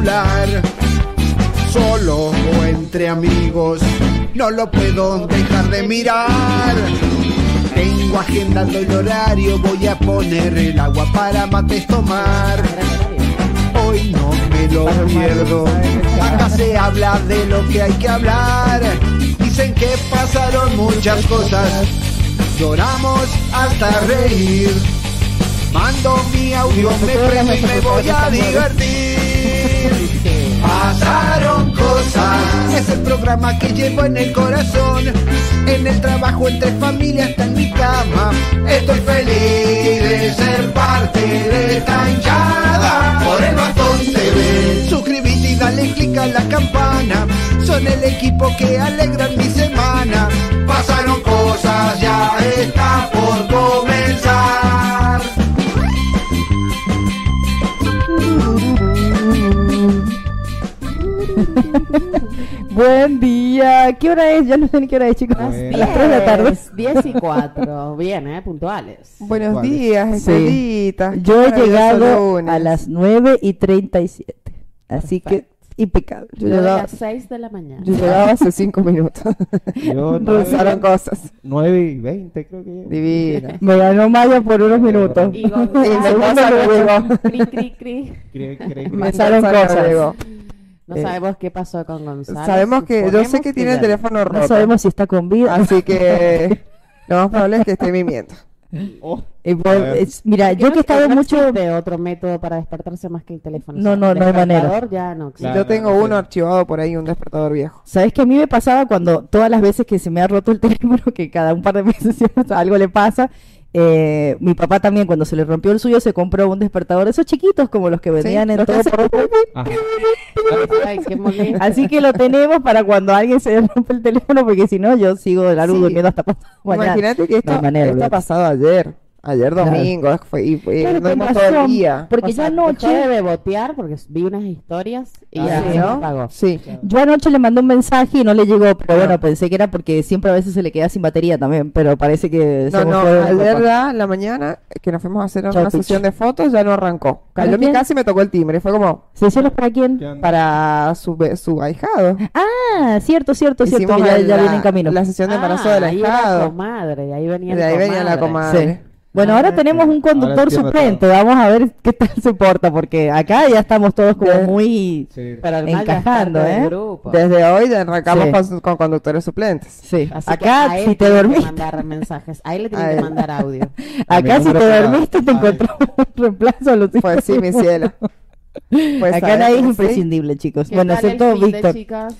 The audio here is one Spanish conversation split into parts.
celular. Solo o entre amigos, no lo puedo dejar de mirar. Tengo agendado el horario, voy a poner el agua para mates tomar. Hoy no me lo pierdo, acá se habla de lo que hay que hablar. Dicen que pasaron muchas cosas, lloramos hasta reír. Mando mi audio, me prendo y me voy a divertir. Pasaron cosas. Es el programa que llevo en el corazón. En el trabajo, entre familia, hasta en mi cama. Estoy feliz de ser parte de esta hinchada. Por el bastón TV. Suscríbete y dale click a la campana. Son el equipo que alegran mi semana. Pasaron cosas, ya está por comenzar. Buen día. ¿Qué hora es? Ya no sé ni qué hora es, chicos. A Bueno. las 3 de la tarde. 10 y 4. Bien, ¿eh? Puntuales. Buenos ¿Cuál es? días, Sí. Estelita. Yo he llegado a las 9 y 37. Así que impecable. Yo Yo a llegaba, las 6 de la mañana. Yo llegaba hace cinco minutos. Yo Pasaron cosas. 9 y 20 creo que Divina. me ganó Maya por unos minutos. Y Y no llegó. cri, cri, cri. Pasaron cosas. No Eh, sabemos qué pasó con Gonzalo. Sabemos que, yo sé Suponemos que tiene el teléfono roto. No sabemos si está con vida. Así que lo más probable es que esté mimiendo. Oh, por- es- mira, ¿Por qué yo no- que he estado no mucho... existe otro método para despertarse más que el teléfono? No, O sea, no, no hay manera. despertador Ya no. Claro, Yo tengo no uno archivado por ahí, un despertador viejo. ¿Sabes que a mí me pasaba cuando todas las veces que se me ha roto el teléfono, que cada un par de meses algo le pasa? Eh, mi papá también cuando se le rompió el suyo se compró un despertador de esos chiquitos como los que vendían en los que todo por-. Ay, qué. Así que lo tenemos para cuando alguien se le rompe el teléfono porque si no yo sigo de largo Sí. durmiendo hasta pasado. Imagínate que esto, No hay manera, esto ha pasado ayer. Ayer domingo. Fue, y fue, Claro, no con hemos todo el día. Porque O sea, yo anoche... dejó de bebotear porque vi unas historias y Ah, ya sí, se ¿no? apagó. Sí. Yo anoche le mandé un mensaje y no le llegó, pero Ah. bueno, pensé que era porque siempre a veces se le queda sin batería también, pero parece que No, no, ayer la mañana que nos fuimos a hacer Chau, una sesión de fotos, ya no arrancó. ¿Para Cayó mi casa y me tocó el timbre. Fue como ¿Sesiones para quién? Para su, su ahijado. Ah, cierto, cierto, cierto, que ya, el- ya la, viene en camino. la sesión de embarazo Ah, del ahí ahijado. comadre, y ahí venía De ahí venía la comadre. Sí. Bueno, ahora Ah, tenemos un conductor suplente, vamos a ver qué tal se porta, porque acá ya estamos todos como De- muy... Sí. Encajando, ¿eh? grupo. Desde hoy ya arrancamos Sí. con, con conductores suplentes. Sí, Así que acá a él si te dormiste, mandar mensajes. A él le tienen que mandar audio. Acá si te dormiste te encontramos un reemplazo, Lucía. Pues sí, mi cielo. Pues, acá ¿sabes nadie es imprescindible, chicos. ¿Qué Bueno, tal el excepto Víctor. chicas,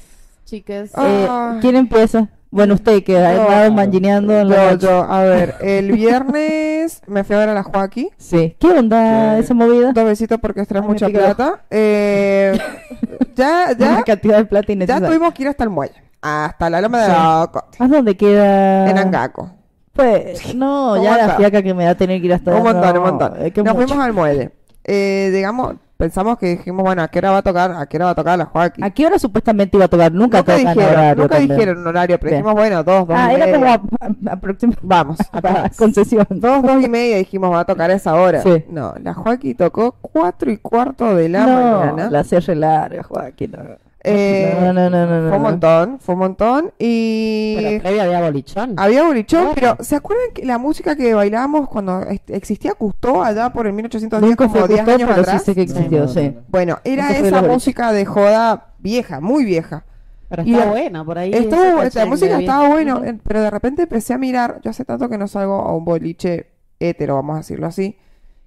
chiques? Ah. Eh, ¿Quién empieza? Bueno, usted que ha Yo. estado mangineando en la Yo, noche. yo, a ver, el viernes me fui a ver a la Joaquín. Sí. ¿Qué onda esa movida? Dos besitos porque traes Ay, me mucha pica el plata. Eh, ya, Una ya, cantidad de plata ya innecesaria. tuvimos que ir hasta el muelle. Hasta la loma de Sí. Ocote, ¿A dónde queda? en Angaco. Pues, no, Un ya la montón. fiaca que me da tener que ir hasta Un montón, no, un montón. es que Nos mucho. fuimos al muelle. Eh, digamos, pensamos que dijimos, bueno, ¿a qué hora va a tocar? ¿A qué hora va a tocar la Joaquín? ¿A qué hora supuestamente iba a tocar? Nunca, Nunca tocan dijeron, horario nunca también. dijeron un horario, pero dijimos, bueno, dos, dos Ah, y era media. como Vamos. a- concesión. Dos, dos y media dijimos, va a tocar a esa hora. Sí. No, la Joaquín tocó cuatro y cuarto de la no, mañana. la hace re larga, Joaquín. No. Eh, no, no, no, no, no, Fue un montón, fue un montón. Y Pero había bolichón. había bolichón, pero ¿se acuerdan que la música que bailábamos cuando existía Custó allá por el 1810, Nunca como fue 10 justo, años pero atrás? sí sé que existió, sí. no, no. Bueno, era esa música de joda vieja, muy vieja. Pero y está la- buena por ahí. Ese la música estaba eh, pero de repente empecé a mirar, yo hace tanto que no salgo a un boliche hétero, vamos a decirlo así,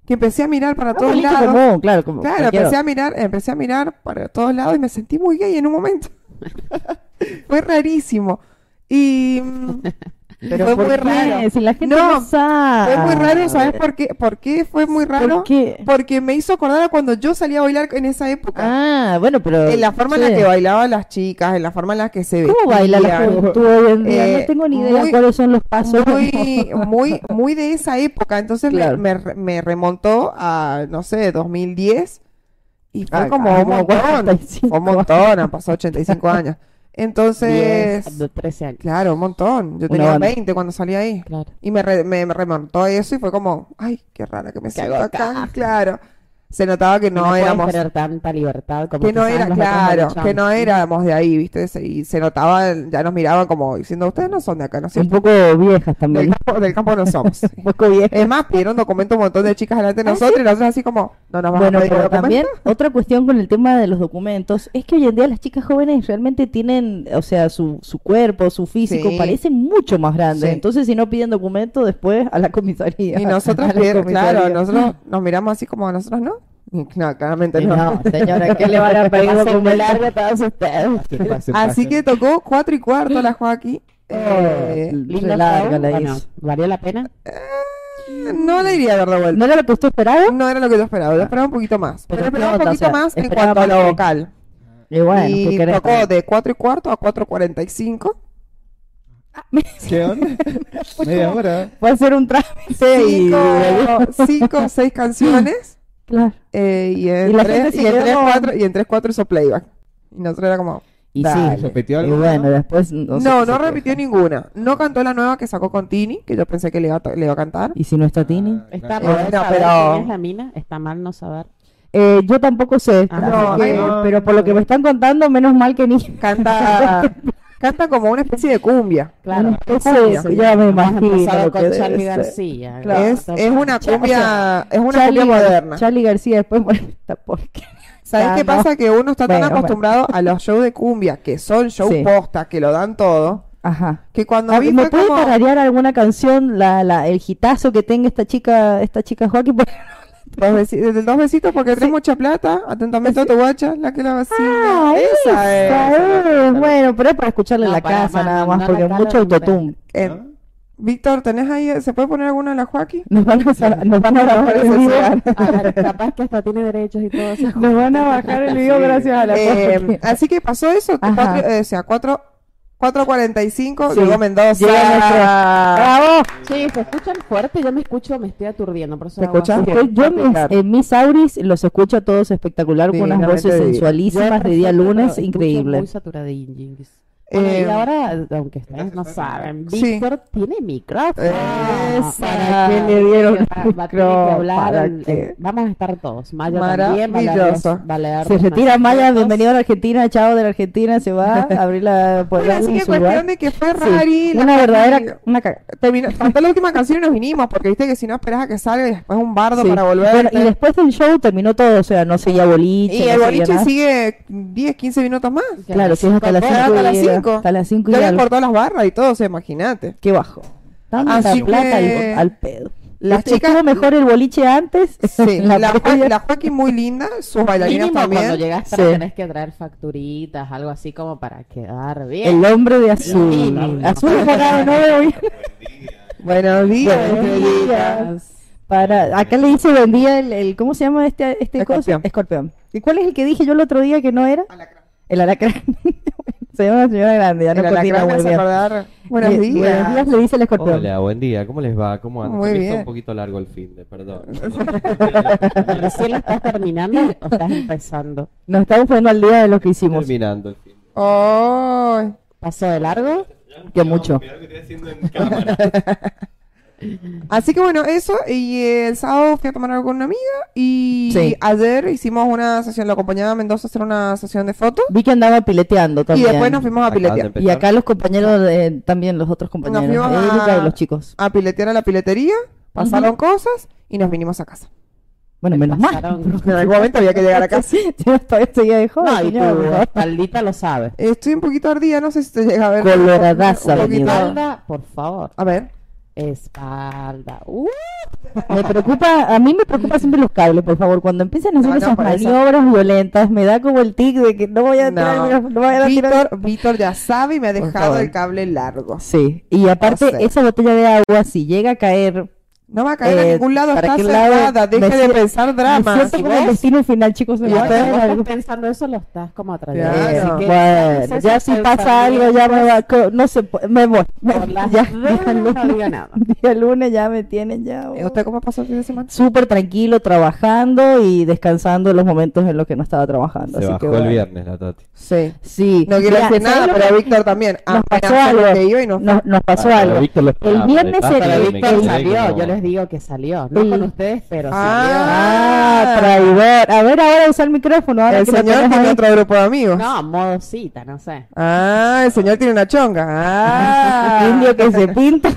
que empecé a mirar para Un todos lados. común, claro, como Claro, empecé a mirar, empecé a mirar para todos lados y me sentí muy gay en un momento. Fue rarísimo. Y mm, Pero fue ¿por muy raro. Si la gente No, no, sabe. Fue muy raro, ¿sabes por qué? ¿Por qué fue muy raro? ¿Por qué? Porque me hizo acordar a cuando yo salía a bailar en esa época. Ah, bueno, pero... en la forma en la que bailaban las chicas, en la forma en la que se ¿Cómo baila la juventud hoy en día? Eh, no tengo ni idea muy- cuáles son los pasos. muy, muy, muy de esa época. Entonces me- Claro. me, re- me remontó a, no sé, 2010. Y fue Ah, como ah, un montón. 45 Fue un montón, han pasado 85 años. Entonces, Diez, de 13 años. claro, un montón. Yo Una tenía banda. 20 cuando salí ahí. Claro. Y me, re- me, me remontó eso y fue como, ay, qué rara que me siento acá? Claro. Se notaba que no, no éramos tener tanta libertad como que no era claro que no éramos de ahí viste y se notaba ya nos miraban como diciendo ustedes no son de acá no es Un poco viejas del también. campo, del campo no somos Un poco viejas. es más pidieron documento un montón de chicas delante de nosotros y nosotros así como no nos Bueno, a pedir también otra cuestión con el tema de los documentos es que hoy en día las chicas jóvenes realmente tienen, o sea, su, su cuerpo, su físico, Sí. parecen mucho más grandes. Sí. Entonces, si no piden documento, después a la comisaría. y nosotros claro nosotros nos miramos así como nosotros no no claramente Y no, No, señora, ¿qué le van a pedir documento? largo todos ustedes. Pase, pase, así pase. que tocó cuatro y cuarto la Joaquín Eh, Lindo Re larga la Bueno, hizo. ¿Valió la pena? no le iría a dar de vuelta ¿No era lo que usted esperaba? no era lo que yo esperaba, yo esperaba un poquito más. Pero Pero, ¿qué esperaba un poquito O sea, más en cuanto a lo vocal. Y bueno, y ¿qué querés? tocó de 4 y cuarto a 4.45. ¿Qué onda? Media hora. Puede ser un trámite y... Cinco, cinco o seis canciones. Claro. eh, y, Y en la tres, y, en tres, cuatro, y en tres, cuatro hizo playback. Y nosotros era como... Y Dale. sí. ¿Repitió Y bueno, después... No, No, repitió ninguna. No cantó la nueva que sacó con Tini, que yo pensé que le iba a, le iba a cantar. ¿Y si no está Tini? Está mal Bueno, saber pero- quién es la mina. Está mal no saber. Eh, yo tampoco sé, Ah, así no, que- ay, no. pero por lo que me están contando, menos mal que ni... Canta, canta como una especie de cumbia. Claro. De- ya me imagino con Charlie. García. Claro. Es, es una cumbia, es una Charlie, cumbia moderna. Charlie García después bueno, esta porquería. ¿Sabes Ah, qué no. pasa? Que uno está tan Bueno, bueno. acostumbrado a los shows de cumbia, que son shows Sí. posta, que lo dan todo, Ajá. que cuando Ah, vi ¿Me puede como... tararear alguna canción, la, la, el hitazo que tenga esta chica, esta chica Joaquín? Porque- Dos, besitos porque traes mucha plata. Atentamente a tu guacha, la que la vacina. Ah, esa es. esa es. Bueno, pero es para escucharle en No, la para casa más, nada más, no porque mucho autotune. Eh, Víctor, ¿tenés ahí? ¿Se puede poner alguna de la Joaquín? Nos van a, sa- nos van a bajar el video. A ver, capaz que hasta tiene derechos y todo eso. Nos van a bajar el video gracias a la Eh, así que pasó eso. Cuatro- eh, o sea, 4 4.45, Sí. llegó Mendoza. ¡Bravo! Sí, se escuchan fuerte. Yo me escucho, me estoy aturdiendo. Por eso ¿Te escuchas? yo mis- en mis auris los escucho a todos espectacular con unas voces sensualísimas de día lunes, pero escucho increíble. Muy. Bueno, Eh, y ahora, aunque ustedes no saben, Sí. Víctor tiene micrófono. Esa. ¿Para qué le dieron Va, va a tener que micrófono? hablar. El- vamos a estar todos. Maya también Maravilloso. leer Se retira Maya, bienvenido a la Argentina, chao de la Argentina, se va a abrir la Bueno, así que cuestión de que fue rari. una verdadera una caga. Terminó, faltó la última canción y nos vinimos, porque viste que si no esperas a que salga y después un bardo Sí. para volver. Bueno, y después del show terminó todo, o sea, no seguía boliche, Y no el boliche sigue 10, 15 minutos más. Claro, si es hasta las Bueno, 5 hasta las cinco. Hasta las 5 y Ya habían algo. cortado las barras y todo, o sea, imagínate. Qué bajo. Tanta Así plata que- al, al pedo. Las Estuvo chicas- mejor el boliche antes. Sí, la, la Joa- previa. la Joaquín muy linda, sus bailarinas Mínimo cuando también. llegas Sí. tenés que traer facturitas, algo así como para quedar bien. El hombre de azul. Mínimo. Azul morado, no veo bien. Buenos días. Buenos días. Para, acá le dice buen día el, el- ¿cómo se llama este, este cosa? Escorpión. Escorpión. ¿Y cuál es el que dije yo el otro día que no era? El alacrán. se llama una señora grande, ya no me muy bien. acordar. Buenos días. Buenos días le dice el escorpión. Hola, buen día. ¿Cómo les va? ¿Cómo andan? Muy bien. un poquito largo el fin de, perdón. ¿Recién lo estás terminando o estás empezando? Nos estamos poniendo al día de lo que hicimos. Terminando el fin. Ay. ¿Pasó de largo? Que mucho. Mirá lo que estoy haciendo en cámara. Así que bueno, eso. Y el sábado fui a tomar algo con una amiga. Y Sí. ayer hicimos una sesión, lo acompañaba a Mendoza a hacer una sesión de fotos. Vi que andaba pileteando Y también. después nos fuimos a piletear. Y acá los compañeros, de- también los otros compañeros, fuimos a- y los chicos. A piletear a la piletería. Pasaron cosas y nos vinimos a casa. Bueno, menos mal. En algún momento había que llegar a casa. Todavía seguía de joven, No, y espaldita lo sabe. Estoy un poquito ardida, no sé si te llega a ver. Coloradaza. Espalda, por favor. A ver. Espalda. Uh, Me preocupa, a mí me preocupa siempre los cables, por favor. Cuando empiezan a hacer No, no, esas eso. maniobras violentas, me da como el tic de que no voy a tirar, No. voy a tirar. Víctor, Víctor ya sabe y me ha dejado el cable largo. Sí, y aparte, sé. esa botella de agua, si llega a caer, No va a caer a Eh, ningún lado, ¿para está cerrada. Deje Me de siento- pensar me drama. siento como el destino final, chicos. me Y va a algo. estás pensando eso, lo estás como atrayendo. Claro. Así que Bueno, ya si pasa algo, ya me va, co- no se puede, me voy. me- ya, ya el no lunes- diga nada. día lunes ya me tienen ya. ¿Y ¿Usted cómo pasó el fin de semana? Súper tranquilo, trabajando y descansando en los momentos en los que no estaba trabajando. Se así bajó que el bueno. viernes la Tati. Sí. Sí. No quiero decir ¿sabes nada, pero que- Víctor también. Nos Apenas pasó fue algo. y nos Nos, nos pasó Ah, algo. El viernes ¿verdad? el- el- me Víctor salió, yo les digo que salió. No El- con ustedes, pero Ah, traidor. A ver, ahora usa el micrófono. Ahora El señor tiene ahí. otro grupo de amigos. salió. No, modo cita, no sé. Ah, el señor tiene una chonga. Ah. Indio que se pinta,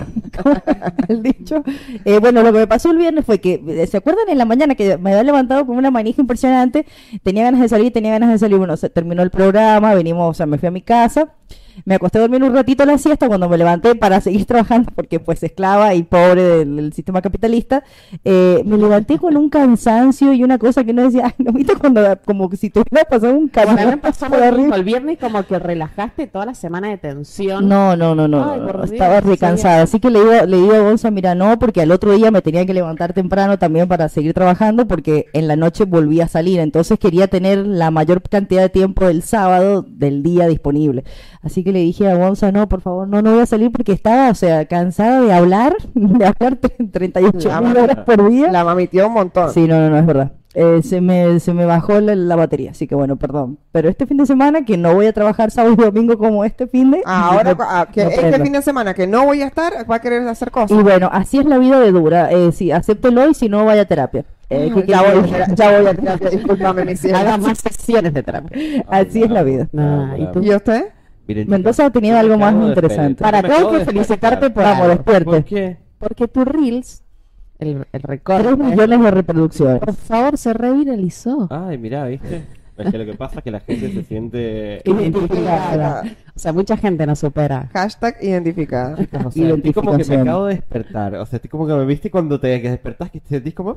como el dicho. Eh, bueno, lo que me pasó el viernes fue que, eh, ¿se acuerdan en la mañana que me había levantado con una manija impresionante? Tenía ganas de salir, tenía ganas de salir. Bueno, se terminó el programa, venimos, o sea, me fui a mi casa. Me acosté a dormir un ratito la siesta cuando me levanté para seguir trabajando, porque pues esclava y pobre del, del sistema capitalista. eh, me levanté con un cansancio y una cosa que no decía, ay, no viste cuando como si te hubiera pasado un camión. El viernes como que relajaste toda la semana de tensión. No, no, no, no, Ay, no, estaba recansada. Así que le digo, le digo a Gonza, mira, no, porque al otro día me tenía que levantar temprano también para seguir trabajando, porque en la noche volví a salir. Entonces quería tener la mayor cantidad de tiempo del sábado del día disponible. Así que le dije a Gonza, no, por favor, no, no voy a salir porque estaba, o sea, cansada de hablar, de hablar tre- 38 La mil horas por día. La mamitió un montón. Sí, no, no, no, es verdad. Eh, se, me, se me bajó la, la batería, así que bueno, perdón. Pero este fin de semana, que no voy a trabajar sábado y domingo como este fin de... Ahora, no- ah, que no este prendo. fin de semana que no voy a estar, va a querer hacer cosas. Y bueno, así es la vida de dura. Eh, sí, acéptelo y si no, vaya a terapia. Eh, ¿qué ya, voy, a- ya voy a terapia, discúlpame, mi cielo. Haga más sesiones de terapia. Así es la vida. Ah, ¿y tú? ¿Y usted? Miren, Mendoza chicas, ha tenido algo más interesante. Para, acabo que felicitarte por Vamos, despierte. ¿Por qué? Porque tu Reels, el, el recorte, Tres millones de reproducciones. por favor, se reviralizó. Ay, mirá, ¿viste? Es que lo que pasa es que la gente se siente... Identificada. O sea, mucha gente nos supera. Hashtag identificada. O sea, estoy como que me acabo de despertar. O sea, estoy como que me viste cuando te que despertás que te sentís como...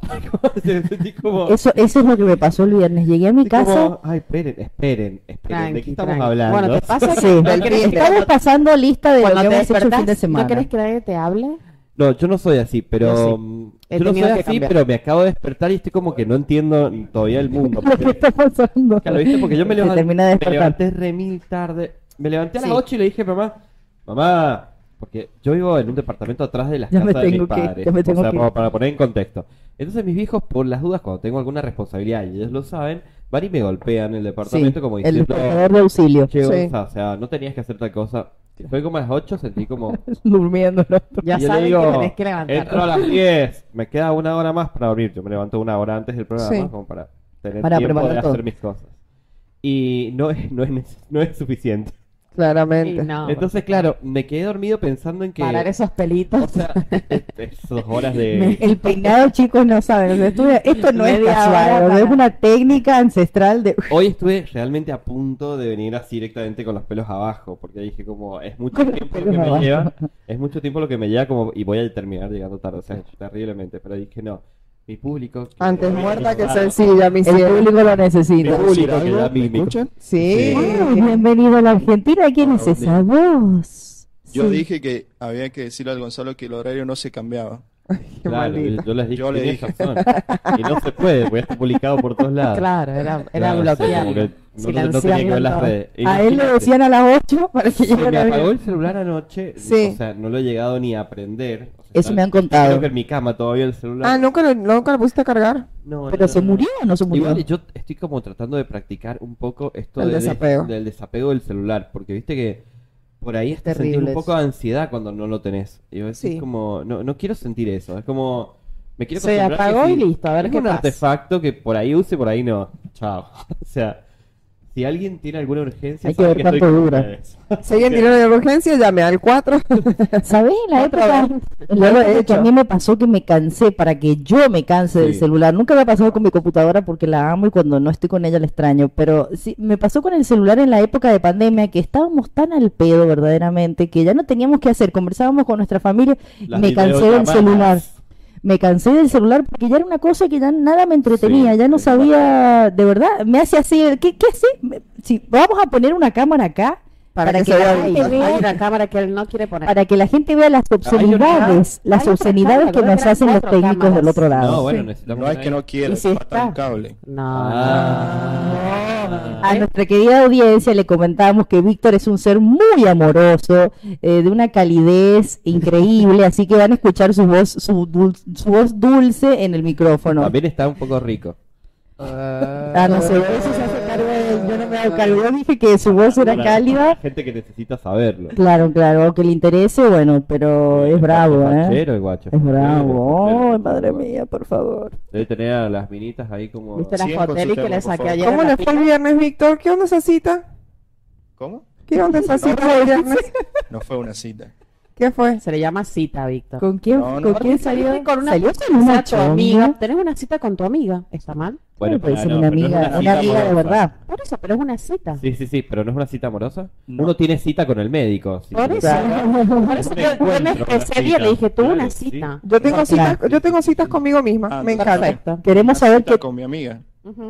Como... Eso, eso es lo que me pasó el viernes. Llegué a mi casa. como, Ay, esperen, esperen, esperen. ¿De qué estamos tranqui. hablando? Bueno, te pasa que Sí, no querés estamos pasando lista de lo cuando que hemos hecho el fin de semana. ¿no querés que nadie te hable? No, yo no soy así, pero... Yo sí. mm, Yo no soy así, cambiar. pero me acabo de despertar y estoy como que no entiendo todavía el mundo. lo que porque- está pasando. Claro, ¿viste? Porque yo me, levanté re mil tarde. Me levanté a las Sí. 8 y le dije, mamá, mamá, porque yo vivo en un departamento atrás de las Ya me casas de mis que- padres. ya me tengo o sea, que para poner en contexto. Entonces mis viejos, por las dudas, cuando tengo alguna responsabilidad y ellos lo saben, van y me golpean el departamento como el diciendo, despertador de auxilio. "Che, Sí. Gonza, o sea, no tenías que hacer tal cosa. Fue como a las 8, sentí como... Durmiendo. ¿no? Ya y yo digo, que tenés que levantar. entro a las 10, me queda una hora más para dormir. Yo me levanto una hora antes del programa Sí. como para tener Para tiempo de todo. hacer mis cosas. Y no es, no es, neces- no es suficiente. Claramente. No, Entonces, claro, me quedé dormido pensando en que... parar esos pelitos. O sea, esas horas Me- de... El peinado, chicos, no saben. o sea, estuve- esto no es casual, para- es una técnica ancestral de. Hoy estuve realmente a punto de venir así directamente con los pelos abajo, porque dije como, es mucho tiempo lo que me lleva, es mucho tiempo lo que me lleva como, y voy a terminar llegando tarde, o sea, terriblemente, pero dije no, mi público... que- Antes muerta que sencilla, mi El público lo Mi necesita. público que da mi- ¿Me mi- escuchan? Sí. Ah, bienvenido a la Argentina. ¿Quién es esa voz? Yo Sí. dije que había que decirle al Gonzalo que el horario no se cambiaba. Claro, yo, yo les dije, Yo le "Tienes dije". razón. Y no se puede, porque está publicado por todos lados. Claro, era, era Claro, o sea, bloquear. como que no, no tenía que ver las redes. A él le Imagínate. decían a las 8 para que Se me llegara apagó el celular anoche, Sí. o sea, no lo he llegado ni a aprender. Eso me han contado. Creo que en mi cama todavía el celular. Ah, ¿nunca lo, nunca lo pusiste a cargar? No, Pero no, se no. murió o no se murió. Igual yo estoy como tratando de practicar un poco esto de- de- desapego. del desapego del celular, porque viste que por ahí hasta Terrible sentir un poco de ansiedad cuando no lo tenés. Y yo Sí. es como, no, no quiero sentir eso, es como, me quiero Se apagó que y listo, a ver es qué un pasa. artefacto que por ahí use, por ahí no. Chao. o sea, si alguien tiene alguna urgencia, Hay que ver cuánto dura. Si alguien tiene una urgencia, llame al 4. ¿Sabés? En la Otra época, en la he que a mí me pasó que me cansé para que yo me canse del celular. Nunca me ha pasado con mi computadora porque la amo y cuando no estoy con ella la extraño. Pero sí, me pasó con el celular en la época de pandemia que estábamos tan al pedo verdaderamente que ya no teníamos que hacer. Conversábamos con nuestra familia y Las me cansé del celular. Me cansé del celular porque ya era una cosa que ya nada me entretenía, Sí, ya no sabía, de verdad, me hace así, ¿qué, qué hace? Si vamos a poner una cámara acá Para que que, se la vea gente Hay vea una cámara que él no quiere poner. para que la gente vea las obscenidades, las obscenidades que nos hacen los técnicos del otro lado. No, bueno, Sí. No es que no quiera, ¿Y si falta un cable. No. Ah. A nuestra querida audiencia le comentábamos que Víctor es un ser muy amoroso, eh, de una calidez increíble, así que van a escuchar su voz, su, dul- su voz dulce en el micrófono. También está un poco rico. Ah, no sé, eso se hace cargo de yo dije que su voz era cálida. gente que necesita saberlo. Claro, claro, o que le interese, bueno, pero es bravo, ¿eh? El guacho. Es bravo. Ay, madre mía, por favor. Debe tener a las minitas ahí como... ¿Viste la Cien con fotel su y que le saqué ayer? ¿Cómo le fue el viernes, Víctor? ¿Qué onda esa cita? ¿Cómo? ¿Qué onda esa cita del viernes? No fue una cita. ¿Qué fue? Se le llama cita, Víctor. ¿Con quién, No, no. ¿con quién salió? Con una, ¿Salió con una tu amiga. Tenés una cita con tu amiga. ¿Está mal? Bueno, no, una pero no es amiga, una amiga de verdad. Por eso, pero es una cita. Sí, sí, sí, pero no es una cita amorosa. No. Uno tiene cita con el médico. Por eso, por eso yo- una cita. le dije, tuve Claro, una sí. cita. Yo tengo Claro. citas, yo tengo citas conmigo misma. Ah, Me encanta. Perfecto. Queremos Una saber cita que con mi amiga.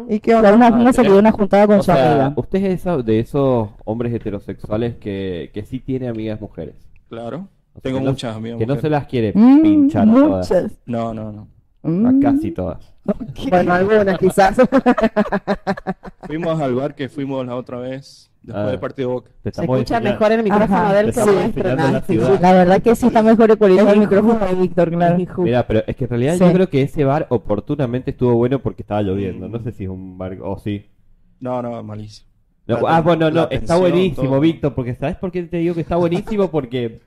¿Y qué claro, onda? una, Ah, una salida, una juntada con O su sea, amiga. usted es de esos hombres heterosexuales que, que sí tiene amigas mujeres. Claro. O sea, Tengo que no- muchas amigas. Que no se las quiere Mm, pinchar a todas. muchas. No, no, no. A Mm. casi todas. Bueno, algunas quizás. Fuimos al bar que fuimos la otra vez, después Ah. del partido de Boca. Te Se estamos escucha enseñando- mejor el micrófono Ajá. del Te que estamos nuestro, enseñando la ciudad. La verdad que sí está mejor ecualizado el micrófono de Víctor, claro. Mira, pero es que en realidad Sí. yo creo que ese bar oportunamente estuvo bueno porque estaba lloviendo. No sé si es un bar o sí. No, no, malísimo. No, La ah, bueno, no, está tensión, buenísimo, todo. Víctor, porque ¿sabes por qué te digo que está buenísimo? Porque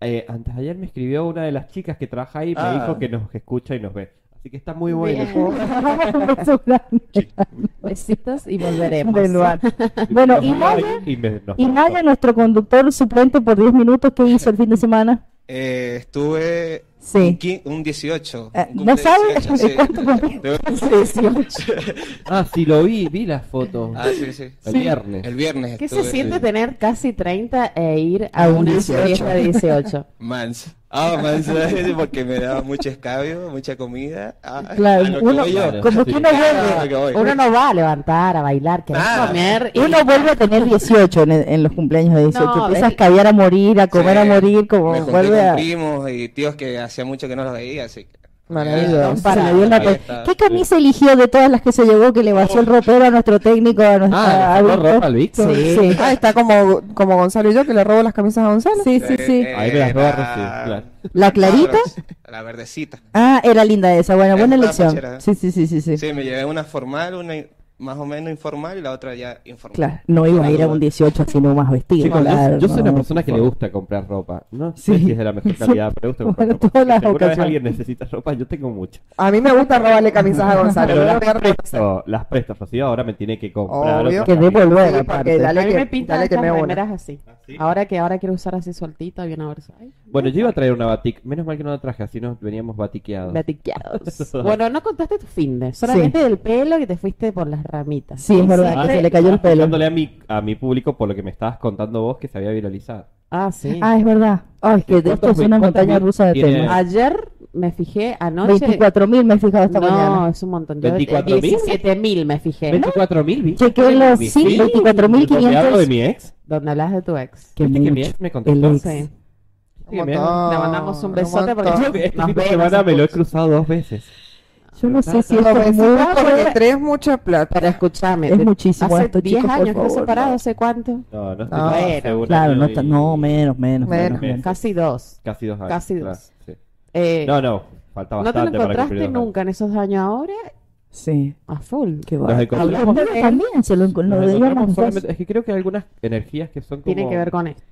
eh, antes de ayer me escribió una de las chicas que trabaja ahí y me Ah. dijo que nos escucha y nos ve. Así que está muy bueno. Besitos y volveremos. Bueno, y Maya, Y y Maya, nuestro conductor suplente por 10 minutos, ¿qué hizo el fin de semana? Eh, estuve Sí. un, quin- un 18. Eh, un ¿no sabes? 18, sí. Ah, sí, lo vi, vi las fotos. Ah, sí, sí. El viernes. El viernes. ¿Qué se estuve- siente tener casi 30 e ir a, un una 18? fiesta de 18? Manso. Ah, manso, porque me daba mucho escabio, mucha comida. Ah, Claro, a que uno, como que uno a vuelve, que. Uno no va a levantar, a bailar, querer Ah. comer. Y... uno vuelve a tener 18 en, en los cumpleaños de 18. No, Empieza a es- escabiar a morir, a comer a Sí, morir, como me vuelve con a... primos y tíos que hacía mucho que no los veía, así que... Maravilloso. Para- está. ¿Qué camisa eligió de todas las que se llevó que le vació el ropero a nuestro técnico? A nuestro, Ah, a ¿le sacó Víctor? ropa al Víctor? Sí. Ah, está como, como Gonzalo y yo que le robo las camisas a Gonzalo. Sí, sí, sí. Eh, Ahí me las roba la- Rosy, claro. ¿La clarita? La verdecita. Ah, era linda esa. Bueno, buena elección. Sí, sí, sí, sí, sí. Sí, me llevé una formal, una más o menos informal y la otra ya informal. Claro, no iba a ir a un 18 así nomás vestido. Chicos, yo- claro, yo, soy una persona que le gusta comprar ropa. No sé Sí. si es de la mejor calidad, pero me gusta comprar Para ropa. todas las Si alguna vez ocasiones. alguien necesita ropa, yo tengo mucha. A mí me gusta robarle camisas a Gonzalo. Pero a las dar- presto, las presto, Rocío, ahora me tiene que comprar. Obvio. Que devolver, aparte. dale a mí que- me pintan dale que me remeras así. ¿sí? Ahora que ahora quiero usar así sueltita, bien oversize. Bueno, yo iba a traer una batik. Menos mal que no la traje, así nos veníamos batiqueados. Batiqueados. bueno, no contaste tu fin de, solamente del pelo que te fuiste por las ramitas. Sí, es verdad, Ah, que se le cayó el pelo. Contándole a mi, a mi público por lo que me estabas contando vos que se había viralizado. Ah, sí. Ah, es verdad. Ay, es que de esto ¿Cuántos es una mil- montaña mil rusa de temas. Ayer me fijé anoche. 24.000 me he fijado esta no, mañana. es un montón. Yo 24.000? 17.000 me fijé. 24 mil, ¿viste? Chequeé los sí, 24.500. ¿Te hablo de mi ex? Donde hablas de tu ex. Que ¿Viste que mi ex me El contestó? ex. Sí. Le mandamos un besote porque. Este ve, semana me lo he cruzado dos veces. Yo no sé si Dos esto es mucho. porque tres es mucha plata. Pero escúchame. Es muchísimo Hace esto, 10 chicos, por años que separado, no. ¿hace cuánto? No, no estoy un Claro, no, está, y- no, menos, menos, Menos. menos. Casi dos. Casi dos años. Casi claro, dos. sí. Eh, No, no, falta ¿No te lo bastante para encontraste nunca en esos años ahora? Sí, A full. qué de- También se lo, lo Es que creo que hay algunas energías que son como... Tiene que ver con esto.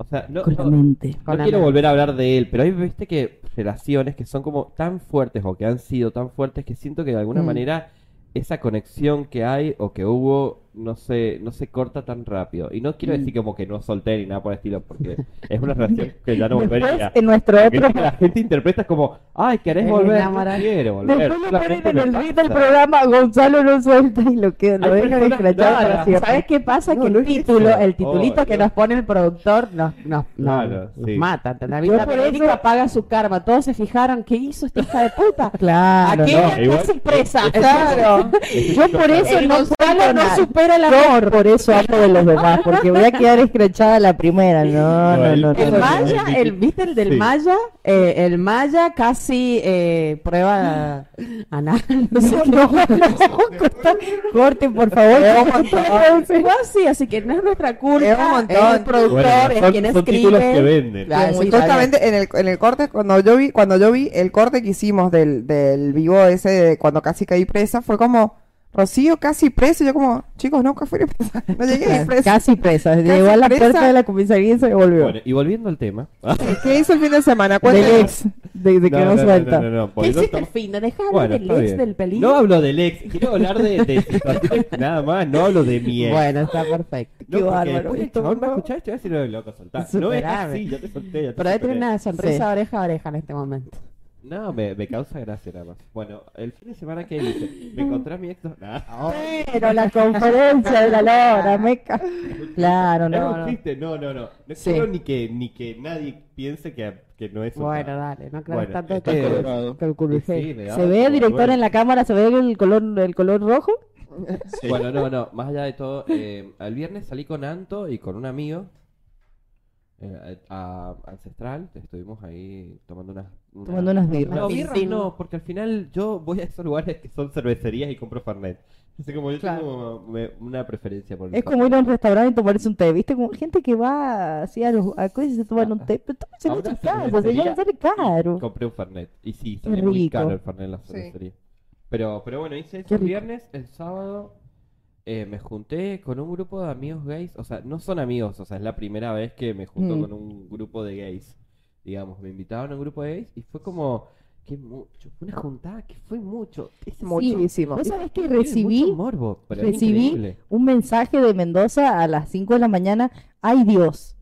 O sea, no, con la no- mente. No Con la quiero volver a hablar de él, pero hay, viste que relaciones que son como tan fuertes o que han sido tan fuertes que siento que de alguna Mm. manera esa conexión que hay o que hubo no se, no se corta tan rápido. Y no quiero Mm. decir como que no solté ni nada por el estilo, porque es una relación que ya no Después, volvería. en nuestro otro... es que la gente interpreta como, ay, ¿querés Es volver? No quiero volver. Después lo ponen en me el beat del programa, Gonzalo no suelta y lo queda, lo Hay dejan personas escrachado raras. para siempre. ¿Sabes qué pasa? No, que el es título, eso. el titulito Oh, que no. nos pone el productor nos, nos, Claro, nos sí. mata. por Verónica eso- paga su karma. Todos se fijaron qué hizo esta hija de puta. Claro, Aquella no, igual- casi presa. Claro. Yo por eso no no. Supera el Yo amor. por eso hablo de los demás, porque voy a quedar escrachada la primera. No, no, no. El no, no. Maya, el, ¿viste el del Sí. Maya? Eh, el Maya casi eh, prueba anal. No sé No, no, no, corta- corte, por favor. Fue así, así que no es nuestra culpa. Es un montón. Es el productor, Bueno, es quien son escribe. que venden. Claro, sí, Justamente en el, en el corte, cuando yo vi, cuando yo vi el corte que hicimos del, del vivo ese de cuando casi caí presa, fue como, Rocío casi preso. Yo como, chicos, nunca fui presa. No llegué a ir presa. Casi presa. Llegó a la presa. puerta de la comisaría y se volvió. Bueno, y volviendo al tema. ¿Qué hizo el fin de semana? Del Cuéntanos. ex. De, de que no, suelta. no, no, ¿Qué hiciste el tema- fin de dejar Bueno, del ex bien. del peligro? No hablo del ex, quiero hablar de, de situaciones nada más, no hablo de mi ex. Bueno, está perfecto. no, qué bárbaro, después el esto, chabón me ¿no? escuchaba y te voy a decir, "No, loco, soltá. No es así, ya te solté, ya te Pero debe tener superé". una sonrisa Sí. oreja a oreja en este momento. No, me, me causa gracia nada más. Bueno, el fin de semana que hice, me encontré a mi ex. Nah. Pero la conferencia de la Lora, meca. Claro, ¿Es no, no. No, no, no. No Sí. quiero ni que, ni que nadie piense que, que no es un Bueno, nada. dale, no creo Bueno, tanto está que colorado. calculo Sí, me da ¿Se ve, director, en la cámara? ¿Se ve el color, el color rojo? Bueno, no, no, más allá de todo, eh, el viernes salí con Anto y con un amigo eh, a, a Ancestral, estuvimos ahí tomando unas... unas- Tomando unas birras. No, birras no, porque al final yo voy a esos lugares que son cervecerías y compro Fernet. Así como yo tengo me- una preferencia por el Es como ir a un restaurante y tomarse un té, ¿viste? Como gente que va así a los a cosas y se toman un té. Pero tómense en una su casa, cervecería señor, sale caro. Compré un Fernet. Y sí, sale muy rico. caro el Fernet en la Sí. cervecería. Pero, pero bueno, hice Qué eso el rico. viernes, el sábado eh, me junté con un grupo de amigos gays. O sea, no son amigos, o sea, es la primera vez que me junto Mm. con un grupo de gays. Digamos, me invitaron a un grupo de gays y fue como, que mucho, fue una juntada que fue mucho. Es Muchísimo. ¿Vos sabés que tiene recibí mucho morbo, pero es recibí increíble. un mensaje de Mendoza a las 5 de la mañana? ¡Ay, Dios!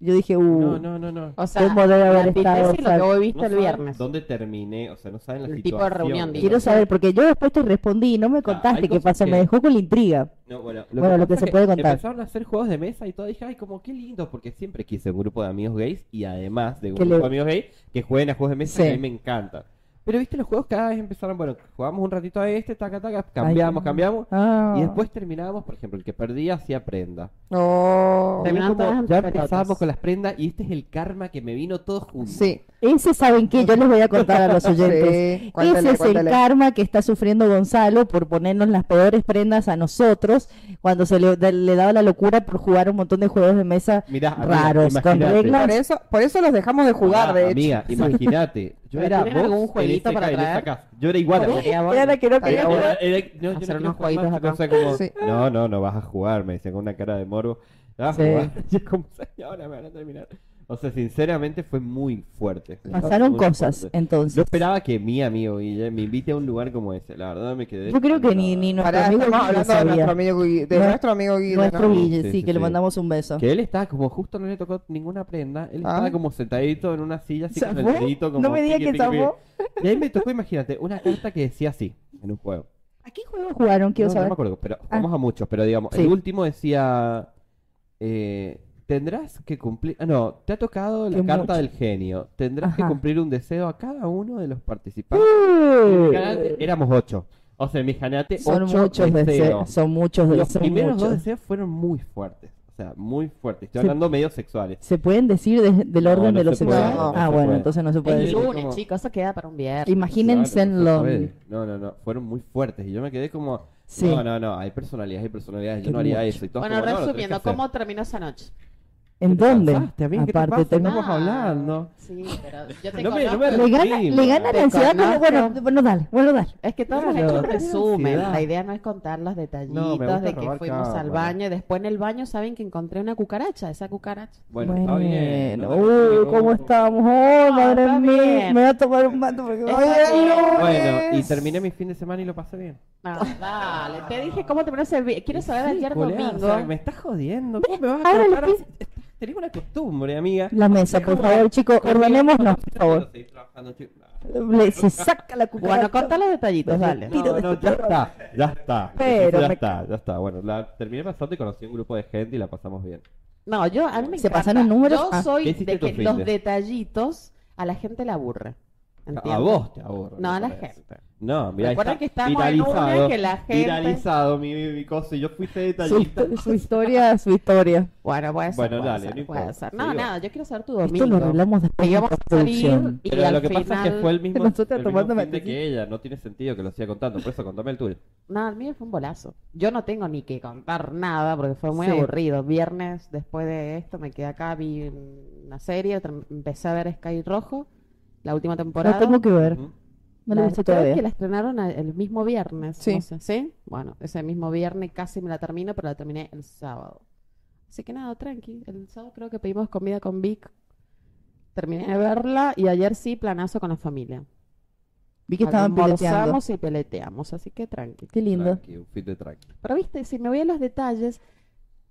Yo dije, uh, No, no, no, no. O sea, ¿Cómo debe la haber estado, antítesis lo que vos viste No el viernes. ¿Dónde terminé? O sea, no saben la El tipo de situación. reunión, digo. quiero saber, porque yo después te respondí y no me contaste hay qué pasó, que- me dejó con la intriga. No, bueno, Bueno, lo que se puede contar. Empezaron a hacer juegos de mesa y todo. Dije, ay, como qué lindo, porque siempre quise un grupo de amigos gays y además de un Que grupo le- de amigos gays que jueguen a juegos de mesa Sí. que a mí me encanta. Pero viste, los juegos cada vez empezaron, bueno, jugamos un ratito a este, taca, taca, cambiamos, Ay, cambiamos. Ah. Y después terminábamos, por ejemplo, el que perdía hacía prenda. Como, en ya empezábamos con las prendas y este es el karma que me vino todo junto. Sí. Ese, ¿saben qué? Yo les voy a contar a los oyentes. Sí. Cuéntale, Ese es cuéntale. el karma que está sufriendo Gonzalo por ponernos las peores prendas a nosotros cuando se le, daba la locura por jugar un montón de juegos de mesa Mirá, amiga, raros, con reglas. Por eso, por eso los dejamos de jugar, Ah, de hecho. Amiga, imagínate. Yo ¿Pero era algún jueguito ese para traer? casa. Yo era igual. Era que no Estaría quería bueno. Era- era- no, yo no Hacer unos jueguitos acá. no, no, no vas a jugar, me decía con una cara de morbo. No vas a jugar. Y es como, "Y ahora me van a terminar. O sea, sinceramente fue muy fuerte. Pasaron Muy cosas, fuerte. entonces. Yo esperaba que mi amigo Guille me invite a un lugar como ese. La verdad me quedé. Yo creo que ni, ni nuestro Pará, amigo estamos Guille hablando de sabía. nuestro amigo Guille, de No- nuestro amigo Guille, Nuestro ¿no? Guille, Sí, sí, sí, que le mandamos un beso. Que él estaba como justo no le tocó ninguna prenda. Él Ah. estaba como sentadito en una silla así con el dedito como. No me diga piqui, que zafó. Y ahí me tocó, imagínate, una carta que decía así en un juego. ¿A qué juego jugaron? Quiero no, no saber. me acuerdo, pero Ah. jugamos a muchos, pero digamos, Sí. el último decía, eh, tendrás que cumplir, ah, no, te ha tocado la Qué carta mucho. del genio, tendrás que cumplir un deseo a cada uno de los participantes. En mi canal éramos ocho, o sea, en mi canate son ocho muchos deseos. deseos. Son muchos Los deseos. primeros dos deseos fueron muy fuertes, o sea, muy fuertes, estoy Sí. hablando medio sexuales. ¿Se pueden decir de- del orden no de los se puede, sexuales? no ah, se bueno, puede. entonces no se puede El decir. lunes, como- chicos, eso queda para un viernes. Imagínense Claro, en no se. No, no, no, fueron muy fuertes y yo me quedé como, Sí. no, no, no, hay personalidades, hay personalidades, yo Qué no haría mucho. eso. Y todos Bueno, como, resumiendo. ¿cómo terminó esa noche? ¿En ¿Te dónde? cansaste, amiga? ¿Qué te Aparte, pasa? Estamos hablando. Sí, pero yo te No me- no me Le gana, le gana Te la ansiedad, bueno, bueno, dale, bueno, dale. Es que todos hemos Claro, hecho un resumen. La idea no es contar los detallitos de que fuimos al baño y después en el baño saben que encontré una cucaracha. Esa cucaracha. Bueno, está bien. Bueno, no te uy. ¿cómo estamos? Oh, madre mía, bien. me voy a tomar un mato porque... Bien. Bueno, y terminé mi fin de semana y lo pasé bien. No, dale. Te dije cómo terminó ese vi- Quiero saber Sí, ayer domingo. o sea, me estás jodiendo. ¿Cómo me vas a Tenés una costumbre, amiga. La mesa, por favor, chicos, ordenémonos, por favor. Le- se saca la cucaracha. Bueno, contá los detallitos, dale. Tiro No, de no, ya está, ya está. Pero ya me- está, ya está. Bueno, la terminé pasando y conocí un grupo de gente y la pasamos bien. No, yo a mí me ¿Se encanta. pasaron números? Yo Ah. soy ¿Qué hiciste de que los de? detallitos a la gente le aburre. A ¿entiendes? vos te aburro. No, a la parece. gente. No, mira, está que estamos en una viralizado, que la gente- viralizado mi, mi cosa y yo fui detallista. su historia, su historia. Bueno, puede ser. Bueno, puede dale, ser, no puede ser. No, nada, yo quiero saber tu Esto domingo. lo arreglamos después de vamos a salir producción. y Pero lo que pasa es que final- fue el mismo, Nosotros el mismo fin de que ella, no tiene sentido que lo siga contando, por eso contame el tuyo. No, el mío fue un bolazo. Yo no tengo ni que contar nada porque fue muy Sí. aburrido. Viernes, después de esto, me quedé acá, vi una serie, empecé a ver Sky Rojo, la última temporada. No tengo que ver. No la todavía. que la estrenaron el mismo viernes. Sí. no sé, ¿Sí? Bueno, ese mismo viernes casi me la termino, pero la terminé el sábado. Así que nada, tranqui. El sábado creo que pedimos comida con Vic. Terminé de verla y ayer sí, planazo con la familia. Vi que estaban. Almorzamos y peleteamos, así que tranqui. Qué lindo. Tranqui, un fit de tranqui. Pero viste, si me voy a los detalles,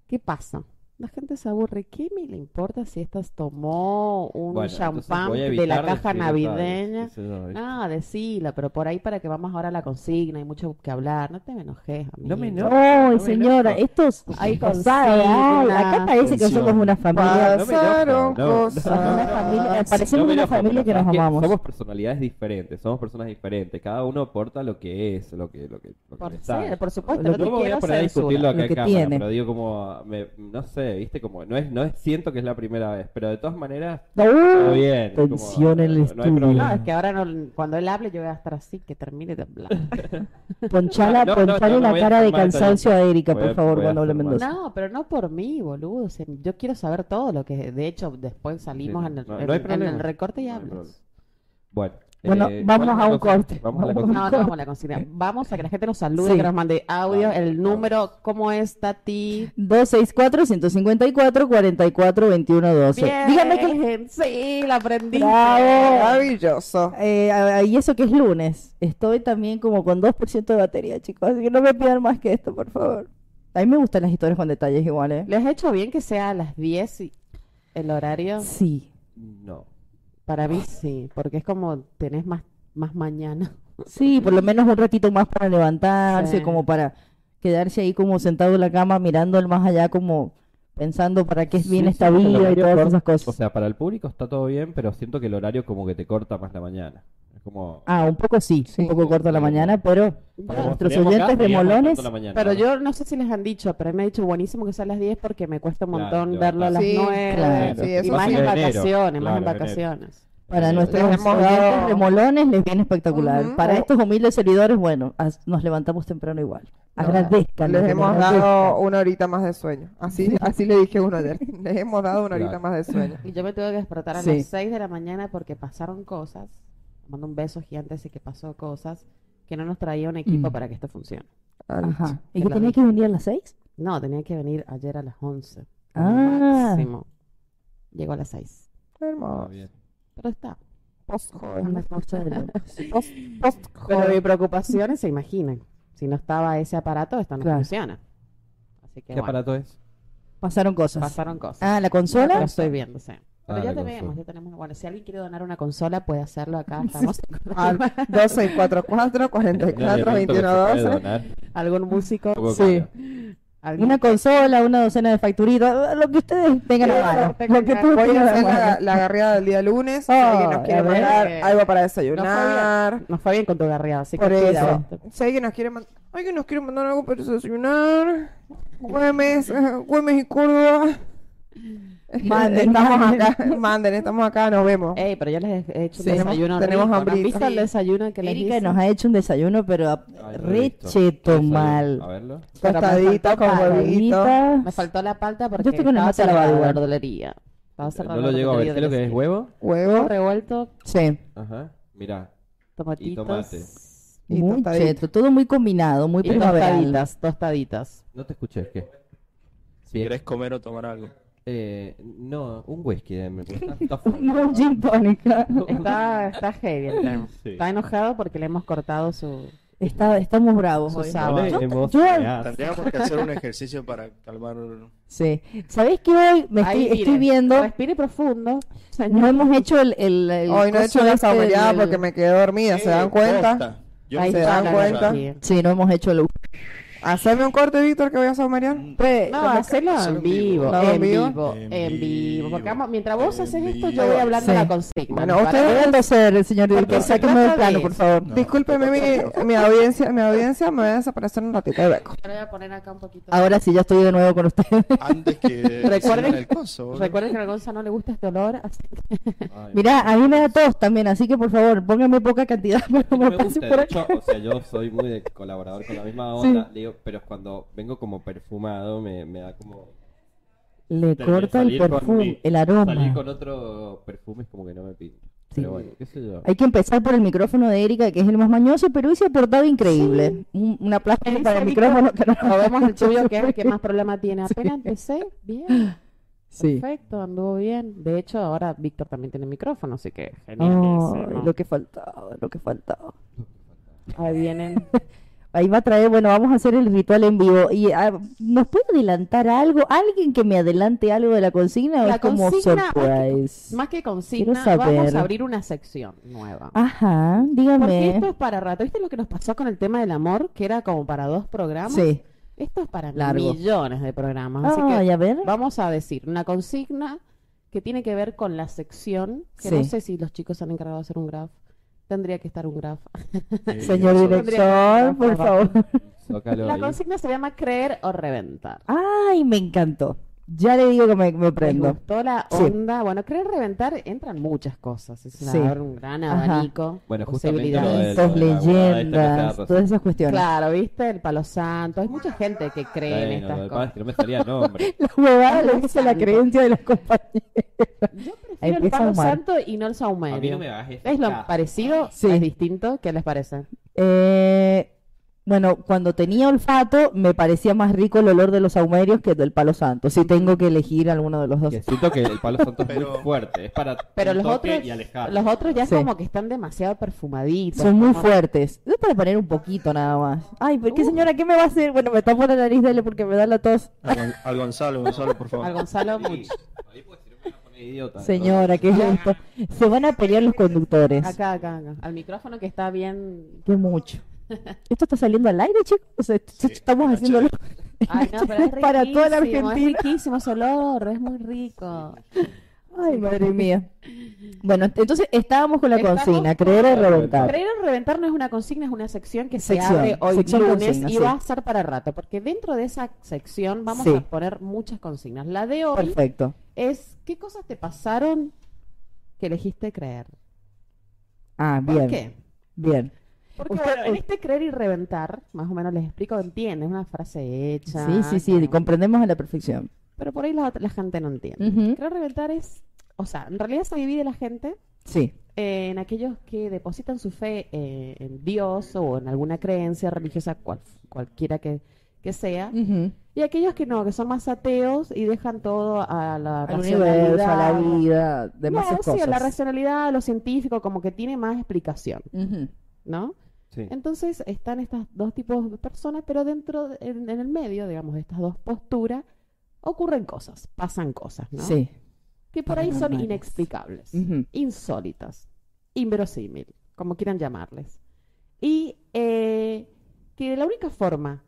¿qué pasa? La gente se aburre. ¿Qué me le importa si estas tomó un Bueno, champán de la caja navideña? Ah, decila, pero por ahí para que vamos ahora a la consigna, hay mucho que hablar. No te me enojes, No me amigo. enojo. Ay, No me señora, estos Hay cosas, ay, acá parece que somos una familia. Pasaron cosas. Parecemos una familia que nos amamos. Somos personalidades diferentes, somos personas diferentes. Cada uno aporta lo que es, lo que, lo que, lo que Por supuesto, Lo no que- te No me voy quiero a poner a discutirlo acá en cámara, tiene. pero digo como, me- no sé, viste, como, no es, no es, siento que es la primera vez, pero de todas maneras, Uh, está bien. tensión en el no estudio. No, problema. es que ahora no- cuando él hable yo voy a estar así, que termine de hablar. Ponchala, No, no, ponchale no, la cara de cansancio a Erika, por a- favor, cuando hable. Mendoza. No, pero no por mí, boludo. o sea, yo quiero saber todo lo que, de hecho, después salimos Sí, en, el, no- en- no el recorte y No hablas. Bueno, Bueno, eh, vamos ¿cuál es a un corte. Vamos a la Vamos cosa. No, no vamos a la consigna. Vamos a que la gente nos salude, Sí. que nos mande audio. El número, ¿cómo es, Tati? 264-154-44-21-12. Bien, Dígame que... Sí, la aprendí. Bravo. Maravilloso. Eh, y eso que es lunes. Estoy también como con 2% de batería, chicos. Así que no me pidan más que esto, por favor. A mí me gustan las historias con detalles igual, ¿eh? ¿Les ha hecho bien que sea a las 10 y el horario? Sí. No. Para mí sí, porque es como tenés más, más mañana. Sí, por lo menos un ratito más para levantarse, Sí. como para quedarse ahí como sentado en la cama mirando el más allá como pensando para qué es bien Sí, esta sí, vida y todas esas cosas. O sea, para el público está todo bien, pero siento que el horario como que te corta más la mañana. Como... Ah, un poco sí, Sí. un poco corto la mañana, pero Como nuestros oyentes la mañana, Pero yo no sé si les han dicho, pero me ha dicho buenísimo que sea a las 10 porque me cuesta un Claro, montón levantar. verlo a las Sí, 9. claro. Sí, y más en Enero, vacaciones, más en claro, enero. vacaciones. para nuestros oyentes dado- remolones les viene espectacular. Para estos humildes servidores, bueno, nos levantamos temprano igual. Agradezcan. Les hemos dado una horita más de sueño. Así, así le dije a uno ayer. Les hemos dado una horita Claro. más de sueño. Y yo me tuve que despertar a Sí. las 6 de la mañana porque pasaron cosas. Mando un beso gigante, así que pasó cosas que no nos traía un equipo Mm. para que esto funcione. Ajá. ¿Y Que tenía que venir a las seis? No, tenía que venir ayer a las 11. como Ah. Máximo. Llegó a las 6. Ah, Hermoso. bien. Pero está. Post joven. de. Post, Pero mi preocupación se imaginan. Si no estaba ese aparato, esto no Claro. funciona. Así que ¿Qué bueno, aparato es? Pasaron cosas. pasaron cosas. Ah, ¿la Lo consola? estoy viendo, sí. Pero Ah, ya tenemos, ya tenemos. Bueno, si alguien quiere donar una consola, puede hacerlo acá. Estamos. Al 2644 44 21 12. ¿Algún músico? Sí. ¿Alguien? Una consola, una docena de facturitas, lo que ustedes tengan a mano. Lo que tú Voy a tengas a hacer la, la garreada del día lunes. Si Oh, alguien nos quiere mandar Eh, algo para Nos fue desayunar. bien, nos fue bien con tu garreada, así que Por eso. cuidado. Si alguien nos quiere mandar, alguien nos quiere mandar algo para desayunar. Güemes, eh, Güemes y Córdoba. Manden, estamos acá, manden, estamos acá, nos vemos. Ey, pero yo les he hecho un Sí, desayuno tenemos. ¿No hambrita. visto el desayuno que les Erika hice? nos ha hecho un desayuno, pero a- Ay, no he visto. recheto mal. A verlo. Tostadita faltó con huevito. Me faltó la palta porque Yo estoy con estaba cerrada la verdulería. Estaba cerrada No lo llego a ver. ¿Qué es lo que es huevo? Huevo. revuelto, Sí, Ajá. Mira. tomatitos. tomate. Y muy tostadita. cheto, todo muy combinado, muy Y primaveral. tostaditas, tostaditas. No te escuché. ¿Qué? Si querés comer o tomar algo. Eh, no, un whisky. eh, me- Está, está fuerte. No, gin tónica. Está, está heavy el tema. Sí. Está enojado porque le hemos cortado su... Está, estamos bravos hoy. sábado. Yo- Hemos- yo- Tendríamos que hacer un ejercicio para calmar. sí. ¿Sabéis que hoy me estoy, estoy viendo? Respire profundo. No hemos hecho el. el, el Hoy no he hecho la este porque me quedé dormida, ¿se dan cuenta? ¿Se dan cuenta? Sí, no hemos hecho el. Haceme un corte, Víctor, que voy a saumerear. Pues, No, ¿Cómo que- hacerlo en en vivo, en vivo? En vivo. Porque vamos, mientras vos haces esto, yo voy hablando Sí. la consigna. Bueno, ustedes- Voy a toser, señor director. trata del plano, de por favor. No. Discúlpeme mi, mi audiencia, mi audiencia me voy a desaparecer un ratito de beco. Yo le voy a poner acá un poquito. Ahora sí, ya estoy de nuevo con ustedes. Antes que Recuerden- el coso. Recuerden que a Gonza no le gusta este olor, así que ay, Mira, a mí me da tos también, así que por favor, pónganme poca cantidad, pero me me pase gusta, por de acá. hecho, o sea, yo soy muy de colaborador con la misma onda, digo, pero cuando vengo como perfumado me, me da como... Le corta el con perfume, mi- el aroma. Salir con otro perfume es como que no me pinta. Pero bueno, qué sé yo. Hay que empezar por el micrófono de Erika, que es el más mañoso, pero hoy se ha portado increíble. Un, un aplauso Ese para el micrófono, micrófono. que no- vemos el tuyo que es el que más problema tiene. Apenas empecé, bien. Sí. Perfecto, anduvo bien. De hecho, ahora Víctor también tiene micrófono, así que genial. lo que faltaba, lo que faltaba. Ahí vienen. Ahí va a traer, bueno, vamos a hacer el ritual en vivo. ¿Y ah, nos puede adelantar algo? ¿Alguien que me adelante algo de la consigna o La es como consigna, más que- surprise? Más que consigna, vamos a abrir una sección nueva. Ajá, Porque dígame. esto es para rato. ¿Viste lo que nos pasó con el tema del amor? Que era como para dos programas. Sí. Esto es para Largo. millones de programas. Así que a ver. vamos a decir una consigna que tiene que ver con la sección. Que Sí. no sé si los chicos han encargado de hacer un graph. Tendría que estar un graph. Señor director, por favor. Zócalo La ahí. consigna se llama creer o reventar. Ay, me encantó. Ya le digo que me, me Me prendo. gustó la Sí. onda. Bueno, creer reventar entran muchas cosas. Es Sí. una- un gran Ajá. abanico. Bueno, justamente lo de- leyendas, todas esas cuestiones. Claro, ¿viste? El palo santo. Hay mucha gente que cree en estas pasa es cosas. que no me salía el nombre. La huevada le dice la creencia de los compañeros. Yo prefiero el palo santo y no el A mí saumerio. no me hagas ese ¿Es lo parecido? Sí. ¿Es distinto? ¿Qué les parece? Eh, bueno, cuando tenía olfato me parecía más rico el olor de los saumerios que del palo santo. Si tengo que elegir alguno de los dos. Que siento que el palo santo es Pero- muy fuerte. Es para Pero los otros, y alejar. los otros ya Sí. como que están demasiado perfumaditos. Son muy como- fuertes. Es para poner un poquito nada más. Ay, ¿pero qué señora? ¿Qué me va a hacer? Bueno, me tapo la nariz, dale, porque me da la tos. Al, Gon- al Gonzalo, Gonzalo, por favor. Al Gonzalo Sí. mucho. Ahí no idiota. Señora, ¿qué es esto? Se van a pelear los conductores. Acá, acá, acá. Al micrófono que está bien. Qué mucho. ¿Esto está saliendo al aire, chicos? O sea, esto- estamos haciéndolo Ay, no, pero es para toda la riquísimo, Es Argentina. riquísimo ese olor, es muy rico. Ay, madre mía. Bueno, entonces estábamos con la Estamos consigna, con- creer o reventar. Creer o reventar no es una consigna, es una sección que se Sección, abre hoy lunes consigna, y sí. va a ser para rato, porque dentro de esa sección vamos Sí. a poner muchas consignas. La de hoy Perfecto. es ¿qué cosas te pasaron que elegiste creer? Ah, ¿Por bien. qué? Bien. Porque Usted- bueno, en este creer y reventar, más o menos les explico, entiende, es una frase hecha. Sí, sí, sí, comprendemos a la perfección. Pero por ahí la, la gente no entiende. Ujú. Creer y reventar es, o sea, en realidad se divide la gente Sí. eh, en aquellos que depositan su fe eh, en Dios o en alguna creencia religiosa, cual- cualquiera que, que sea, y aquellos que no, que son más ateos y dejan todo a la Al universo, a la racionalidad. vida, demás No, cosas. sí, a la racionalidad, a lo científico, como que tiene más explicación, Ujú. ¿No? Sí. Entonces están estos dos tipos de personas, pero dentro, de- en, en el medio, digamos, de estas dos posturas, ocurren cosas, pasan cosas, ¿no? Sí. Que por ahí son inexplicables, insólitas, inverosímil, como quieran llamarles. Y eh, que la única forma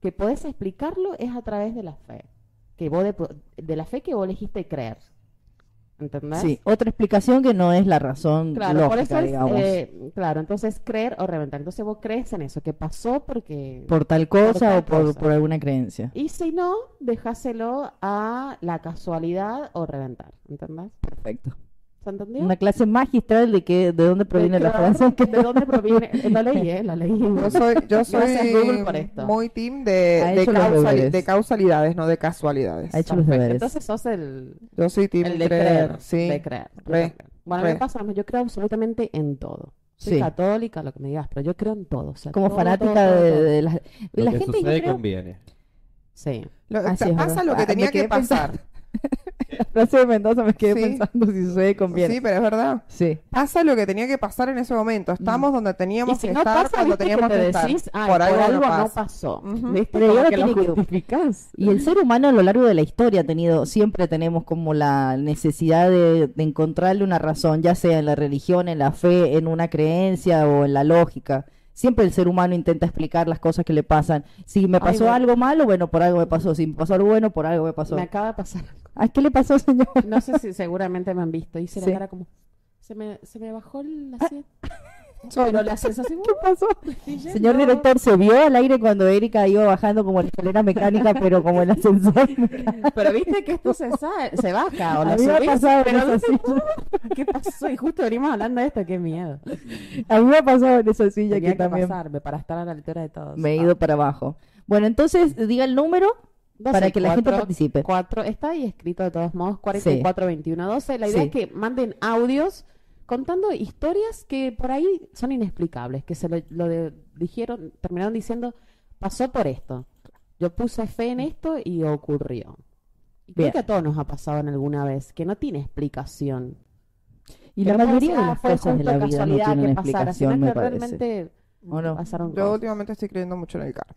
que podés explicarlo es a través de la fe. Que vos de, de la fe que vos elegiste creer. ¿Entendés? Sí, otra explicación que no es la razón Claro, lógica, por eso es, digamos. eh, claro, entonces creer o reventar. Entonces vos crees en eso, que pasó porque... por tal cosa tal o por, cosa. por alguna creencia. Y si no, dejáselo a la casualidad o reventar. ¿Entendés? Perfecto. ¿Se entendió? Una clase magistral de que de dónde proviene la Claro, frase. que- ¿De dónde proviene? Lo leí, ¿eh? Lo leí. Yo soy, yo soy Gracias, Google, por esto. muy team de, de, causali- de causalidades, no de casualidades. Ha hecho los. Entonces sos el, Yo soy team el de creer, creer. sí. De creer. Re. Bueno, re. me pasa, yo creo absolutamente en todo. Soy Sí. católica, lo que me digas, pero yo creo en todo. o sea, Como todo, fanática todo, todo, de, todo. de la, Lo la que gente yo sucede creo- conviene. Sí. Lo- Así pasa lo que Ah, tenía que pasar. La frase de Mendoza me quedé Sí. pensando si sucede conviene. Sí, pero es verdad. Sí. Pasa lo que tenía que pasar en ese momento. Estamos donde Y teníamos si que no estar pasa, cuando teníamos que te que estar. decís, "Ay, por algo, no no pasa. pasó. Ujú. ¿Viste? Pero ahora que lo tiene que- justificás. Y el ser humano a lo largo de la historia ha tenido, siempre tenemos como la necesidad de, de encontrarle una razón, ya sea en la religión, en la fe, en una creencia o en la lógica. Siempre el ser humano intenta explicar las cosas que le pasan. Si me Ay, pasó bueno. algo malo, bueno, por algo me pasó. Si me pasó algo bueno, por algo me pasó. Me acaba de pasar. Ay, ¿qué le pasó, señor? No sé si seguramente me han visto. Hice Sí. la cara como. Se me, se me bajó el asiento. Soy- Pero la sensación. ¿Qué pasó? Señor director, ¿se vio al aire cuando Erika iba bajando como la escalera mecánica, pero como el ascensor? Pero viste que esto se, baja o A lo subís, pero. ¿Qué pasó? Y justo venimos hablando de esto, qué miedo. A mí me ha pasado en esa silla Tenía que que también pasarme para estar a la altura de todos. me he ido para abajo. Bueno, entonces diga el número Para que la gente participe. cuatro, está ahí escrito de todos modos, 44 21 12. La idea Sí. es que manden audios contando historias que por ahí son inexplicables, que se lo, lo de- dijeron, terminaron diciendo, pasó por esto. Yo puse fe en esto y ocurrió. Y creo Bien. que a todos nos ha pasado en alguna vez, que no tiene explicación. Y la mayoría de "Ah, las fue cosas de la vida no tienen que pasara", explicación, sino me que parece. realmente Yo cosas. últimamente estoy creyendo mucho en el karma.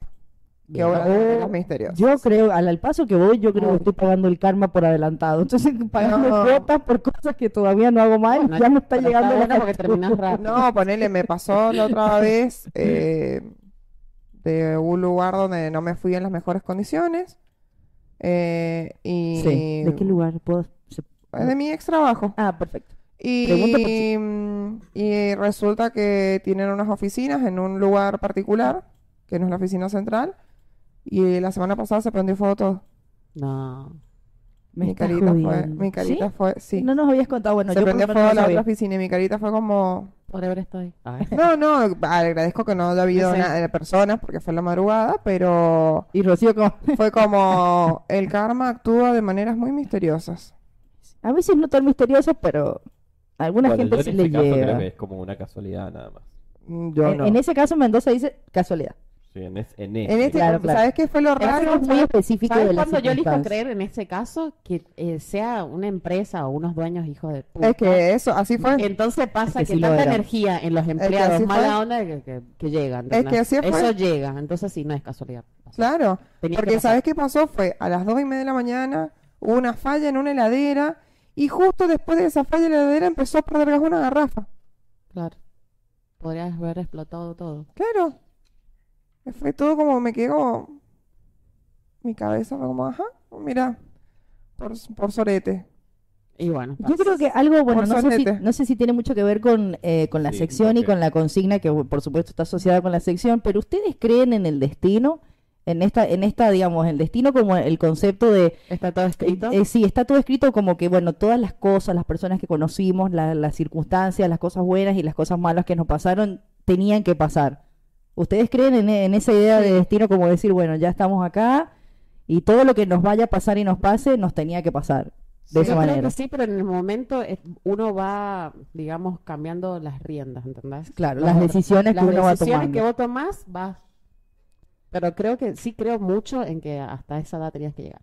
Que ahora Oh, los misterios. Yo creo, al, al paso que voy, yo creo que estoy pagando el karma por adelantado. Entonces, pagando No. cuotas por cosas que todavía no hago mal, Bueno, ya me está llegando la bueno porque terminás rápido. No, ponele, me pasó la otra vez eh, de un lugar donde no me fui en las mejores condiciones. eh, y Sí. ¿De qué lugar puedo? se- de mi ex trabajo. Ah, perfecto. Y, Pregunta por si- mm, y resulta que tienen unas oficinas en un lugar particular, que no es la oficina central. Y la semana pasada se prendió fuego todo. No. Me mi estás carita fue, mi carita ¿Sí? fue, sí. No nos habías contado. Bueno, se yo prendió fuego no la otra oficina y mi carita fue como... Por haber estado ahí. No, no, agradezco que no haya habido nada de personas porque fue en la madrugada, pero Y Rocío, como... fue como el karma actúa de maneras muy misteriosas. a veces no tan misterioso, pero a alguna Bueno, gente yo sí en le este caso llega. creo que es como una casualidad nada más. Mm, Yo en, no. en ese caso, Mendoza dice casualidad. Sí, en, es- en En este. este, Claro, claro. ¿sabes qué fue lo Es raro? algo muy específico ¿Sabes de la cuándo yo elijo creer en ese caso? Que eh, sea una empresa o unos dueños hijos de puta. Es que eso, así fue. Entonces pasa Es que que, sí tanta energía en los que empleados, así fue. mala onda que, que, que llegan. Es que así fue. Eso llega, entonces sí, no es casualidad. Claro, Tenía que porque. ¿sabes qué pasó? Fue a las dos y media de la mañana, hubo una falla en una heladera y justo después de esa falla en la heladera empezó a perder gas una garrafa. Claro. Podrías haber explotado todo. Claro. Fue todo como, me quedé como... Mi cabeza fue como, ajá, mira, por, por sorete. Y bueno, Yo creo que algo, bueno, no sé, si, no sé si tiene mucho que ver con, eh, con la Sí, sección y con la consigna, que por supuesto está asociada con la sección, pero ¿ustedes creen en el destino? En esta, en esta digamos, el destino como el concepto de... está todo escrito. eh, sí, está todo escrito como que, bueno, todas las cosas, las personas que conocimos, la- las circunstancias, las cosas buenas y las cosas malas que nos pasaron, tenían que pasar. ¿Ustedes creen en, en esa idea de destino como decir, bueno, ya estamos acá y todo lo que nos vaya a pasar y nos pase, nos tenía que pasar? De esa manera. que sí, pero en el momento eh, uno va, digamos, cambiando las riendas, ¿entendés? Claro, las decisiones que las uno va decisiones tomando. que vos tomás, vas. Pero creo que sí creo mucho en que hasta esa edad tenías que llegar.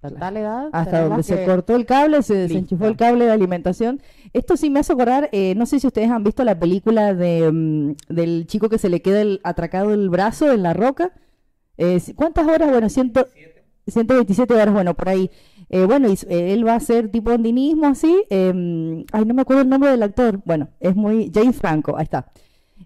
Hasta tal edad. Hasta tenemos donde se que- cortó el cable, se Listo. desenchufó el cable de alimentación. Esto sí me hace acordar, eh, no sé si ustedes han visto la película de, mm, del chico que se le queda el, atracado el brazo en la roca. Eh, ¿Cuántas horas? Bueno, ciento, 127 horas, bueno, por ahí. Eh, bueno, y, eh, él va a hacer tipo andinismo así. eh, ay, no me acuerdo el nombre del actor. Bueno, es muy... James Franco, ahí está.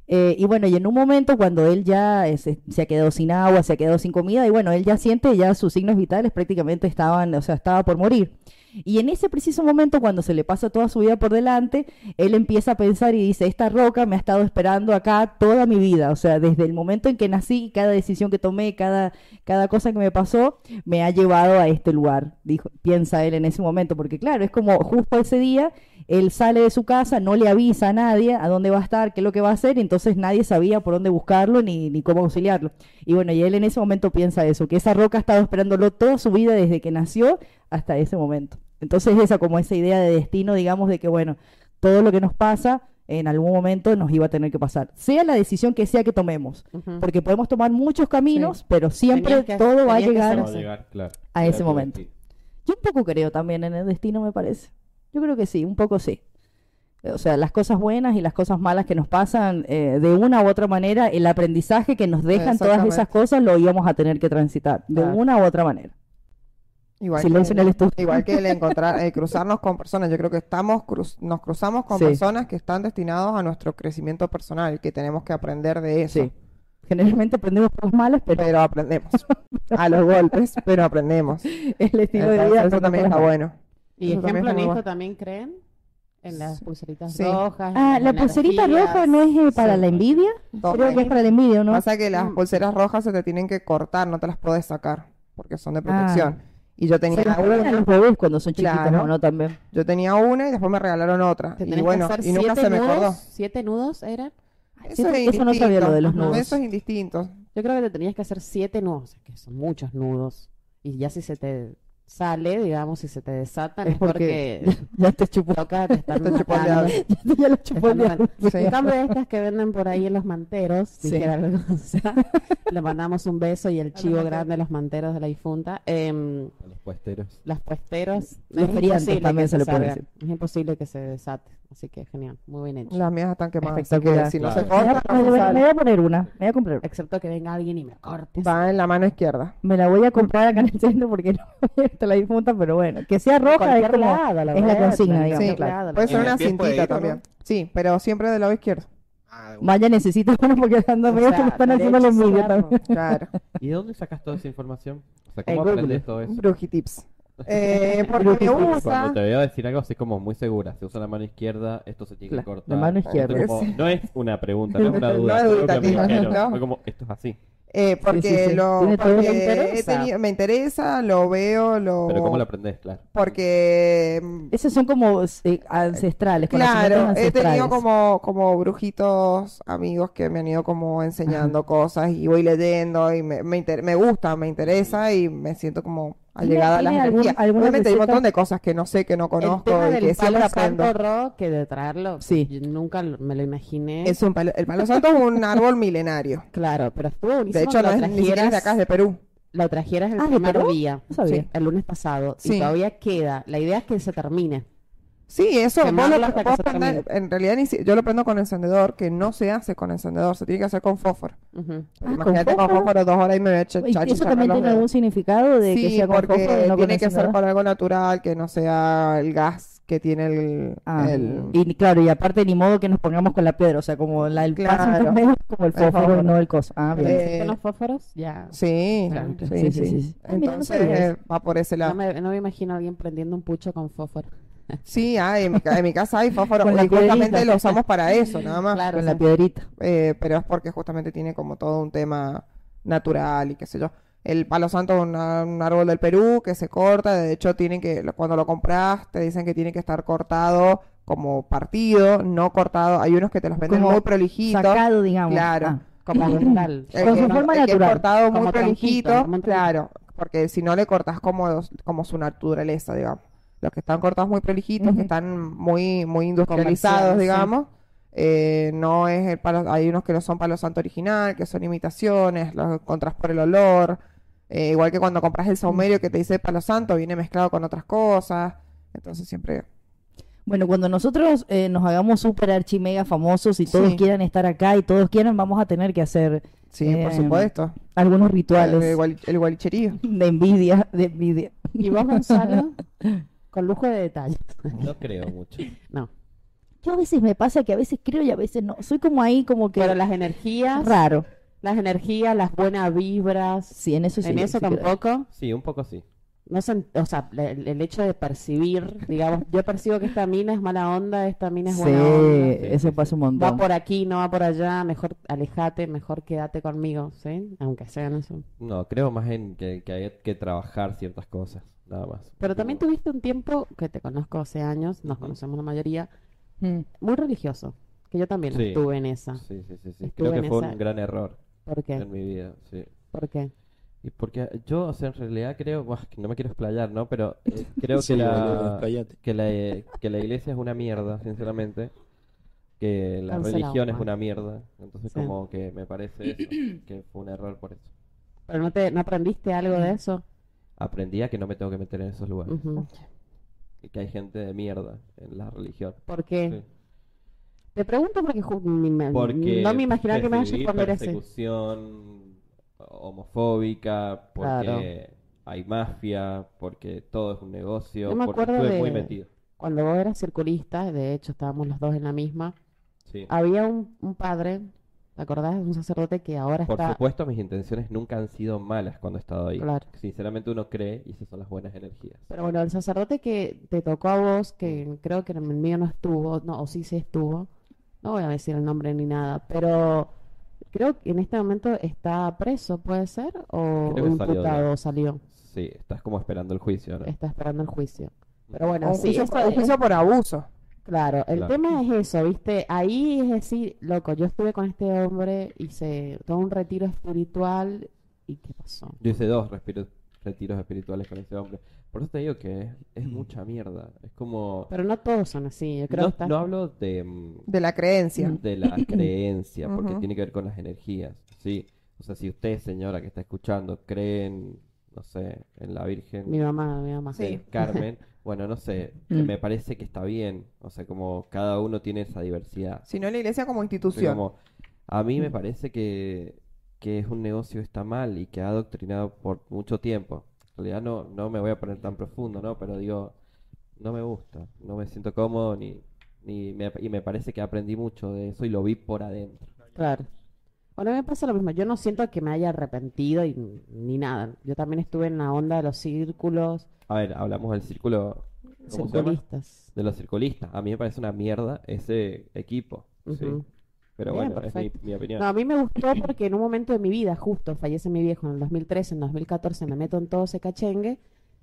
Eh, y bueno, y en un momento cuando él ya eh, se, se ha quedado sin agua, se ha quedado sin comida, y bueno, él ya siente ya sus signos vitales prácticamente estaban, o sea, estaba por morir. Y en ese preciso momento, cuando se le pasa toda su vida por delante, él empieza a pensar y dice, esta roca me ha estado esperando acá toda mi vida, o sea, desde el momento en que nací, cada decisión que tomé, cada, cada cosa que me pasó, me ha llevado a este lugar, dijo, piensa él en ese momento, porque claro, es como justo ese día, él sale de su casa, no le avisa a nadie a dónde va a estar, qué es lo que va a hacer, y entonces nadie sabía por dónde buscarlo ni, ni cómo auxiliarlo. Y bueno, y él en ese momento piensa eso, que esa roca ha estado esperándolo toda su vida desde que nació hasta ese momento. Entonces esa como esa idea de destino, digamos, de que bueno, todo lo que nos pasa en algún momento nos iba a tener que pasar, sea la decisión que sea que tomemos, porque podemos tomar muchos caminos, pero siempre que- todo va a llegar a llegar, claro. a ese momento. yo un poco creo también en el destino, me parece. Yo creo que sí, un poco sí. O sea, las cosas buenas y las cosas malas que nos pasan, eh, de una u otra manera, el aprendizaje que nos dejan todas esas cosas lo íbamos a tener que transitar, de Claro. una u otra manera. Igual Silencio en el estudio. Igual que el encontrar, el cruzarnos con personas. Yo creo que estamos cruz- nos cruzamos con Sí. personas que están destinados a nuestro crecimiento personal, que tenemos que aprender de eso. Sí. Generalmente aprendemos cosas malas, pero Pero aprendemos. a los golpes, pero aprendemos. el estilo de vida eso también está bueno. Y ejemplo en esto también creen en las pulseritas Sí. rojas. Ah, la pulserita roja no es eh, para Sí. la envidia. Todo. Creo que es para la envidia, ¿no? Pasa que las Mm. pulseras rojas se te tienen que cortar, no te las puedes sacar, porque son de Ah. protección. Y yo tenía Se una, los bebés cuando son chiquitos, Claro. ¿o ¿no? También. yo tenía una y después me regalaron otra. Te Y bueno, y nunca se me nudos, acordó. ¿Siete nudos eran? Eso- eso no sabía lo de los nudos. Eso es indistinto. Yo creo que te tenías que hacer siete nudos, que son muchos nudos. Y ya si se te sale, digamos, y se te desatan, Es es porque, porque ya te chupó. toca, te están Te matando. ya lo chupó. En cambio, estas que venden por ahí en los manteros, Sí. dijera algo, o sea, le mandamos un beso y el chivo grande a los manteros de la difunta. Em, A los puesteros. las puesteros, Los es feriantes imposible también que se le puede decir. Es imposible que se desate. Así que genial, muy bien hecho. Las mías están quemadas. así que si no Claro. se Me voy, a, corta, me no voy- se me sale. voy a poner una, me voy a comprar. Excepto que venga alguien y me corte. Va en la mano izquierda. Me la voy a comprar acá en el centro porque no estar la difunta, pero bueno, que sea roja es como lado, la es la verdad, consigna, digamos, Sí, claro. Puede ser ¿En una cintita ir, también. no? Sí, pero siempre del lado izquierdo. Ah, Vaya, necesito uno porque ando O medio que me están haciendo envidia cerrado. también. Claro. ¿Y de dónde sacas toda esa información? O sea, ¿cómo aprendes todo eso? Brujitips. Eh, porque me Cuando gusta. te voy a decir algo así como muy segura, si usa la mano izquierda, esto se tiene La- que cortar. la mano izquierda. Entonces, como, Sí. no es una pregunta, no es una No duda. es me dubitativa, dijeron. no. Como, esto es así. Eh, porque Sí, sí, sí. lo porque he interesa. tenido- me interesa, lo veo, lo Pero ¿cómo lo aprendes? Claro. porque mm, Esos son como eh, ancestrales, claro, he tenido como como brujitos amigos que me han ido como enseñando cosas y voy leyendo y me me, inter- me gusta, me interesa y me siento como ¿Tiene- allegada a las algún- energías. alguna Obviamente hay un montón de cosas que no sé, que no El conozco tema y del que siempre palo aprendo. santo ro, que de traerlo, Sí. yo nunca me lo imaginé. Es un palo- el palo santo es un árbol milenario. Claro, pero estuvo buenísimo De hecho, no lo es, ni siquiera es de acá, es de Perú. lo trajeras el Ah, ¿de primer día, No sabía. Sí. el lunes pasado, Sí. y todavía queda. La idea es que se termine. Sí, eso, vos lo, que vos termine. en realidad ni si- yo lo prendo con encendedor, que no se hace con encendedor, se tiene que hacer con fósforo. Ujú. Ah, ¿con Imagínate con fósforo? fósforo dos horas y me voy a echar ¿Y chachi ¿Eso también tiene algún significado de que Sí, sea con porque fósforo no con tiene que ser con algo natural, que no sea el gas que tiene el... Ah, el- y claro, y aparte ni modo que nos pongamos con la piedra, o sea, como la, el paso Claro. como el El fósforo y fósforo. no el coso. Ah, bien. Eh, ¿Existen los fósforos? Ya. Sí, Claro. sí, Sí, sí, sí, sí, sí. Ah, mira, no Entonces eh, va por ese No lado. me, no me imagino a alguien prendiendo un pucho con fósforo. Sí, ah, en, mi, en mi casa hay fósforo Con la y justamente lo usamos para eso, nada más. Claro, la piedrita. Eh, pero es porque justamente tiene como todo un tema natural y qué sé yo. El palo santo es un árbol del Perú que se corta, de hecho tienen que, cuando lo compras te dicen que tiene que estar cortado como partido, no cortado. Hay unos que te los venden Como muy prolijitos. Sacado, digamos. Claro. Ah. como Con su forma que es natural. cortado muy Como prolijito, claro, porque si no le cortas como, como su naturaleza, digamos. Los que están cortados muy prolijitos, que están muy, muy industrializados, sí. digamos, eh, no es el palo, hay unos que no son palo santo original, que son imitaciones, los encontrás por el olor, eh, igual que cuando compras el saumerio que te dice palo santo, viene mezclado con otras cosas, entonces siempre... Bueno, cuando nosotros eh, nos hagamos super archi mega famosos y todos Sí. quieran estar acá y todos quieran, vamos a tener que hacer Sí, por supuesto. algunos El, rituales guali- el gualicherío. de envidia, de envidia. Y vos, Gonzalo, con lujo de detalle. No creo mucho. No. Yo a veces me pasa que a veces creo y a veces no. Soy como ahí como que Pero las energías, raro. las energías, las buenas vibras, Sí, en eso sí. en eso sí creo. tampoco. Sí, un poco sí. No sen- o sea, el, el hecho de percibir, digamos, yo percibo que esta mina es mala onda, esta mina es Sí, buena onda. eso pasa un Va montón. por aquí, no va por allá, mejor alejate, mejor quédate conmigo, ¿sí? Aunque sean eso. No, creo más en que, que hay que trabajar ciertas cosas, nada más. Pero también tuviste un tiempo, que te conozco hace años, nos conocemos la mayoría, Mm. muy religioso, que yo también Sí. estuve en esa. Sí, sí, sí. sí. Estuve Creo en que fue esa- un gran error ¿Por qué? en mi vida, sí. ¿Por qué? Y porque yo, o sea, en realidad creo, buah, que no me quiero explayar, ¿no? Pero eh, creo Sí, que, boludo, la, cállate. que, la, eh, que la iglesia es una mierda, sinceramente. Que la Cancelado, religión es Juan. una mierda. Entonces Sí. como que me parece eso, que fue un error por eso. ¿Pero no, te, no aprendiste algo de eso? Aprendí a que no me tengo que meter en esos lugares. Y que hay gente de mierda en la religión. ¿Por qué? Sí. Te pregunto porque Porque no me imaginaba que me vayas a responder ese. persecución homofóbica, porque Claro. hay mafia, porque todo es un negocio, Yo me porque acuerdo estuve de- muy metido. Cuando vos eras circulista, de hecho estábamos los dos en la misma, Sí. había un, un padre, ¿te acordás? Un sacerdote que ahora Por está... supuesto, mis intenciones nunca han sido malas cuando he estado ahí. Claro. Sinceramente uno cree y esas son las buenas energías. Pero bueno, el sacerdote que te tocó a vos, que creo que en el mío no estuvo, no, o sí se estuvo, no voy a decir el nombre ni nada, pero creo que en este momento está preso, ¿puede ser? ¿O Creo que salió imputado de- salió? Sí, estás como esperando el juicio, ¿no? Está esperando el juicio. Pero bueno, un, sí, juicio, esto un es- juicio por abuso. Claro, el Claro. tema es eso, ¿viste? Ahí es decir, loco, yo estuve con este hombre, hice todo un retiro espiritual y ¿qué pasó? Yo hice dos respiros- retiros espirituales con ese hombre. Por eso te digo que es, es mucha mierda. Es como... Pero no todos son así. Yo creo No, que estás- no hablo de, mm, De la creencia. de la creencia, porque tiene que ver con las energías, ¿sí? O sea, si usted, señora que está escuchando, cree en, no sé, en la Virgen Mi mamá, mi mamá. Sí. Carmen, bueno, no sé, Mm. me parece que está bien. O sea, como cada uno tiene esa diversidad. Sino la iglesia como institución. como, a mí me parece que, que es un negocio que está mal y que ha adoctrinado por mucho tiempo. En realidad no, no me voy a poner tan profundo, ¿no? Pero digo, no me gusta, no me siento cómodo ni, ni me- y me parece que aprendí mucho de eso y lo vi por adentro. Claro. Bueno, a mí me pasa lo mismo. Yo no siento que me haya arrepentido y, ni nada. Yo también estuve en la onda de los círculos A ver, hablamos del círculo, ¿cómo se llama? circulistas. De los circulistas. A mí me parece una mierda ese equipo, ¿sí? Pero Bien, bueno, es mi, opinión. No, a mí me gustó porque en un momento de mi vida, justo fallece mi viejo en el 2013, en 2014 me meto en todo ese cachengue,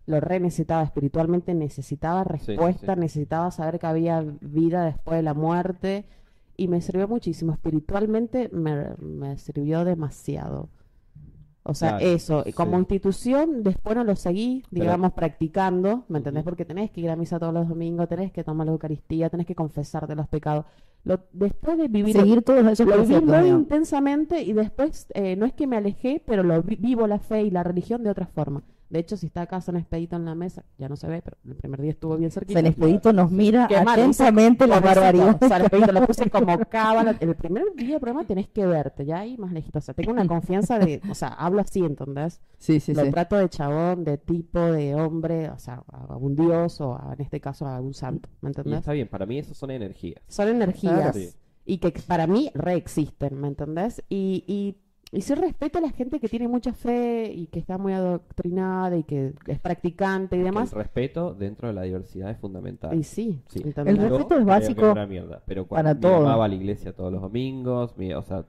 lo re necesitaba espiritualmente, necesitaba sí, sí. respuesta, necesitaba saber que había vida después de la muerte y me sirvió muchísimo. Espiritualmente me, me sirvió demasiado. O sea, Claro, eso, y como sí. institución, después no lo seguí, Pero- digamos, practicando, ¿me entendés? Porque tenés que ir a misa todos los domingos, tenés que tomar la Eucaristía, tenés que confesarte los pecados. Lo, después de vivir Seguir todos esos lo viví muy intensamente y después eh, no es que me alejé, pero lo vi- vivo la fe y la religión de otra forma. De hecho, si está acá San Expedito en la mesa, ya no se ve, pero el primer día estuvo bien cerquita. San Expedito nos mira atentamente la barbaridad. San Expedito lo puse como cábala. El primer día del programa tenés que verte, ya ahí más lejito. O sea, tengo una confianza de, o sea, hablo así, ¿entendés? Sí, sí, lo sí. trato de chabón, de tipo, de hombre, o sea, a un dios o a- en este caso a un santo, ¿me Y entendés? está bien, para mí eso son energías. Son energías Sí. y que para mí reexisten, ¿me entendés? Y, y, y sí respeto a la gente que tiene mucha fe y que está muy adoctrinada y que es practicante y demás. el respeto dentro de la diversidad es fundamental. Y sí, Sí. El Yo respeto es básico una mierda, pero cuando para todo. va a la iglesia todos los domingos, mi- o sea,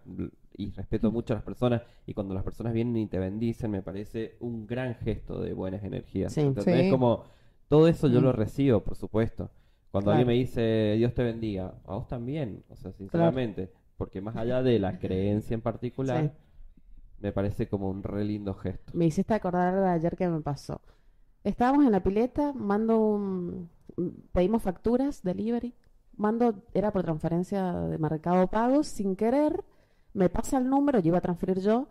y respeto mucho a las personas, y cuando las personas vienen y te bendicen, me parece un gran gesto de buenas energías. Sí. ¿entendés? Sí. Es como, todo eso yo Mm. lo recibo, por supuesto. Cuando Claro. alguien me dice, Dios te bendiga, a vos también, o sea, sinceramente, porque más allá de la creencia en particular, Sí. Me parece como un re lindo gesto. Me hiciste acordar de ayer que me pasó. Estábamos en la pileta, mando un... Pedimos facturas, delivery. Mando, era por transferencia de Mercado Pago, sin querer. Me pasa el número, yo iba a transferir yo.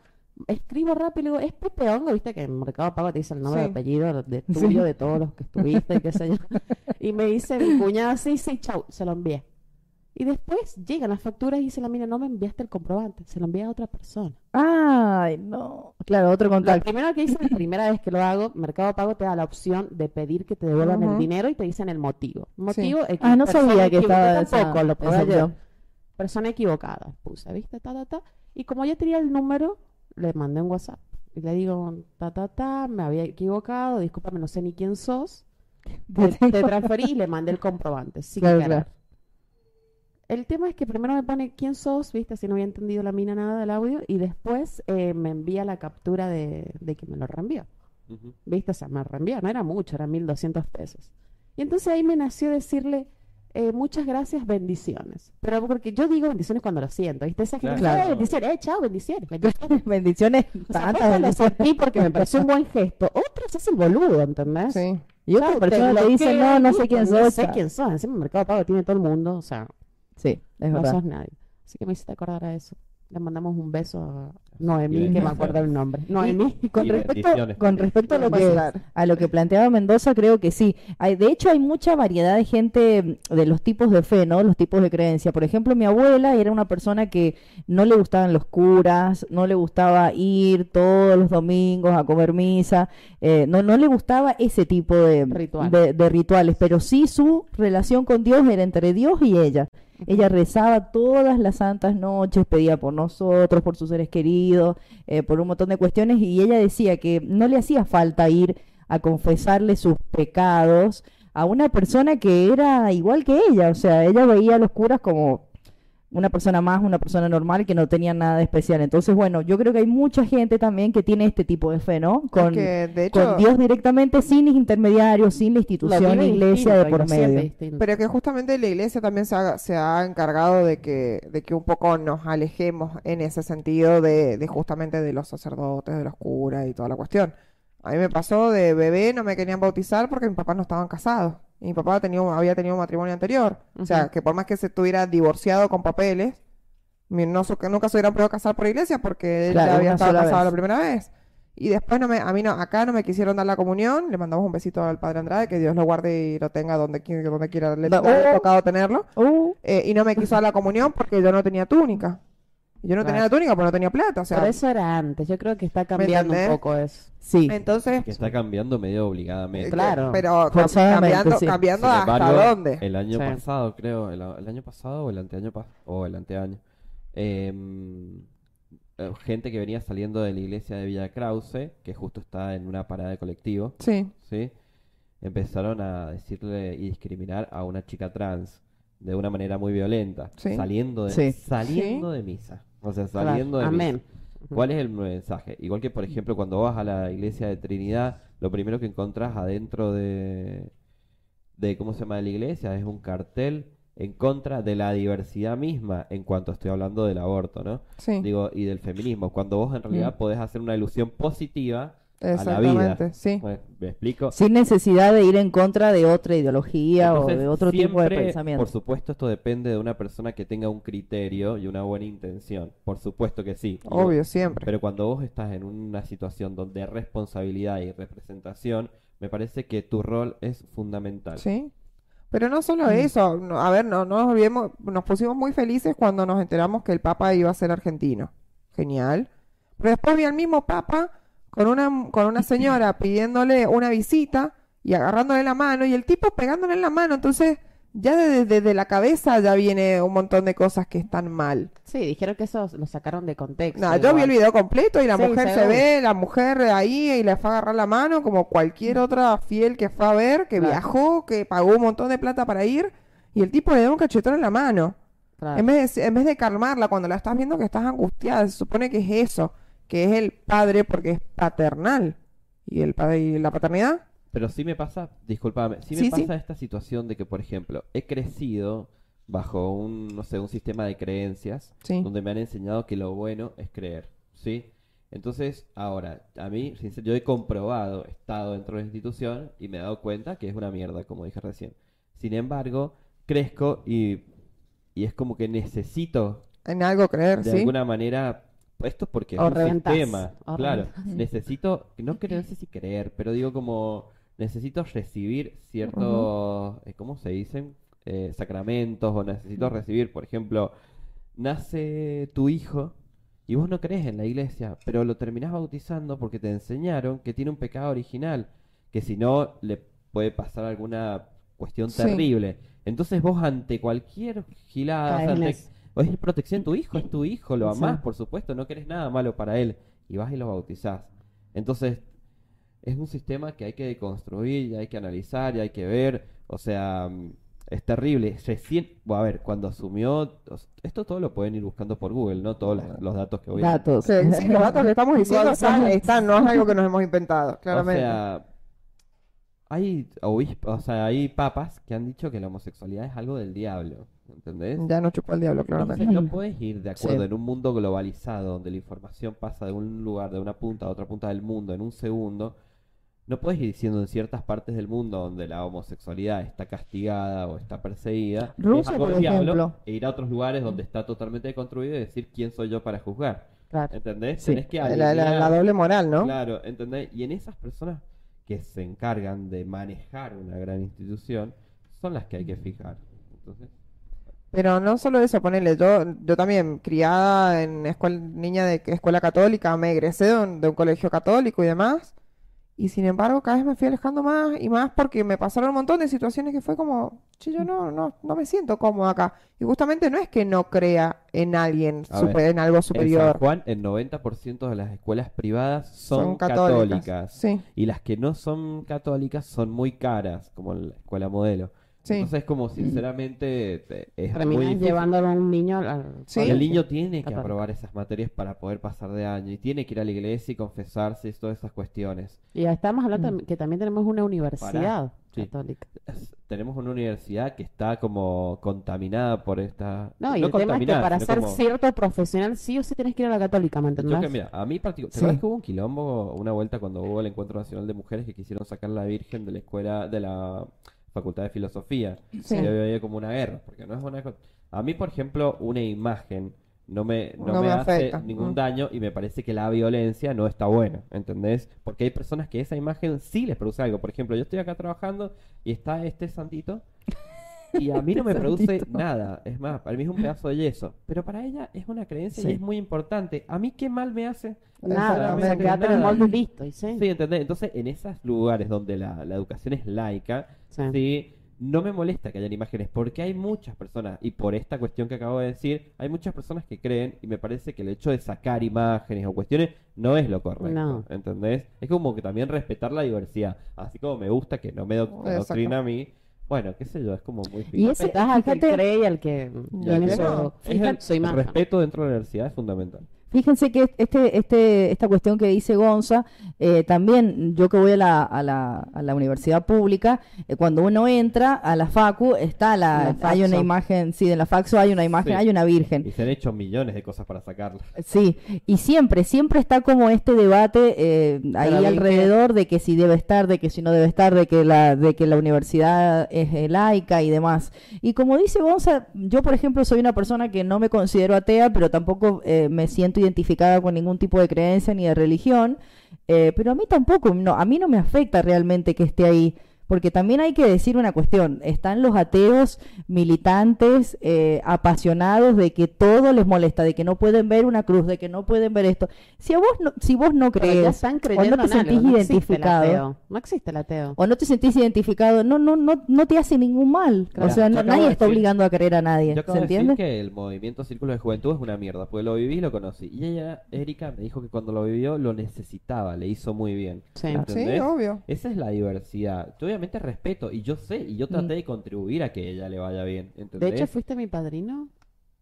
Escribo rápido y le digo, es Pepe Hongo, viste que en Mercado Pago te dice el nombre Sí. apellido de Sí. tuyo, de todos los que estuviste, y qué sé yo. Y me dice mi cuñada, sí, sí, chau, se lo envié. Y después llegan las facturas y dice la mina, no me enviaste el comprobante, se lo envié a otra persona. Ay, no. Claro, otro Lo contacto. primero que hice, la primera vez que lo hago, Mercado Pago te da la opción de pedir que te devuelvan el dinero y te dicen el motivo. Motivo equi- Ah, no sabía que estaba esa- tampoco, lo esa ayer. opción. Persona equivocada, puse, ¿viste? Ta, ta, ta. Y como ya tenía el número, le mandé un WhatsApp. Y le digo, ta, ta, ta, me había equivocado, discúlpame, no sé ni quién sos. Te, te transferí y le mandé el comprobante, sin Claro, claro. El tema es que primero me pone quién sos, viste, si no había entendido la mina nada del audio, y después eh, me envía la captura de, de que me lo reenvió. ¿Viste? O sea, me reenvió, no era mucho, eran 1200 pesos. Y entonces ahí me nació decirle, eh, muchas gracias, bendiciones. Pero porque yo digo bendiciones cuando lo siento, ¿viste? Esa gente Claro. dice, "Eh, bendiciones, eh, chao, bendiciones. bendiciones". Bendiciones, O sea, tantas lo sentí porque me pareció un buen gesto. Otros hacen boludo, ¿entendés? Sí. Y otras Chao, personas bloqueo, dicen, no, no sé quién sos. No sé quién sos. Encima el Mercado Pago tiene todo el mundo, o sea, Sí, es no verdad. sos nadie. Así que me hiciste acordar a eso. Le mandamos un beso a Noemí, que me acuerdo el nombre. Noemí. Con respecto, con respecto a lo que a lo que planteaba Mendoza, creo que sí. Hay, de hecho, hay mucha variedad de gente de los tipos de fe, ¿no? Los tipos de creencia. Por ejemplo, mi abuela era una persona que no le gustaban los curas, no le gustaba ir todos los domingos a comer misa, eh, no, no le gustaba ese tipo de, Ritual. de, de rituales, pero sí su relación con Dios era entre Dios y ella. Ella rezaba todas las santas noches, pedía por nosotros, por sus seres queridos, eh, por un montón de cuestiones, y ella decía que no le hacía falta ir a confesarle sus pecados a una persona que era igual que ella, o sea, ella veía a los curas como una persona más, una persona normal que no tenía nada de especial. Entonces, bueno, yo creo que hay mucha gente también que tiene este tipo de fe, ¿no? Con, que, de hecho, con Dios directamente, sin intermediarios, sin la institución vive iglesia de por medio. Pero que justamente la iglesia también se ha, se ha encargado de que, de que un poco nos alejemos en ese sentido de, de justamente de los sacerdotes, de los curas y toda la cuestión. A mí me pasó de bebé, no me querían bautizar porque mis papás no estaban casados. Mi papá tenía, había tenido un matrimonio anterior. O sea, que por más que se estuviera divorciado con papeles, mi- no, nunca se hubieran podido casar por iglesia porque él Claro, ya había estado casado vez. la primera vez. Y después no me, a mí no, acá no me quisieron dar la comunión. Le mandamos un besito al padre Andrade, que Dios lo guarde y lo tenga donde, donde quiera le, oh. tocado tenerlo. Uh, Eh, y no me quiso dar la comunión porque yo no tenía túnica. Yo no tenía la túnica porque no tenía plata. O sea, Pero eso era antes. Yo creo que está cambiando un poco eso. sí. entonces, Que está cambiando medio obligadamente. eh, Claro. Pero cambiando, sí. cambiando hasta embargo, dónde. El año Sí. pasado, creo, el, el año pasado o el anteaño pas- o el anteaño, em, eh, gente que venía saliendo de la iglesia de Villa Krause, que justo está en una parada de colectivo, Sí, ¿sí? Empezaron a decirle y discriminar a una chica trans de una manera muy violenta, Sí. saliendo de, Sí. saliendo de misa, o sea, saliendo de Claro. Amén. ¿Cuál es el mensaje? Igual que, por ejemplo, cuando vas a la iglesia de Trinidad, lo primero que encontrás adentro de, de ¿cómo se llama? de la iglesia es un cartel en contra de la diversidad misma, en cuanto estoy hablando del aborto, ¿no? sí, Digo, y del feminismo, cuando vos en realidad podés hacer una ilusión positiva a la exactamente. vida. Sí, Bueno, ¿Me explico? Sin necesidad de ir en contra de otra ideología o de otro tipo de pensamiento. Por supuesto, esto depende de una persona que tenga un criterio y una buena intención. Por supuesto que sí. Obvio, siempre. Pero cuando vos estás en una situación donde responsabilidad y representación, me parece que tu rol es fundamental. Sí. Pero no solo Mm. eso, no- a ver, no, no nos olvidemos, nos pusimos muy felices cuando nos enteramos que el Papa iba a ser argentino. Genial. Pero después vi al mismo Papa con una, con una señora pidiéndole una visita y agarrándole la mano y el tipo pegándole en la mano. Entonces, ya desde, desde la cabeza ya viene un montón de cosas que están mal. Sí, dijeron que eso lo sacaron de contexto. No, yo vi el video completo y la Sí, mujer se ve, la mujer ahí y le fue a agarrar la mano como cualquier otra fiel que fue a ver, que Claro. viajó, que pagó un montón de plata para ir y el tipo le da un cachetón en la mano. Claro. En vez de, en vez de calmarla cuando la estás viendo que estás angustiada, se supone que es eso, que es el padre porque es paternal. ¿Y el padre y la paternidad? Pero sí me pasa, discúlpame, sí me Sí, sí. pasa esta situación de que, por ejemplo, he crecido bajo un, no sé, un sistema de creencias Sí. donde me han enseñado que lo bueno es creer, ¿sí? Entonces, ahora, a mí, yo he comprobado, he estado dentro de la institución y me he dado cuenta que es una mierda, como dije recién. Sin embargo, crezco y, y es como que necesito, En algo creer, de alguna manera, esto es porque es un reventás, sistema, claro. reventás. Necesito, no, creo, no sé si creer, pero digo como, necesito recibir ciertos, eh, ¿cómo se dicen? Eh, sacramentos o necesito recibir, por ejemplo, nace tu hijo y vos no crees en la iglesia, pero lo terminás bautizando porque te enseñaron que tiene un pecado original, que si no le puede pasar alguna cuestión Sí. terrible. Entonces vos ante cualquier gilada, ante- es protección tu hijo, es tu hijo, lo Sí. amás, por supuesto, no querés nada malo para él y vas y lo bautizás. Entonces, es un sistema que hay que deconstruir y hay que analizar y hay que ver, o sea, mm, es terrible. Recién, bueno, a ver, cuando asumió, esto todo lo pueden ir buscando por Google, ¿no? Todos los, los datos que voy a... Datos. Sí, sí, los datos que estamos diciendo están, están, no es algo que nos hemos inventado, O claramente. sea, hay obispos, o sea, hay papas que han dicho que la homosexualidad es algo del diablo, ¿entendés? ya no chupó el diablo, Entonces, claramente. no puedes ir de acuerdo Sí. en un mundo globalizado donde la información pasa de un lugar, de una punta a otra punta del mundo en un segundo. No puedes ir diciendo en ciertas partes del mundo donde la homosexualidad está castigada o está perseguida, Rusia, por diablo, ejemplo. e ir a otros lugares donde está totalmente deconstruido y decir quién soy yo para juzgar. Claro. ¿Entendés? Sí. Tenés que La, la doble moral, ¿no? Claro, ¿entendés? Y en esas personas que se encargan de manejar una gran institución son las que hay que fijar. Entonces, Pero no solo eso, ponele, yo, yo también, criada en escuela, niña de escuela católica, me egresé de un, de un colegio católico y demás, y sin embargo cada vez me fui alejando más y más porque me pasaron un montón de situaciones que fue como, che, yo no, no, no me siento cómoda acá. Y justamente no es que no crea en alguien, A super- ver, en algo en San superior. Juan, el 90% de las escuelas privadas son, Son católicas. católicas, sí. Y las que no son católicas son muy caras, como la escuela modelo. Sí. Entonces, como sinceramente, te- es muy Terminas difícil. llevándolo a un niño al Sí. El niño tiene que aprobar esas materias para poder pasar de año y tiene que ir a la iglesia y confesarse y todas esas cuestiones. Y ya estamos hablando Mm. que también tenemos una universidad Sí. católica. Es- Tenemos una universidad que está como contaminada por esta... No, y el tema es que para ser como- cierto profesional sí o sí tienes que ir a la católica, ¿me Yo entendés? que, mira, a mí particular, ¿te que hubo un quilombo una vuelta cuando hubo el Encuentro Nacional de Mujeres que quisieron sacar a la Virgen de la escuela, de la Facultad de Filosofía? Sí. Y había como una guerra, porque no es una... A mí, por ejemplo, una imagen no me, no No me me hace ningún Mm. daño y me parece que la violencia no está buena, ¿entendés? Porque hay personas que esa imagen sí les produce algo. Por ejemplo, yo estoy acá trabajando y está este santito y a mí no me produce santito. nada. Es más, para mí es un pedazo de yeso. Pero para ella es una creencia Sí. y es muy importante. ¿A mí qué mal me hace? Nada, o sea, Exactamente quedate en el molde y listo, y sí. Sí, ¿entendés? Entonces, en esos lugares donde la, la educación es laica, Sí. sí, no me molesta que hayan imágenes, porque hay muchas personas, y por esta cuestión que acabo de decir, hay muchas personas que creen, y me parece que el hecho de sacar imágenes o cuestiones no es lo correcto, No. ¿entendés? Es como que también respetar la diversidad, así como me gusta que no me doctrina a mí, bueno, qué sé yo, es como muy Y ese- Respetás al que fíjate- cree y al que su el imagen. respeto dentro de la universidad es fundamental. Fíjense que este, este, esta cuestión que dice Gonza, eh, también yo que voy a la, a la, a la universidad pública, eh, cuando uno entra a la FACU, está la, La hay una imagen, sí, en la FAXO hay una imagen, Sí. hay una virgen. Y se han hecho millones de cosas para sacarla. Sí, y siempre, siempre está como este debate eh, ahí alrededor de que si debe estar, de que si no debe estar, de que la, de que la universidad es eh, laica y demás. Y como dice Gonza, yo por ejemplo soy una persona que no me considero atea, pero tampoco eh, me siento identificada con ningún tipo de creencia ni de religión, eh, pero a mí tampoco, no, a mí no me afecta realmente que esté ahí. Porque también hay que decir una cuestión, están los ateos militantes, eh, apasionados de que todo les molesta, de que no pueden ver una cruz, de que no pueden ver esto. Si a vos no, si vos no ya crees están o no te en algo, sentís no existe el identificado ateo. No existe el ateo. o no te sentís identificado, no, no, no, no te hace ningún mal. Claro. O sea, no- nadie de está decir- obligando a creer a nadie. Yo acabo ¿Se de decir que el movimiento Círculo de Juventud es una mierda, porque lo viví y lo conocí. Y ella, Erika, me dijo que cuando lo vivió lo necesitaba, le hizo muy bien. Sí. Obvio. Esa es la diversidad. Yo obviamente respeto y yo sé y yo traté Mm. de contribuir a que ella le vaya bien. De ¿entendés? hecho, fuiste mi padrino.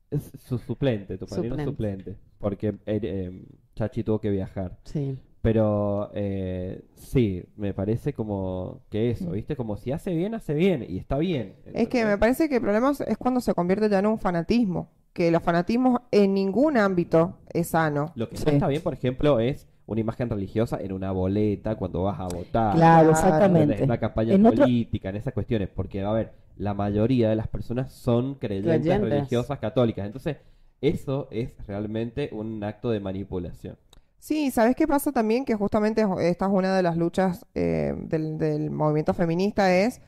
es su suplente, tu padrino Suplente. suplente. Porque eh, eh, Chachi tuvo que viajar. Sí. Pero eh, sí, me parece como que eso, ¿viste? Como si hace bien, hace bien y está bien. Es que me parece que el problema es cuando se convierte ya en un fanatismo. Que los fanatismos en ningún ámbito es sano. Lo que no está bien, por ejemplo, es una imagen religiosa en una boleta cuando vas a votar. Claro, exactamente. En una campaña En otro- política, en esas cuestiones. Porque, a ver, la mayoría de las personas son creyentes, Creyentes. religiosas católicas. Entonces, eso es realmente un acto de manipulación. Sí, ¿sabes qué pasa también? Que justamente esta es una de las luchas eh, del, del movimiento feminista, es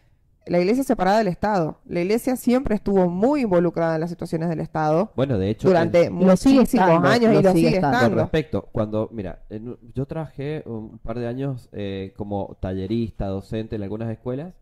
la iglesia separada del Estado. La iglesia siempre estuvo muy involucrada en las situaciones del Estado Bueno, de hecho, durante en- muchísimos estando, años y lo sigue sigue estando. Con respecto, cuando, mira, en- yo trabajé un par de años eh, como tallerista, docente en algunas escuelas,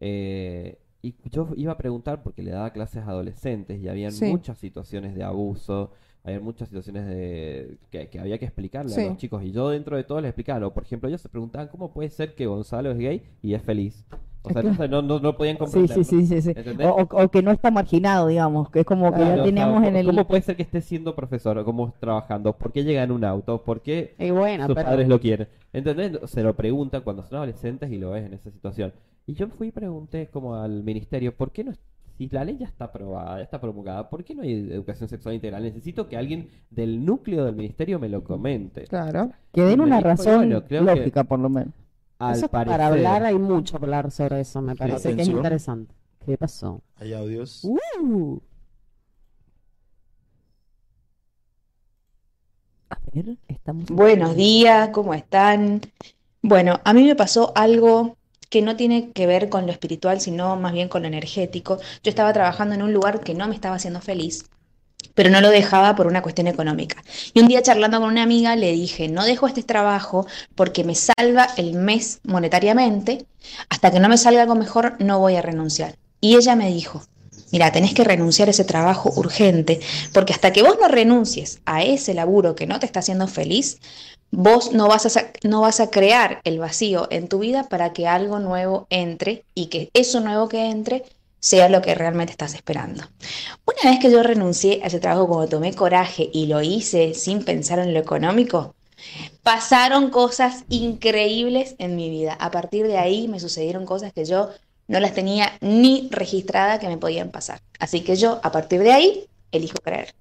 eh, y yo iba a preguntar porque le daba clases a adolescentes y habían Sí. muchas situaciones de abuso, había muchas situaciones de que, que había que explicarle Sí. a los chicos, y yo dentro de todo les explicaba, o por ejemplo, ellos se preguntaban cómo puede ser que Gonzalo es gay y es feliz. O sea, entonces no, no, no podían Sí, comprenderlo. sí, sí, sí, sí. ¿Entendés? O, o- o que no está marginado, digamos, que es como que Claro, ya o sea, en ¿cómo- el... ¿Cómo puede ser que esté siendo profesor o cómo trabajando? ¿Por qué llega en un auto? ¿Por qué Y bueno, sus pero padres lo quieren? ¿Entendés? Se lo preguntan cuando son adolescentes y lo ves en esa situación. Y yo fui y pregunté como al ministerio, ¿por qué no, si la ley ya está aprobada, ya está promulgada, ¿por qué no hay educación sexual integral? Necesito que alguien del núcleo del ministerio me lo comente. Claro. Que den una razón bueno, creo que- lógica, por lo menos. Al eso parecer, para hablar hay mucho hablar sobre eso, me parece que es interesante. ¿Qué pasó? Hay audios. Uh, A ver, estamos... Buenos días, ¿cómo están? Bueno, a mí me pasó algo que no tiene que ver con lo espiritual, sino más bien con lo energético. Yo estaba trabajando en un lugar que no me estaba haciendo feliz, pero no lo dejaba por una cuestión económica. Y un día charlando con una amiga le dije, no dejo este trabajo porque me salva el mes monetariamente, hasta que no me salga algo mejor no voy a renunciar. Y ella me dijo, mira, tenés que renunciar a ese trabajo urgente, porque hasta que vos no renuncies a ese laburo que no te está haciendo feliz, vos no vas a, no vas a crear el vacío en tu vida para que algo nuevo entre y que eso nuevo que entre sea lo que realmente estás esperando. Una vez que yo renuncié a ese trabajo, cuando tomé coraje y lo hice sin pensar en lo económico, pasaron cosas increíbles en mi vida. A partir de ahí me sucedieron cosas que yo no las tenía ni registrada que me podían pasar. Así que yo, a partir de ahí, elijo creer.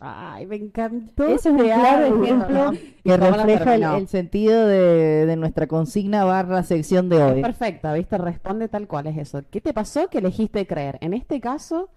Ay, me encantó. Ese es un claro ejemplo ¿no? que ¿Cómo la refleja el, sentido de, de nuestra consigna barra sección de hoy. Perfecta, ¿viste? Responde tal cual es eso. ¿Qué te pasó que elegiste creer? En este caso,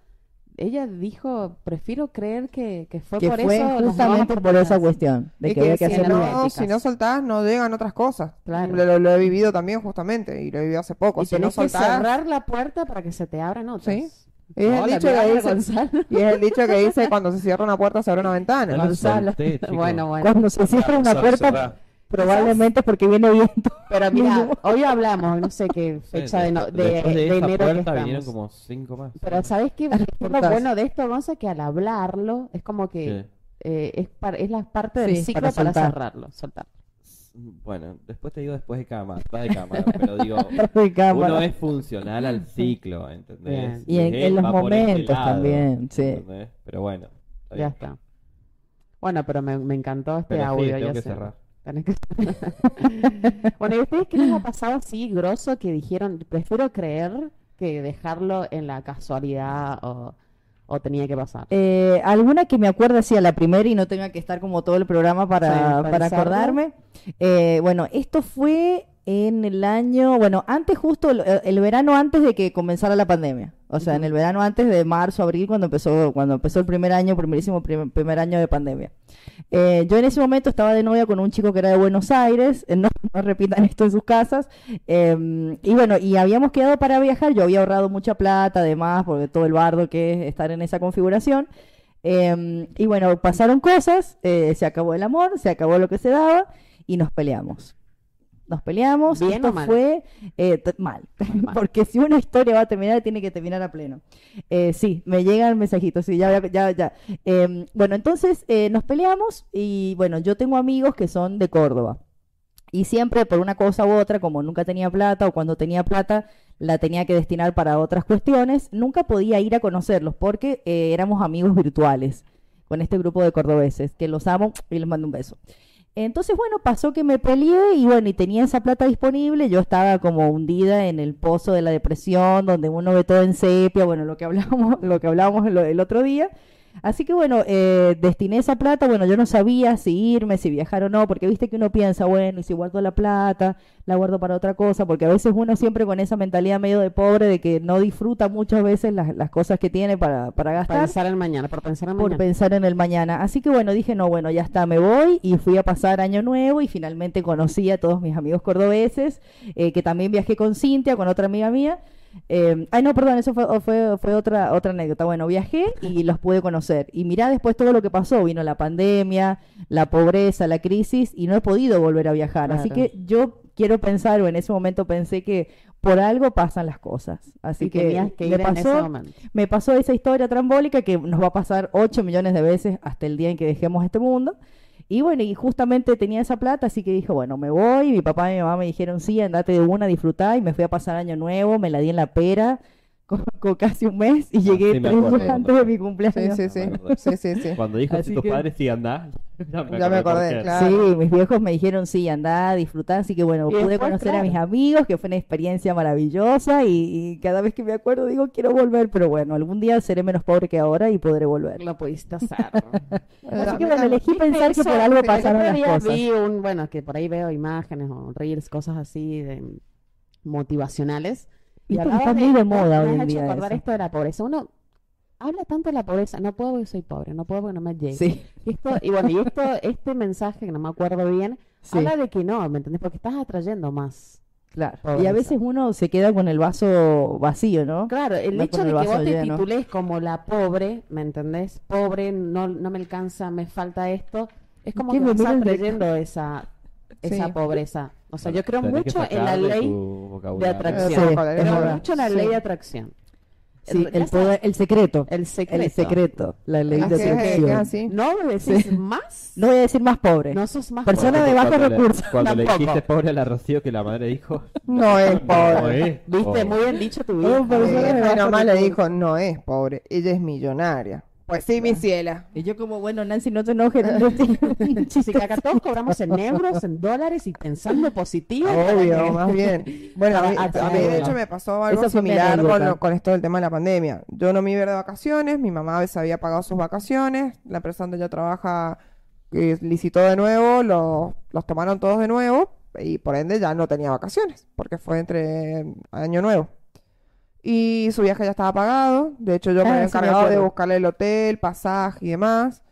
ella dijo, prefiero creer que, que fue Que por fue eso. justamente por esa cuestión, de que había que si hacerlo. no, si no soltás, no llegan otras cosas. Claro. Lo, lo he vivido también justamente y lo he vivido hace poco. Y si no tenés que soltás, cerrar la puerta para que se te abran otras. Sí. Es el, Hola, dicho que Miranda dice, Gonzalo. y es el dicho que dice cuando se cierra una puerta se abre una ventana. Gonzalo. solté. Bueno, bueno. Cuando se cierra una puerta, probablemente porque viene viento. Pero mira, hoy hablamos, no sé qué Sí, fecha de, no- de, de, de enero que vinieron estamos. como cinco más. Pero ¿sabes qué? Lo bueno de esto, Gonza, que al hablarlo es como que Sí. eh, es, par- es la parte del Sí, ciclo para para, cerrarlo, soltar. Bueno, después te digo después de cámara, de cámara, pero digo, de cámara. uno es funcional al ciclo, ¿entendés? Y en- los este momentos lado, también, sí. ¿entendés? Pero bueno, Ya bien. está. Bueno, pero me, me encantó este Pero sí, audio. tengo ya que sé. cerrar. Bueno, ¿y ustedes qué les ha pasado así grosso que dijeron, prefiero creer que dejarlo en la casualidad o, o tenía que pasar? Eh, alguna que me acuerde así a la primera y no tenga que estar como todo el programa para, Sí, para acordarme. Eh, bueno, esto fue en el año, bueno, antes justo, el, el verano antes de que comenzara la pandemia. O sea, en el verano antes de marzo, abril, cuando empezó, cuando empezó el primer año, primerísimo prim- primer año de pandemia. Eh, yo en ese momento estaba de novia con un chico que era de Buenos Aires, eh, no, no repitan esto en sus casas, eh, y bueno, y habíamos quedado para viajar, yo había ahorrado mucha plata además, porque todo el bardo que es estar en esa configuración, eh, y bueno, pasaron cosas, eh, se acabó el amor, se acabó lo que se daba, y nos peleamos. Nos peleamos, ¿Bien esto o mal? fue eh, mal, Mal. porque si una historia va a terminar, tiene que terminar a pleno. Eh, sí, me llega el mensajito, sí, ya, ya, ya. Eh, bueno, entonces eh, nos peleamos y bueno, yo tengo amigos que son de Córdoba. Y siempre por una cosa u otra, como nunca tenía plata o cuando tenía plata la tenía que destinar para otras cuestiones, nunca podía ir a conocerlos porque eh, éramos amigos virtuales con este grupo de cordobeses, que los amo y les mando un beso. Entonces, bueno, pasó que me peleé y bueno, y tenía esa plata disponible, yo estaba como hundida en el pozo de la depresión, donde uno ve todo en sepia, bueno, lo que hablamos, lo que hablábamos el, el otro día. Así que bueno, eh, destiné esa plata, bueno, yo no sabía si irme, si viajar o no, porque viste que uno piensa, bueno, y si guardo la plata, la guardo para otra cosa, porque a veces uno siempre con esa mentalidad medio de pobre, de que no disfruta muchas veces las, las cosas que tiene para, para gastar Pensar en mañana, por pensar en por mañana. pensar en el mañana. Así que bueno, dije, no, bueno, ya está, me voy y fui a pasar año nuevo y finalmente conocí a todos mis amigos cordobeses, eh, que también viajé con Cintia, con otra amiga mía. Eh, ay, no, perdón, eso fue, fue, fue otra, otra anécdota. Bueno, viajé y los pude conocer. Y mirá después todo lo que pasó. Vino la pandemia, la pobreza, la crisis y no he podido volver a viajar. Así que yo quiero pensar, o en ese momento pensé que por algo pasan las cosas. Así Y que, que me pasó, me pasó esa historia trambólica que nos va a pasar 8 millones de veces hasta el día en que dejemos este mundo. Y bueno, y justamente tenía esa plata, así que dije, bueno, me voy. Mi papá y mi mamá me dijeron, sí, andate de una, disfrutá. Y me fui a pasar año nuevo, me la di en la pera con, con casi un mes y Ah, llegué sí tres días antes de mi cumpleaños. sí, sí. Sí, sí, sí. Cuando dijo Así si tus que- padres sí andás, ya me Ya me por acordé, claro. Sí, mis viejos me dijeron, sí, andá, disfrutá. Así que bueno, Y pude después, conocer a mis amigos, que fue una experiencia maravillosa. Y, y cada vez que me acuerdo digo, quiero volver. Pero bueno, algún día seré menos pobre que ahora y podré volver. Lo pudiste hacer. Así que bueno, elegí pensar que por algo pasaron las cosas. vi un, bueno, que por ahí veo imágenes o reels, cosas así de motivacionales. Y está muy de moda hoy en día acordar eso. esto de la pobreza. Uno habla tanto de la pobreza, no puedo porque soy pobre, no puedo porque no me llega. Sí, Y, esto, y bueno, y esto, este mensaje que no me acuerdo bien, sí, habla de que no, ¿me entendés? Porque estás atrayendo más. claro. Y a veces uno se queda con el vaso vacío, ¿no? Claro, el No hecho de el que vos te titules como la pobre, ¿me entendés? Pobre, no, no me alcanza, me falta esto. Es como ¿Qué que me vas de- atrayendo esa, esa Sí. pobreza. O sea, yo creo Tenés mucho en la ley de atracción. Sí, creo mucho en la Sí. ley de atracción. Sí, el, poder- el secreto. El secreto. El secreto. La ley ¿Ah, de seducción. así? No decís más. No voy a decir más pobre. No sos más Persona pobre. de bajos Cuando le- recursos. Cuando le dijiste pobre a la Rocío que la madre dijo. No es No pobre. es Viste, pobre. muy bien dicho tu vida. pero bajos nomás le dijo, no es pobre, ella es millonaria. Pues sí, mi ciela. Y yo como, bueno, Nancy, no te enojes. no te- Así que acá todos cobramos en euros, en dólares y pensando positivo. Obvio, que- más bien. Bueno, a a mí, de hecho me pasó algo similar con, lo- con esto del tema de la pandemia. Yo no me iba de vacaciones, mi mamá a veces había pagado sus vacaciones, la empresa donde ella trabaja eh, licitó de nuevo, los, los tomaron todos de nuevo y por ende ya no tenía vacaciones, porque fue entre año nuevo. Y su viaje ya estaba pagado, de hecho yo me Ah, había me encargado de buscarle el hotel, pasaje y demás.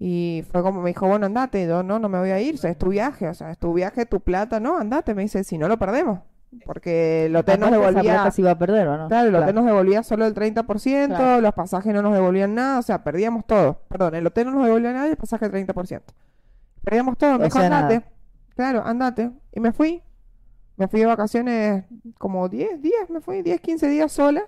Y fue como me dijo, bueno, andate. Yo, no, no me voy a ir. O sea, es tu viaje. O sea, es tu viaje, tu plata. No, andate. Me dice, si no lo perdemos. Porque el hotel nos Aparte, esa devolvía... plata se iba a perder, ¿o no? Claro, el hotel nos devolvía solo el 30%, Claro. los pasajes no nos devolvían nada, o sea, perdíamos todo. Perdón, el hotel no nos devolvía nada y el pasaje el 30%. Perdíamos todo, me dijo, sea, nada. andate. Claro, andate. Y me fui. Me fui de vacaciones como 10 días, me fui 10, 15 días sola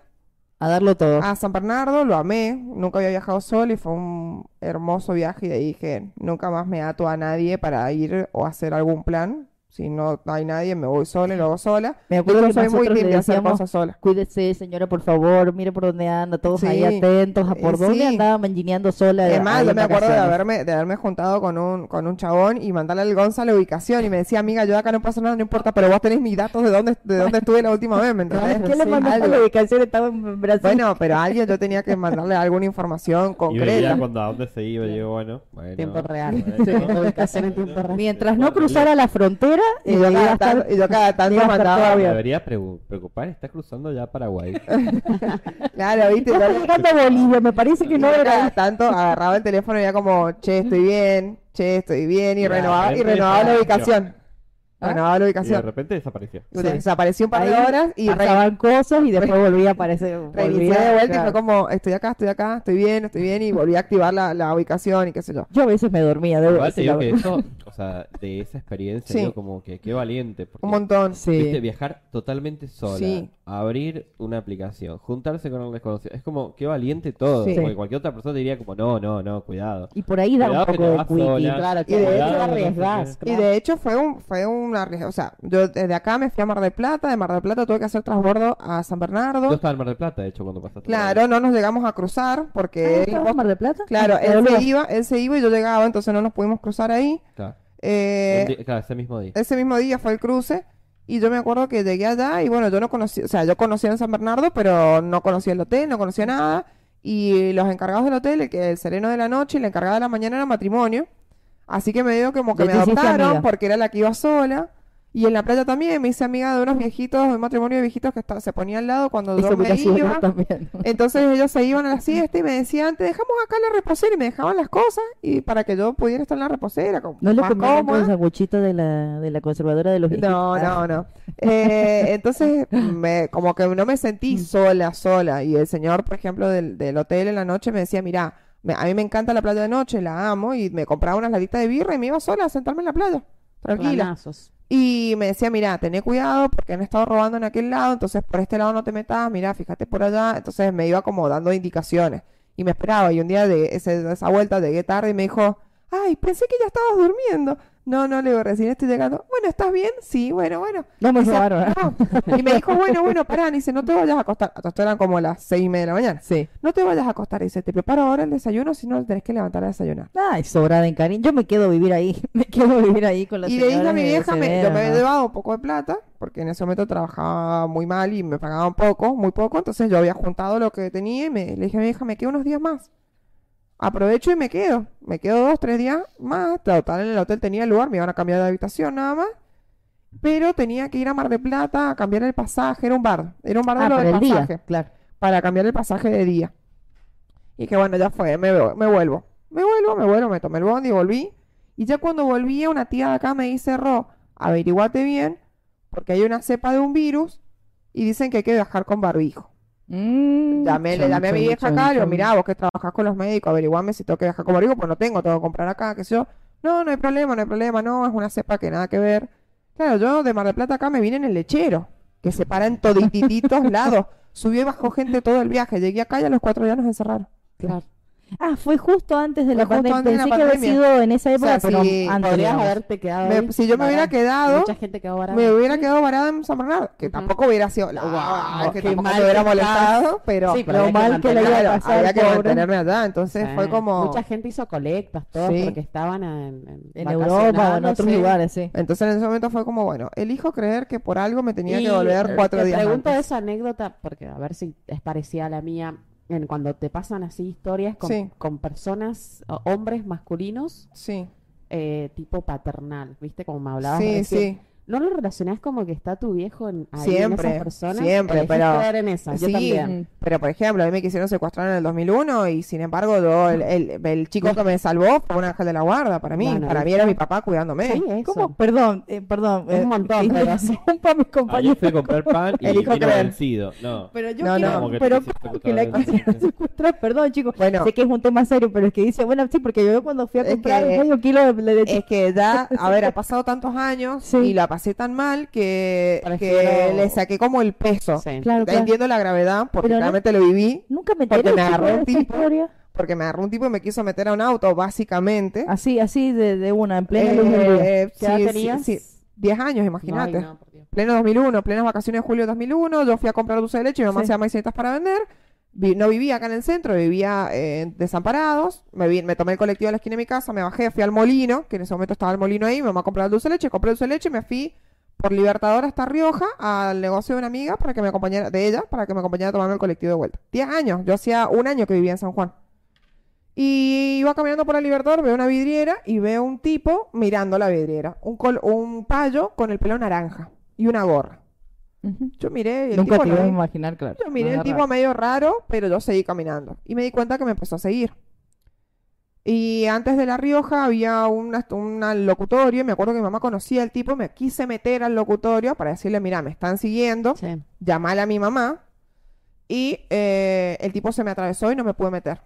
A darlo todo. a San Bernardo, lo amé, nunca había viajado sola y fue un hermoso viaje y de ahí dije, nunca más me ato a nadie para ir o hacer algún plan. Si no hay nadie, me voy sola y lo hago sola. Me acuerdo Yo que soy muy team de hacer cosas sola. Cuídese, señora, por favor, mire por dónde anda, todos ahí Sí, atentos a por eh, dónde sí. andaba mangineando sola. Es más, ahí yo me acuerdo de haberme, de haberme juntado con un, con un chabón y mandarle al Gonza la ubicación y me decía, amiga, yo de acá no pasa nada, no importa, pero vos tenés mis datos de dónde, de dónde estuve la última vez, ¿me entendés? ¿Qué le mandaste la ubicación? Estaba en Brasil. Bueno, pero a alguien yo tenía que mandarle alguna información Y veía concreta. cuando a dónde se iba, y yo, bueno, bueno. Tiempo real. bueno. Sí, ubicación en tiempo real. Mientras no cruzara la frontera, Y eh, yo cada estar- tanto, y yo cada tanto mandaba, bien. Debería preocupar, está cruzando ya Paraguay. claro, viste, está llegando a Bolivia, me parece que y no yo cada era. tanto agarraba el teléfono y era como, che, estoy bien, che, estoy bien, y Ya, renovaba, y renovaba la ubicación. ¿Ah? Renovaba la Y de ubicación. repente desapareció. Desapareció un par de Ahí horas y pasaban cosas y después volvía a aparecer. reinicié volvía, de vuelta y fue como, estoy acá, estoy acá, estoy bien, estoy bien, y volví a activar la, la ubicación y qué sé yo. Yo a veces me dormía, debo Igual te decir la digo que verdad. eso, o sea, de esa experiencia, Sí. digo como que qué valiente. Porque, Un montón. Sí. viste, viajar totalmente sola, Sí. abrir una aplicación, juntarse con un desconocido, es como qué valiente todo. Sí. Porque cualquier otra persona diría como, no, no, no, cuidado. Y por ahí da Cuidado un que poco te de vas quickie. sola. Claro, Y que de de hecho- arriesgás. Y de hecho fue un, fue una o sea, yo desde acá me fui a Mar del Plata, de Mar del Plata tuve que hacer transbordo a San Yo Bernardo. estaba en Mar del Plata, de hecho, cuando pasaste. Claro, no nos llegamos a cruzar Ah, porque él, ¿estabas en Mar del Plata? claro, Ah, él se iba, él se iba y yo llegaba, entonces no nos pudimos cruzar ahí. Claro. Eh, claro, ese mismo día. ese mismo día fue el cruce y yo me acuerdo que llegué allá y bueno, yo no conocía, o sea, yo conocía en San Bernardo, pero no conocía el hotel, no conocía nada y los encargados del hotel, el que el sereno de la noche y la encargada de la mañana era matrimonio. Así que me dio como que me adoptaron porque era la que iba sola. Y en la playa también me hice amiga de unos viejitos, un matrimonio de viejitos que está- se ponía al lado cuando yo me iba. también. Entonces ellos se iban a la siesta y me decían, te dejamos acá en la reposera y me dejaban las cosas y para que yo pudiera estar en la reposera. Como ¿No le más comieron el sanguchito de la, de la conservadora de los viejitos? No, no, no. Eh, entonces, me, como que no me sentí sola, sola. Y el señor, por ejemplo, del, del hotel en la noche me decía, mira, me- a mí me encanta la playa de noche, la amo, y me compraba unas laditas de birra y me iba sola a sentarme en la playa, tranquila. Planazos. Y me decía, mira, tené cuidado porque han estado robando en aquel lado, entonces por este lado no te metas, mira, fíjate por allá. Entonces me iba como dando indicaciones. Y me esperaba. Y un día de, ese- de esa vuelta llegué tarde y me dijo, ay, pensé que ya estabas durmiendo. No, no, le digo, recién estoy llegando. Bueno, ¿estás bien? Sí, bueno, bueno. No me robaron. ¿eh? "No". Y me dijo, bueno, bueno, pará, dice, no te vayas a acostar. Esto eran como las seis y media de la mañana. Sí. No te vayas a acostar. Dice, te preparo ahora el desayuno, si no tenés que levantar a desayunar. Ay, sobrada en cariño. Yo me quedo a vivir ahí. Me quedo a vivir ahí con la Y le dije a mi vieja, me- yo me había llevado un poco de plata, porque en ese momento trabajaba muy mal y me pagaban poco, muy poco, entonces yo había juntado lo que tenía y me, le dije a mi vieja, me quedo unos días más. Aprovecho y me quedo. Me quedo dos, tres días más. Total, en el hotel tenía el lugar, me iban a cambiar de habitación nada más. Pero tenía que ir a Mar de Plata a cambiar el pasaje, era un bar, era un bar de Ah, lo del día, pasaje claro. para cambiar el pasaje de día. Y que bueno, ya fue, me, me vuelvo. Me vuelvo, me vuelvo, me tomé el bondi y volví. Y ya cuando volví, una tía de acá me dice, Ro, averiguate bien, porque hay una cepa de un virus y dicen que hay que viajar con barbijo. Mm, Llamé, le chon, llamé a mi vieja acá, le digo, mirá, vos que trabajás con los médicos, averiguame si tengo que viajar con barbijo, pues no tengo, tengo que comprar acá, qué sé yo. No, no hay problema, no hay problema, no, es una cepa que nada que ver. Claro, yo de Mar del Plata acá me vine en el lechero. que se para en todititos lados. Subió y bajó gente todo el viaje. Llegué acá y a los cuatro días nos encerraron. Claro. Ah, fue justo antes de la Fue justo pandemia. antes de la Pensé que había sido en esa época, O sea, pero si antes. Podrías digamos. haberte quedado Me- ahí, si yo me hubiera quedado, Mucha gente quedó varada. me hubiera quedado varada en San Bernardo. Que Ujú. tampoco hubiera sido la Wow, wow, que tampoco mal me hubiera molestado, pero Sí, Lo mal que le mantener- iba a claro, pasar, había que mantenerme allá. Entonces Sí. fue como. Mucha gente hizo colectas, todos, Sí. porque estaban en, en, En Europa o en otros sí. lugares, sí. Entonces en ese momento fue como, bueno, elijo creer que por algo me tenía Y, que volver eh, cuatro te días pregunto antes. esa anécdota, porque a ver si es parecida a la mía, en cuando te pasan así historias con, Sí. con personas, hombres masculinos, Sí, eh, tipo paternal, ¿viste? Como me hablabas sí, recién. sí. ¿No lo relacionás como que está tu viejo en, ahí Siempre, en esas personas? siempre, pero- en esa, yo Sí, también. Pero, por ejemplo, a mí me quisieron secuestrar en el 2001 y, sin embargo, yo, el, el- el chico que me salvó fue un ángel de la guarda para mí. Bueno, para mí era mi papá cuidándome. Sí, eso. ¿Cómo? Perdón, eh, perdón. Un eh, montón, pero sí. interrumpa a mis Ayer compañeros. fui a comprar pan y Elijo vino creer. vencido. No. Pero yo No, quiero, no. Como que pero quisiste que la quisieron secuestrar, perdón chicos, Bueno. sé que es un tema serio, pero es que dice, bueno, sí, porque yo cuando fui a comprar medio kilo de leche, Es que ya, a ver, ha pasado tantos años y la pasé tan mal que, que le saqué como el peso. Sí. claro, claro. Entiendo la gravedad porque Pero no- realmente lo viví. Nunca me porque enteré me chicos, agarró un tipo. historia. Porque me agarró un tipo y me quiso meter a un auto, básicamente. Así, así de, de una, en plena luz del día. Eh, ¿Qué edad sí, tenías? sí, 10 años, imagínate. No, Dios. Pleno 2001, plenas vacaciones de julio de 2001, yo fui a comprar dulce de leche y mi mamá Sí. hacía maicitas para vender. No vivía acá en el centro, vivía eh, Desamparados. Me, vi- me tomé el colectivo a la esquina de mi casa, me bajé, fui al molino, que en ese momento estaba el molino ahí, mi mamá compraba el dulce leche, compré el dulce de leche y me fui por Libertador hasta Rioja al negocio de una amiga para que me acompañara, de ella, para que me acompañara a tomarme el colectivo de vuelta. 10 años, yo hacía un año que vivía en San Juan. Y iba caminando por el Libertador, veo una vidriera y veo un tipo mirando la vidriera. Un, col- un payo con el pelo naranja y una gorra. Yo miré el Nunca tipo te no ibas a imaginar, claro. Yo miré el tipo raro. medio raro, pero yo seguí caminando. Y me di cuenta que me empezó a seguir. Y antes de La Rioja había una- un locutorio. y Me acuerdo que mi mamá conocía al tipo. Me quise meter al locutorio para decirle, mira, me están siguiendo. Sí. Llamale a mi mamá. Y eh, el tipo se me atravesó y no me pude meter.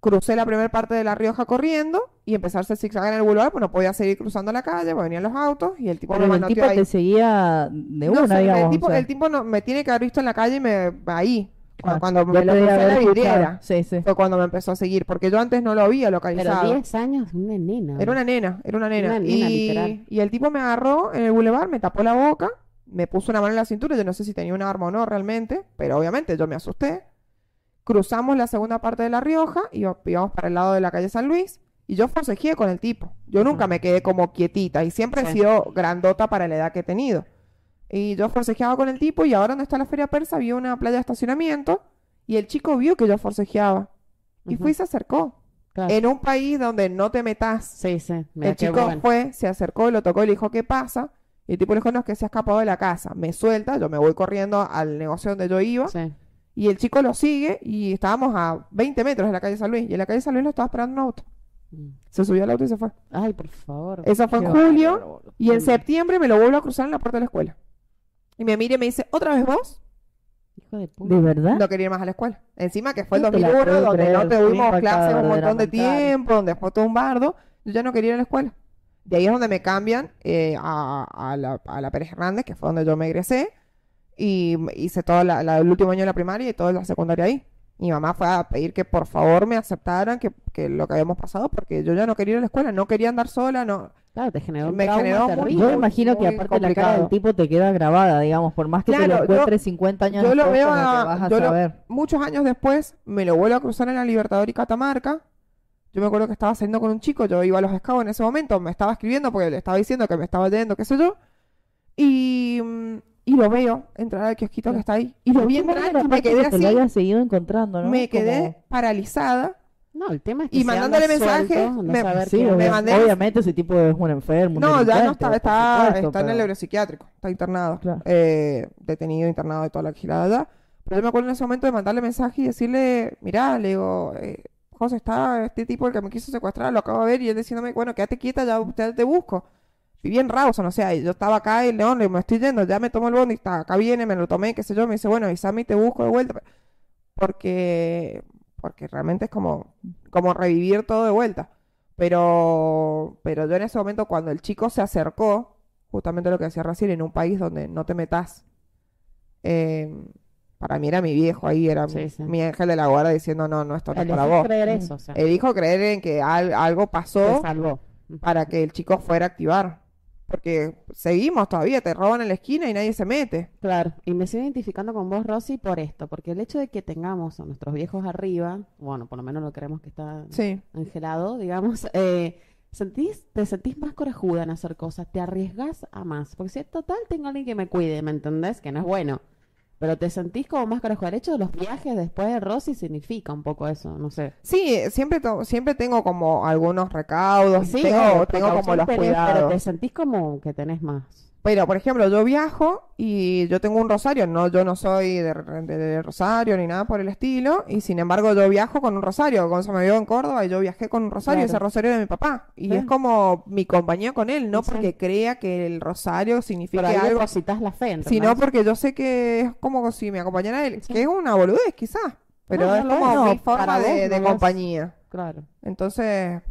Crucé la primera parte de La Rioja corriendo y empecé a hacer zigzag en el boulevard, pues no podía seguir cruzando la calle, porque venían los autos y el tipo Pero me el tipo ahí. te seguía de No una, digamos. el o tipo, sea. el tipo no, me tiene que haber visto en la calle y me ahí. Ah, cuando me lo crucé la vidriera. Sí, sí. Fue cuando me empezó a seguir, porque yo antes no lo había Pero localizado. 10 años, una nena. Era una nena, era una nena. Una nena, y, literal. y el tipo me agarró en el bulevar, me tapó la boca, me puso una mano en la cintura, yo no sé si tenía un arma o no realmente, pero obviamente yo me asusté. Cruzamos la segunda parte de La Rioja y íbamos para el lado de la calle San Luis y yo forcejeé con el tipo. Yo nunca me quedé como quietita y siempre he sido grandota para la edad que he tenido. Y yo forcejeaba con el tipo y ahora donde está la feria persa había una playa de estacionamiento y el chico vio que yo forcejeaba y fue y se acercó. Claro. En un país donde no te metas Sí, sí. Mira el chico bueno. fue, se acercó, lo tocó y le dijo, ¿qué pasa? Y el tipo le dijo, no, es que se ha escapado de la casa. Me suelta, yo me voy corriendo al negocio donde yo iba. Sí. Y el chico lo sigue y estábamos a 20 metros de la calle San Luis. Y en la calle San Luis lo estaba esperando un auto. Mm. Se subió al auto y se fue. Ay, por favor. Eso fue en julio. Y en Mm. septiembre me lo vuelvo a cruzar en la puerta de la escuela. Y me mira y me dice, ¿otra vez vos? Hijo de puta. ¿De verdad? No quería ir más a la escuela. Encima que fue el No te la 2001, puedo donde creer, no tuvimos clases un montón de tiempo, donde fue todo un bardo. Yo ya no quería ir a la escuela. De ahí es donde me cambian eh, a, a la, a la Pérez Hernández, que fue donde yo me egresé. Y hice todo la- la- el último año de la primaria y toda la secundaria ahí. Mi mamá fue a pedir que por favor me aceptaran que, que lo que habíamos pasado, porque yo ya no quería ir a la escuela, no quería andar sola, no. Claro, te generó Me generó muy-. Yo muy- imagino que aparte la cara del complicado. tipo te queda grabada, digamos, por más que te Claro, lo yo- encuentres 50 años yo lo veo a- vas a yo lo- saber. muchos años después me lo vuelvo a cruzar en la Libertador y Catamarca. Yo me acuerdo que estaba saliendo con un chico, yo iba a los scouts en ese momento, me estaba escribiendo porque le estaba diciendo que me estaba yendo, qué sé yo. Y, mm, y lo veo entrar al kiosquito que está ahí. Y lo vi entrar y me quedé que te así, lo hayas seguido encontrando, ¿no? me quedé Como- paralizada. No, el tema es que Y mandándole mensajes, no me- Sí, qué me obvia- mandé- obviamente ese tipo es un enfermo. un No, ya no está, está, supuesto, está en el neuropsiquiátrico, está internado, Claro. eh, detenido, internado y toda la gilada allá. Pero yo me acuerdo en ese momento de mandarle mensaje y decirle, mirá, le digo, eh, José, está este tipo el que me quiso secuestrar, lo acabo de ver, y él diciéndome, bueno, quédate quieta, ya, ya te busco. Y bien Rawson, o sea, yo estaba acá y León, le me estoy yendo, ya me tomo el bondi, está, acá viene, me lo tomé, qué sé yo, me dice, bueno, y te busco de vuelta. Porque, porque realmente es como, como revivir todo de vuelta. Pero, pero yo en ese momento, cuando el chico se acercó, justamente lo que decía Raciel, en un país donde no te metas eh, para mí era mi viejo ahí, era Sí, mi, sí. mi ángel de la guarda diciendo, no, no, esto no es para vos. creer eso, o sea, Elijo creer en que al- algo pasó salvó. para que el chico fuera a activar. Porque seguimos todavía, te roban en la esquina y nadie se mete. Claro, y me sigo identificando con vos, Rosy, por esto, porque el hecho de que tengamos a nuestros viejos arriba, bueno, por lo menos lo creemos que está Sí, angelado, digamos, eh, sentís, te sentís más corajuda en hacer cosas, te arriesgas a más, porque si total tengo alguien que me cuide, ¿me entendés? Que no es bueno, pero te sentís como más corajuda. El hecho de los viajes después de Rosy significa un poco eso, no sé. sí, siempre, siempre tengo como algunos recaudos, Sí, tengo, tengo como los cuidados. Pero te sentís como que tenés más. Pero, por ejemplo, yo viajo y yo tengo un rosario, no, yo no soy de, de- de rosario ni nada por el estilo, y sin embargo yo viajo con un rosario. Gonzo me vio en Córdoba y yo viajé con un rosario, Claro. ese rosario de mi papá. Y Sí. es como mi compañía con él, no porque crea que el rosario ahí algo, la fe, sino porque yo sé que es como si me acompañara él, Sí. que es una boludez quizás, pero No, es no como mi forma de, compañía. Claro. Entonces,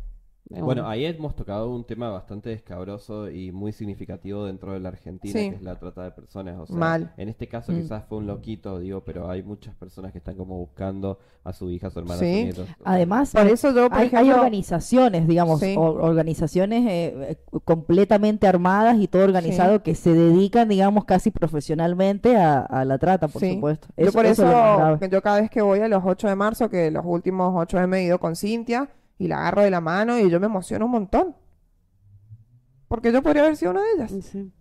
Bueno, ahí hemos tocado un tema bastante escabroso y muy significativo dentro de la Argentina, Sí. que es la trata de personas. O sea, Mal. en este caso Mm. quizás fue un loquito, digo, pero hay muchas personas que están como buscando a su hija, a su hermana, a Sí. sus nietos. Además, por eso yo, por hay, organizaciones, digamos, Sí. o- organizaciones eh, eh, completamente armadas y todo organizado que se dedican, digamos, casi profesionalmente a, a la trata, por Sí. supuesto. Yo por eso es yo cada vez que voy a los 8 de marzo, que los últimos 8 me he ido con Cintia, y la agarro de la mano y yo me emociono un montón. Porque yo podría haber sido una de ellas. Sí.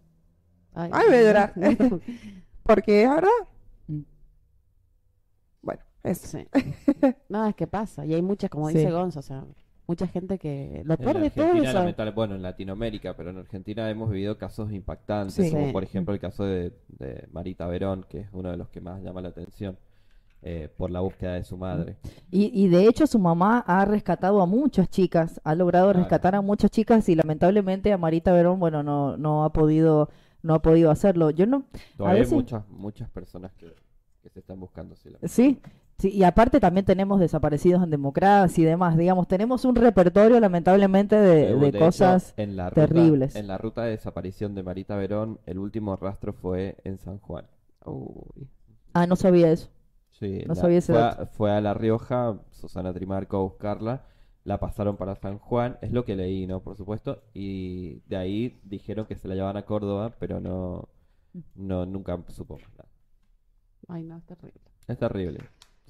Ay, Ay, voy a llorar. Porque es verdad. Mm. Bueno, eso. Sí. No, es que pasa. Y hay muchas, como Sí. dice Gonzo, o sea, mucha gente que... Lo En peor de todo Argentina, eso... lamentable- bueno, en Latinoamérica, pero en Argentina hemos vivido casos impactantes, Sí. como Sí. por ejemplo el caso de, de Marita Verón, que es uno de los que más llama la atención eh, por la búsqueda de su madre. Y, y de hecho su mamá ha rescatado a muchas chicas, ha logrado Claro. rescatar a muchas chicas y lamentablemente a Marita Verón, bueno, no, no ha podido, no ha podido hacerlo. Yo no, Todavía veces- hay muchas, muchas personas que, que se están buscando. sí, la- sí, sí, y aparte también tenemos desaparecidos en democracia y demás, digamos, tenemos un repertorio lamentablemente de, de hecho, cosas en la ruta- terribles. en la ruta de desaparición de Marita Verón, el último rastro fue en San Juan. Uy. Ah, no sabía eso. Sí, No la- sabía ese fue, dato. a, fue a La Rioja, Susana Trimarco a buscarla, la pasaron para San Juan, es lo que leí, ¿no? Por supuesto, y de ahí dijeron que se la llevaban a Córdoba, pero no, no nunca supo más nada. Ay, no, es terrible. Es terrible,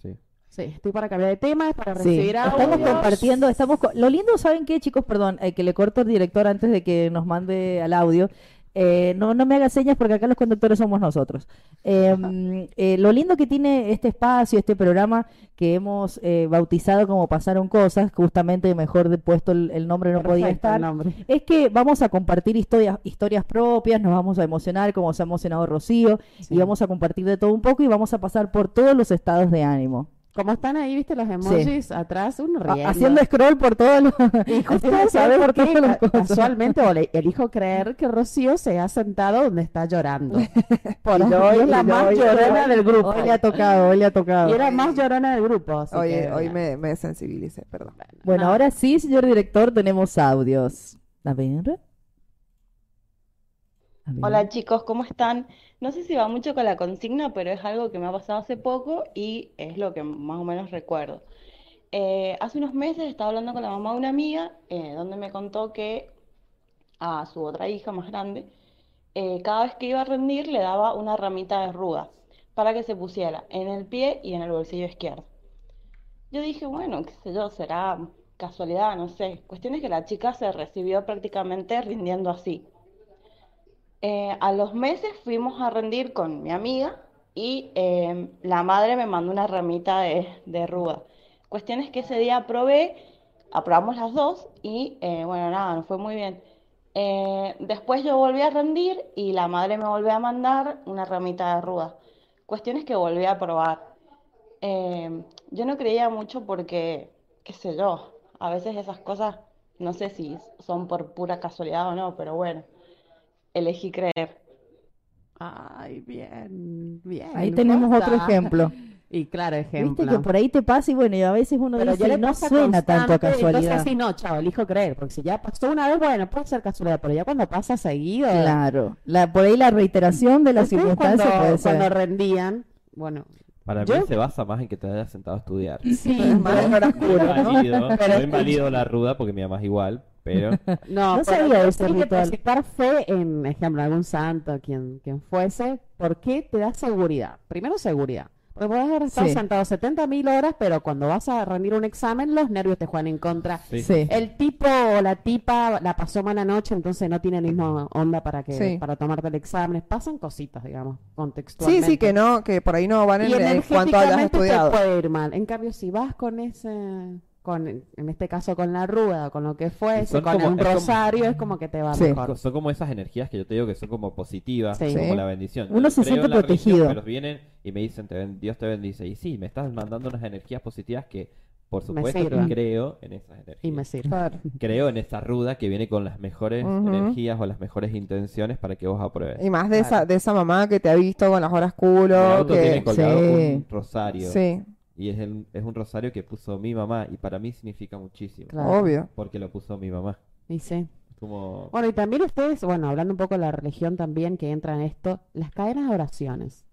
sí. Sí, estoy para cambiar de tema, es para Sí, recibir estamos audios. compartiendo, estamos co- lo lindo, ¿saben qué, chicos? Perdón, eh, que le corto al director antes de que nos mande al audio. Eh, no, no me haga señas porque acá los conductores somos nosotros. Eh, eh, lo lindo que tiene este espacio, este programa que hemos eh, bautizado como Pasaron Cosas, justamente mejor de puesto el, el nombre no podía Perfecto, estar, es que vamos a compartir historias, historias propias, nos vamos a emocionar como se ha emocionado Rocío, Sí. y vamos a compartir de todo un poco y vamos a pasar por todos los estados de ánimo. Como están ahí, viste los emojis atrás, uno riendo. haciendo scroll por todos los Y justo haciendo ¿sabes scroll por qué? todas las Ca- cosas. Casualmente o le- elijo creer que Rocío se ha sentado donde está llorando. Por hoy- es la más hoy- llorona hoy- del grupo. Hoy le ha tocado, hoy le ha tocado. Y era más llorona del grupo. así Hoy, que, hoy me, me sensibilicé, perdón. Bueno, No. ahora sí, señor director, tenemos audios. A ver. A ver. Hola chicos, ¿cómo están? No sé si va mucho con la consigna, pero es algo que me ha pasado hace poco y es lo que más o menos recuerdo. Eh, hace unos meses estaba hablando con la mamá de una amiga, eh, donde me contó que a su otra hija más grande, eh, cada vez que iba a rendir le daba una ramita de ruda para que se pusiera en el pie y en el bolsillo izquierdo. Yo dije, bueno, qué sé yo, será casualidad, no sé. Cuestión es que la chica se recibió prácticamente rindiendo así. Eh, a los meses fuimos a rendir con mi amiga y eh, la madre me mandó una ramita de, de ruda. Cuestión es que ese día probé, aprobamos las dos y eh, bueno, nada, nos fue muy bien. Eh, después yo volví a rendir y la madre me volvió a mandar una ramita de ruda. Cuestión es que volví a probar. Eh, yo no creía mucho porque, qué sé yo, a veces esas cosas, no sé si son por pura casualidad o no, pero bueno, elegí creer. Ay, bien, bien. Ahí tenemos otro ejemplo. Y claro, Viste ejemplo. que por ahí te pasa y bueno, y a veces uno Pero dice, no suena tanto a casualidad. Entonces, sí, no, chavo, elijo creer. Porque si ya pasó una vez, bueno, puede ser casualidad. Pero ya cuando pasa seguido. Claro, la, por ahí la reiteración de las circunstancias cuando, puede ser. cuando rendían, bueno, Para Yo- mí se basa más en que te hayas sentado a estudiar. sí, Más en horas No ¿no? invalido, no invalido la ruda porque mi mamá es igual, pero No, No pero sabía de ese tienes que ritual. depositar fe en, ejemplo, algún santo, quien, quien fuese, porque te da seguridad. Primero, seguridad. Porque podés haber estado Sí. sentado 70 mil horas, pero cuando vas a rendir un examen, los nervios te juegan en contra. sí. Sí. El tipo o la tipa la pasó mala noche, entonces no tiene la misma onda para que Sí. para tomarte el examen. Pasan cositas, digamos, Sí, contextualmente. sí, que no, que por ahí no van en, y en cuanto hayas estudiado. te puede ir mal. En cambio, si vas con ese, con, en este caso con la ruda, con lo que fuese, son con como- un es como- rosario, es como que te va Sí. mejor. son como esas energías que yo te digo que son como positivas, Sí. como Sí. la bendición. Uno Yo se siente protegido. Pero vienen y me dicen, te ben- Dios te bendice. Y sí, me estás mandando unas energías positivas que, por supuesto, que creo en esas energías. Y me sirve. Claro. Creo en esa ruda que viene con las mejores energías o las mejores intenciones para que vos apruebes. Y más de esa, de esa mamá que te ha visto con las horas culo, auto que... tiene colgado Sí. un rosario. Sí, Y es, el- es un rosario que puso mi mamá y para mí significa muchísimo. Claro. obvio. Porque lo puso mi mamá. Y sí. Como... Bueno, y también ustedes, bueno, hablando un poco de la religión también que entra en esto, las cadenas de oraciones.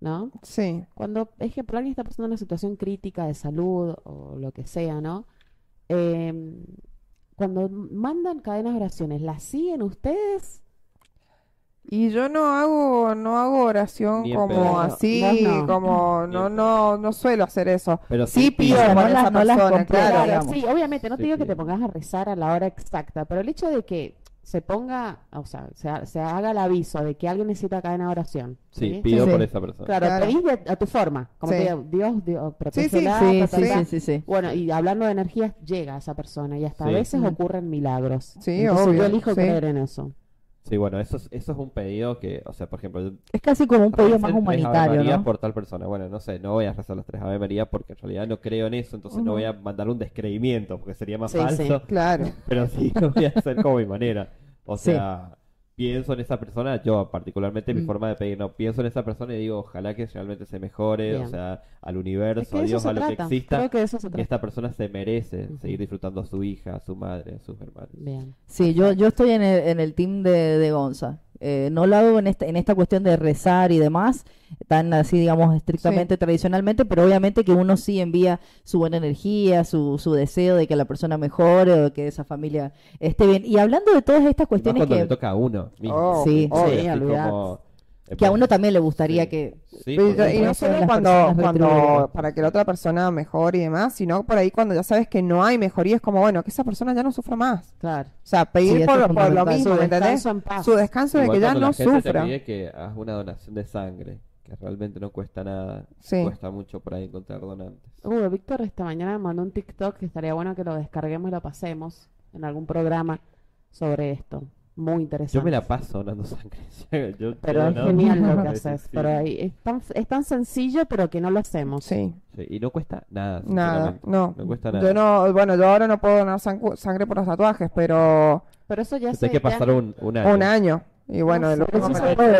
¿No? Sí. Cuando, ejemplo, alguien está pasando una situación crítica de salud o lo que sea, ¿no? Eh, cuando mandan cadenas de oraciones, ¿las siguen ustedes? Y yo no hago, no hago oración como así, Vos no. como no, no, no suelo hacer eso. Pero Sí pido pido, por no esa las- no las persona, compro, claro. digamos. sí, obviamente, no te Sí, digo que sí. te pongas a rezar a la hora exacta, pero el hecho de que se ponga, o sea, se, ha- se haga el aviso de que alguien necesita cadena de oración. Sí, pido Sí. por esa persona. Claro, Claro. pedís de- a tu forma, como Sí. te digo, Dios, Dios, sí, Sí, ta, ta, sí, ta. sí, sí, sí. Bueno, y hablando de energías, llega esa persona y hasta Sí. a veces Mm. ocurren milagros. Sí, Entonces obvio, yo elijo sí. creer en eso. Sí, bueno, eso es, eso es un pedido que, o sea, por ejemplo, yo Es casi como un pedido Recen más tres humanitario, María ¿no? por tal persona. Bueno, no sé, no voy a rezar las tres Ave María porque en realidad no creo en eso, entonces no voy a mandar un descreimiento porque sería más Sí, sí. falso, Claro. pero sí lo voy a hacer como mi manera. O Sí. sea, pienso en esa persona, yo particularmente mi Mm. forma de pedir, no, pienso en esa persona y digo, ojalá que realmente se mejore, Bien. o sea, al Es universo, que a Dios, a lo que trata. exista, Creo que eso se que trata. esta persona se merece seguir disfrutando a su hija, a su madre, a sus hermanos. Bien. Sí, yo, yo estoy en el, en el team de, de Gonza. Eh, no lo hago en esta, en esta cuestión de rezar y demás, tan así, digamos, estrictamente tradicionalmente, pero obviamente que uno sí envía su buena energía, su, su deseo de que la persona mejore o de que esa familia esté bien. Y hablando de todas estas Y más cuestiones cuando que, le toca a uno mismo. Oh, Sí, obvio. sí, Que a pues, uno también le gustaría sí. que... Sí, porque- y no solo cuando, para que la otra persona mejore y demás, sino por ahí cuando ya sabes que no hay mejoría, es como, bueno, que esa persona ya no sufra más. Claro. O sea, pedir Sí, por, lo mismo, Su descanso en paz. Su descanso de que ya no sufra. te pide que hagas una donación de sangre, que realmente no cuesta nada, Sí. cuesta mucho por ahí encontrar donantes. Uh, Víctor esta mañana me mandó un TikTok que estaría bueno que lo descarguemos y lo pasemos en algún programa sobre esto. Muy interesante. Yo me la paso donando sangre. Yo- Pero yo es no- genial lo que haces. sí. Pero ahí es tan, es tan sencillo, pero que no lo hacemos. Sí, Sí, y no cuesta nada, nada, no. No cuesta nada. Yo no, bueno, yo ahora no puedo donar sangu- sangre por los tatuajes, pero Pero eso ya Tienes se que ya- pasar un, un año. un año. Y bueno, No se lo- puede, lo sí. se puede,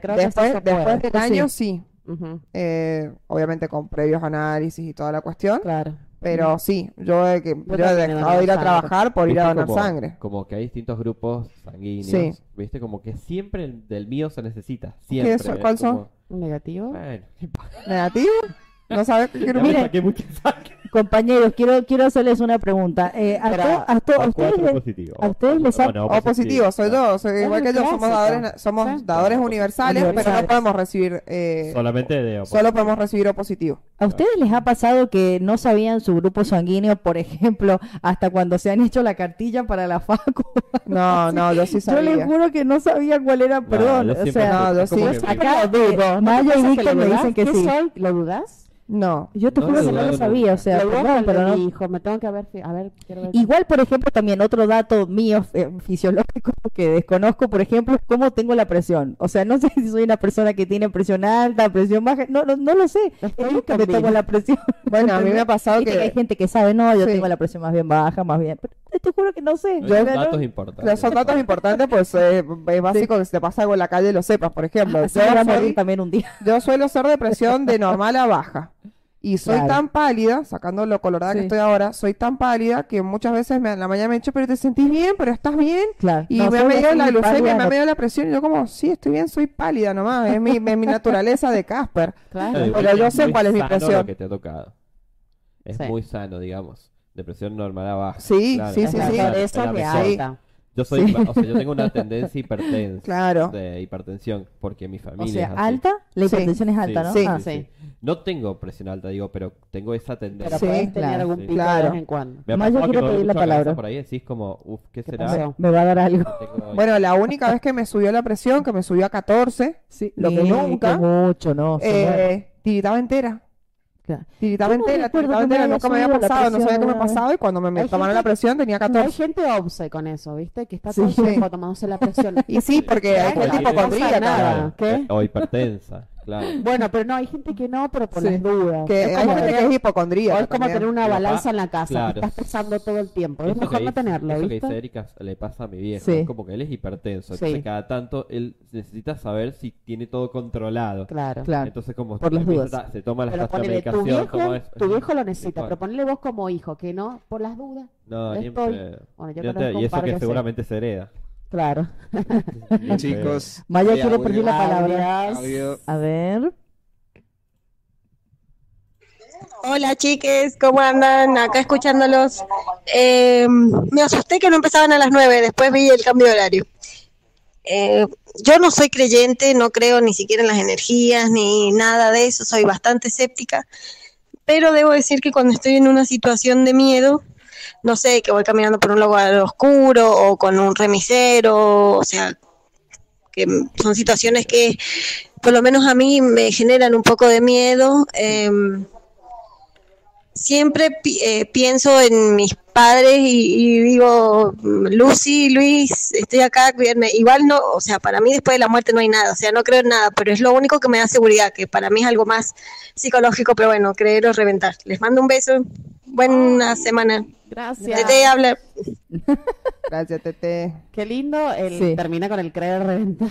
creo que sí Después, se puede. después del Pues sí. año sí, Eh, obviamente con previos análisis y toda la cuestión, Claro. Pero sí, yo he, que, yo he dejado de ir a trabajar por ir a donar como, sangre. Como que hay distintos grupos sanguíneos. Sí. Viste, como que siempre el del mío se necesita. ¿Qué Siempre. es cuál son? como, ¿Un negativo? Bueno, ¿Negativo? ¿No sabes qué grupo? Miren. Compañeros, quiero, quiero hacerles una pregunta. Eh, a, Pero- a to- a ustedes positivos. a ustedes les ha- O positivo, soy yo, soy igual que yo, somos dadores, somos dadores universales, pero no podemos recibir, eh, Solamente de O solo podemos recibir O positivo. ¿A ustedes les ha pasado que no sabían su grupo sanguíneo, por ejemplo, hasta cuando se han hecho la cartilla para la facu? No, no, yo sí Yo les sabía. juro que no sabía cuál era, perdón. yo o sea, no, yo sí. acá Lo dudo. eh, ¿No Maya y Víctor me dicen que ¿Qué sí. soy? ¿Lo dudas? No. Yo te No juro que no lo sabía, o sea, perdón, pero no. hijo, me tengo que ver, a ver. Igual, por ejemplo, también otro dato mío eh, fisiológico que desconozco, por ejemplo, es cómo tengo la presión. O sea, no sé si soy una persona que tiene presión alta, presión baja, no, no, no lo sé. Estoy que me tomo la presión. Bueno, a mí me ha pasado que hay gente que sabe, no, yo Sí. tengo la presión más bien baja, más bien. Pero te juro que no sé. No, Yo- son no- datos importantes. Son datos importantes, pues eh, es básico que si te pasa algo en la calle lo sepas. Por ejemplo, yo soy- morir también un día. Yo suelo ser depresión de normal a baja. Y soy Claro. tan pálida, sacando lo colorada que estoy ahora, soy tan pálida que muchas veces me, en la mañana me han dicho, pero te sentís bien, pero estás bien. Claro. Y No, me ha medido la glucemia, pálida, me ha medido la presión. Y yo como, sí, estoy bien, soy pálida nomás. Es mi, es mi naturaleza de Casper. Claro. Pero yo sé cuál es mi presión. lo que te ha tocado. Es Sí. muy sano, digamos. Depresión normal a baja. Sí, Claro, sí, sí, sí. Eso es alta. Yo soy, Sí. o sea, yo tengo una tendencia hipertensa. Claro. De hipertensión, porque mi O familia sea, es así. alta, la Sí. hipertensión es alta, ¿no? Sí. Ah, Sí. No tengo presión alta, digo, pero tengo esa Pero tendencia. Sí, puedes tener claro. algún Sí. pico Claro. de vez en cuando. Me Más yo quiero pedir la palabra. Por ahí decís como, uff, ¿qué ¿Qué será? pasó? Me va a dar algo. Tengo- Bueno, la única vez que me subió la presión, que me subió a 14, Sí, Lo que nunca, mucho, no. eh, tiritaba entera. Claro. No haya Nunca me había pasado, no sabía qué me pasaba. Y cuando me, me Hay tomaron gente- la presión tenía Hay 14. gente obse con eso, ¿viste? Que está Sí. todo el Sí. tiempo tomándose la presión. Y sí, porque hay gente hipocondríaca. nada. Claro, ¿Qué? eh, O hipertensa, claro. Bueno, pero no, hay gente que no, pero por Sí. las dudas. Que es hay como gente que tener, es hipocondríaca. o es como también. tener una balanza en la casa, claro. que estás pesando todo el tiempo. Es Eso mejor que no tenerlo, Eso que ¿viste? dice Erika le pasa a mi viejo. Sí. Es como que él es hipertenso. Entonces cada tanto él necesita saber si tiene todo controlado. Claro. Claro. Entonces como Por las dudas. se toma la ponele, tu medicación viejo, es. tu viejo lo necesita, pero ponele vos como hijo, que no, por las dudas. No, Estoy- siempre. Bueno, yo te- y eso que que seguramente se hereda. Claro. Feo. Chicos, Maya quiere audio, pedir la palabra. audio. A ver. Hola chiques, ¿cómo andan? Acá escuchándolos. Eh, me asusté que no empezaban a las 9, después vi el cambio de horario. Eh, yo no soy creyente, no creo ni siquiera en las energías ni nada de eso, soy bastante escéptica, pero debo decir que cuando estoy en una situación de miedo, no sé, que voy caminando por un lugar oscuro o con un remisero, o sea, que son situaciones que por lo menos a mí me generan un poco de miedo. em, siempre pi- eh, pienso en mis padres y, y digo, Lucy, Luis, estoy acá, cuídenme. Igual no, o sea, para mí después de la muerte no hay nada, o sea, no creo en nada, pero es lo único que me da seguridad, que para mí es algo más psicológico, pero bueno, creer o reventar. Les mando un beso, buena semana. Gracias. Tete habla. Gracias, Tete. Qué lindo el Sí. termina con el creer reventar.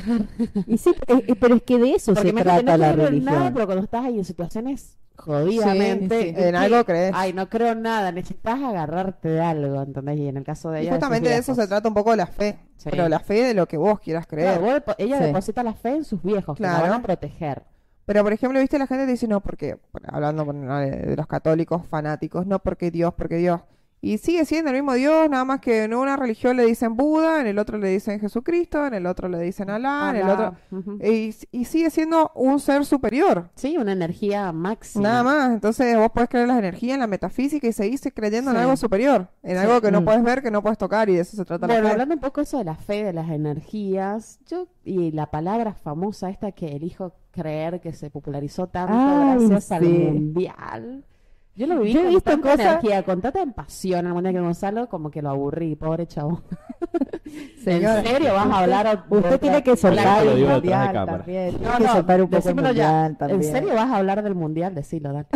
Y sí, eh, eh, pero es que de eso Porque se trata no la creo en nada, religión. pero cuando estás ahí en situaciones jodidamente. Sí, sí. es En algo crees. Ay, no creo en nada, necesitas agarrarte de algo, ¿entendés? Y en el caso de ella. justamente de eso se trata un poco de la fe. Sí. Pero la fe de lo que vos quieras creer. Claro, vos depo- ella Sí. deposita la fe en sus viejos, que la van a proteger. Pero, por ejemplo, viste, la gente te dice, no, porque, bueno, hablando de de los católicos fanáticos, no porque Dios, porque Dios. Y sigue siendo el mismo Dios, nada más que en una religión le dicen Buda, en el otro le dicen Jesucristo, en el otro le dicen Alá, en el otro... Y, y sigue siendo un ser superior. Sí, una energía máxima. Nada más. Entonces vos podés creer en las energías, en la metafísica y seguís creyendo en algo superior. En algo que no Mm. puedes ver, que no puedes tocar y de eso se trata la Bueno, fe. hablando un poco eso de la fe, de las energías, yo y la palabra famosa esta que elijo creer que se popularizó tanto Ay, gracias al mundial. Yo lo viví Yo he con visto tanta cosas- energía, con tanta pasión al mundial que Gonzalo, como que lo aburrí, pobre chavo. Señora, ¿En serio vas a hablar? Usted tiene que soltar el de mundial también. Tiene No, que no, soltar un poco el mundial también. ¿En serio vas a hablar del mundial? Decilo, Dan.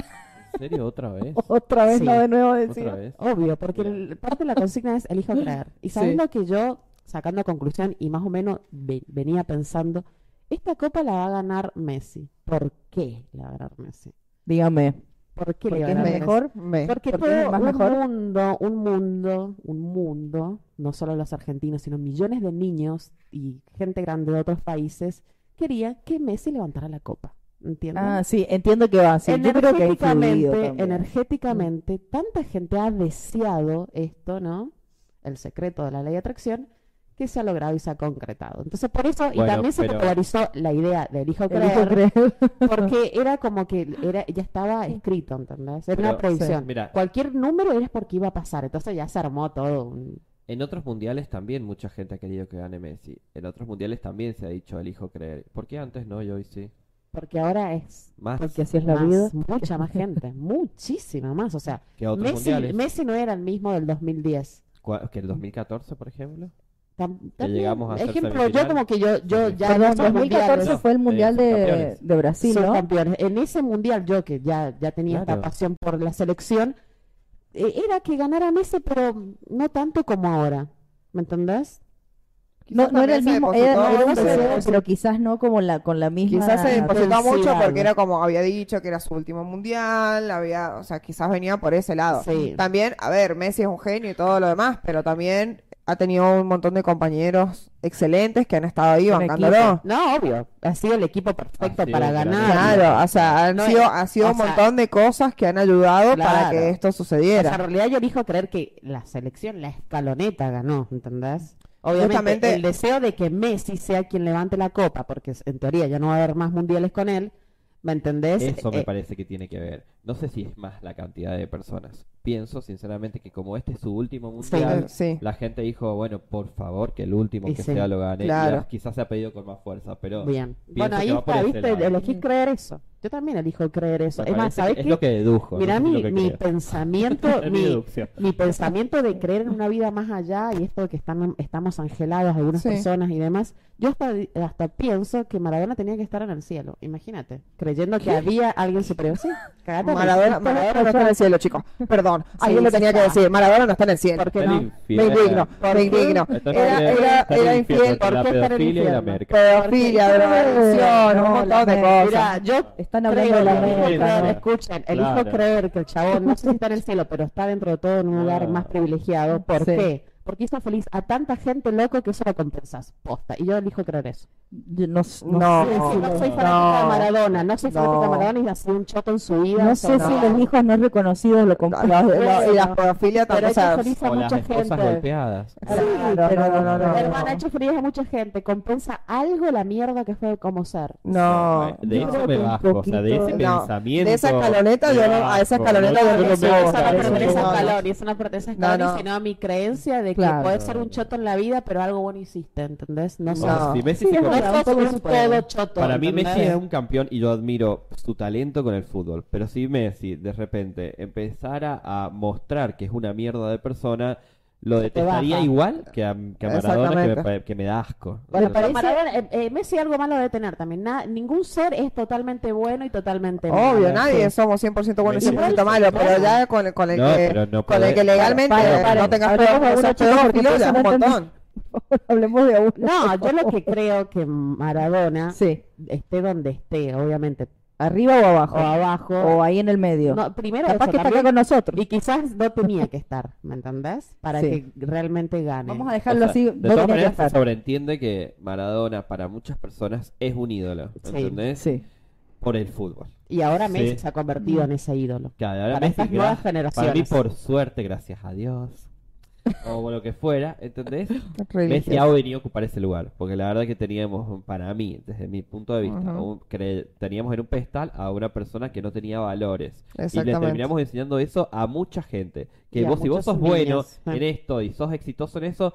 ¿En serio otra vez? Otra vez Sí. no de nuevo decir. ¿Otra vez? Obvio, porque el- parte de la consigna es elijo creer. Y sabiendo que yo, sacando conclusión y más o menos ve- venía pensando, esta copa la va a ganar Messi. ¿Por qué la va a ganar Messi? Dígame. ¿Por qué ¿Porque le a es mejor? Me- Porque porque todo más un mejor. mundo, un mundo, un mundo, no solo los argentinos, sino millones de niños y gente grande de otros países, quería que Messi levantara la copa. ¿Entiendes? Ah, sí, entiendo que va. Sí, yo creo que energéticamente, energéticamente, tanta gente ha deseado esto, ¿no? El secreto de la ley de atracción, que se ha logrado y se ha concretado. Entonces, por eso, y también se popularizó la idea del hijo Elijo creer, creer. porque era como que era, ya estaba escrito, ¿entendés? Era una predicción. sí, mira. Cualquier número era porque iba a pasar, entonces ya se armó todo. un- En otros mundiales también mucha gente ha querido que gane Messi. En otros mundiales también se ha dicho elijo creer. ¿Por qué antes no y hoy sí? Porque ahora es Más Porque así es la más, vida. mucha más gente, muchísima más. O sea, Messi, mundiales. Messi no era el mismo del 2010. ¿Cuál- ¿Que el 2014, por ejemplo? Llegamos a ser ejemplo, yo como que yo, yo ya en esos 2014 mundiales fue el mundial de, de Brasil, ¿no? campeones. En ese mundial yo que ya, ya tenía Claro. esta pasión por la selección, eh, era que ganara Messi, pero no tanto como ahora. ¿Me entendés? No, era el mismo, era, era mucho, pero- pero quizás no como la con la misma. Quizás se depositó mucho porque era como había dicho que era su último mundial, había, o sea, quizás venía por ese lado. Sí. También, a ver, Messi es un genio y todo lo demás, pero también ha tenido un montón de compañeros excelentes que han estado ahí bancándolo. No, obvio. Ha sido el equipo perfecto sido para ganar. Claro, o sea, han No sido, es- ha sido o un sea, montón de cosas que han ayudado para que esto O sea, sucediera. en realidad yo elijo creer que la selección, la escaloneta ganó, ¿entendés? Obviamente Justamente- el deseo de que Messi sea quien levante la copa, porque en teoría ya no va a haber más mundiales con él, ¿me entendés? Eso me Eh, parece que tiene que ver. No sé si es más la cantidad de personas. Pienso sinceramente que como este es su último mundial, Sí. la gente dijo, bueno, por favor, que el último Y que sí, sea lo gane. claro. Y quizás se ha pedido con más fuerza, pero Bien. Bueno, ahí está, ¿viste? lado. Elegí creer eso. Yo también elijo creer eso. Me Es más, ¿sabes que es qué? lo que dedujo. Mira, mi, pensamiento, mi mi, deducción. mi pensamiento de creer en una vida más allá y esto de que están, estamos angelados algunas Sí. personas y demás, yo hasta, hasta pienso que Maradona tenía que estar en el cielo, imagínate, creyendo que había alguien superior. Sí, cagate Maradona, no está en el cielo, chicos. Perdón, alguien lo sí tenía que decir. Maradona no está en el cielo. ¿Por qué no? Me indigno, ¿Por me indigno. Era, era, era infiel ¿por qué está en el merca. pedofilia, drogadicción, un montón de cosas. Mira, yo Están hablando creo, de la merca, escuchen, elijo creer que el chabón, no sé si está en el cielo, pero está dentro de todo en un lugar más privilegiado. ¿Por Sí. qué? Porque hizo feliz a tanta gente loco que eso lo compensas. Posta. Y yo elijo creer eso. Yo no, no No. sé Sí, no los- soy fanática no. de Maradona, no soy fanática de No. Maradona y ha sido un choto en su vida. no sé si los hijos no reconocidos lo los- y las pedofilias Pero también, o las mucha esposas gente. golpeadas. No, no, no, no. ha hecho feliz a mucha gente. Compensa algo la mierda que fue como ser. No, de eso me bajo, o sea, de ese no, pensamiento. de esa escaloneta yo no- a esa bajo. escaloneta yo no me me Eso subo, no parece pertenece que a no, no. escalón, y eso no pertenece a No, escalón, no. sino a mi creencia de que Claro. puedes ser un choto en la vida, pero algo bueno hiciste, ¿entendés? No, sea, No. si Messi Sí, se es no un puede. todo choto. Para mí. Messi es un campeón y yo admiro su talento con el fútbol. Pero si Messi de repente empezara a mostrar que es una mierda de persona, lo detestaría igual que a, que a Maradona, que me, que me da asco. Bueno, Me pero parece- Maradona- eh, eh, Messi algo malo de tener también. Na- ningún ser es totalmente bueno y totalmente malo. Obvio, nadie Sí. somos 100% buenos y Messi- 100% malos, pero ya con, el- con el No, que, pero no con el que legalmente Paren, paren, no tengas hablemos de pedo- uno, seas chicos, porque pedófilo, ya es un montón. Hablemos de uno. No, yo lo que creo que Maradona Sí. esté donde esté, obviamente, ¿Arriba o abajo? o abajo. O ahí en el medio. No, primero Capaz eso que está acá con nosotros. y quizás no tenía que estar, ¿me entendés? Para Sí. que realmente gane. Vamos a O dejarlo sea, así. de no todas maneras se sobreentiende que Maradona para muchas personas es un ídolo, Sí, ¿entendés? Sí. Por el fútbol. Y ahora Messi Sí. se ha convertido en ese ídolo. Claro, ahora Para Messi, estas nuevas generaciones. Para mí, por suerte, gracias a Dios, o lo que fuera, ¿entendés? Messi ha venido a ocupar ese lugar, porque la verdad que teníamos, para mí, desde mi punto de vista, un- teníamos en un pedestal a una persona que no tenía valores. Y le terminamos enseñando eso a mucha gente. Que Y vos, si vos sos bueno en esto y sos exitoso en eso,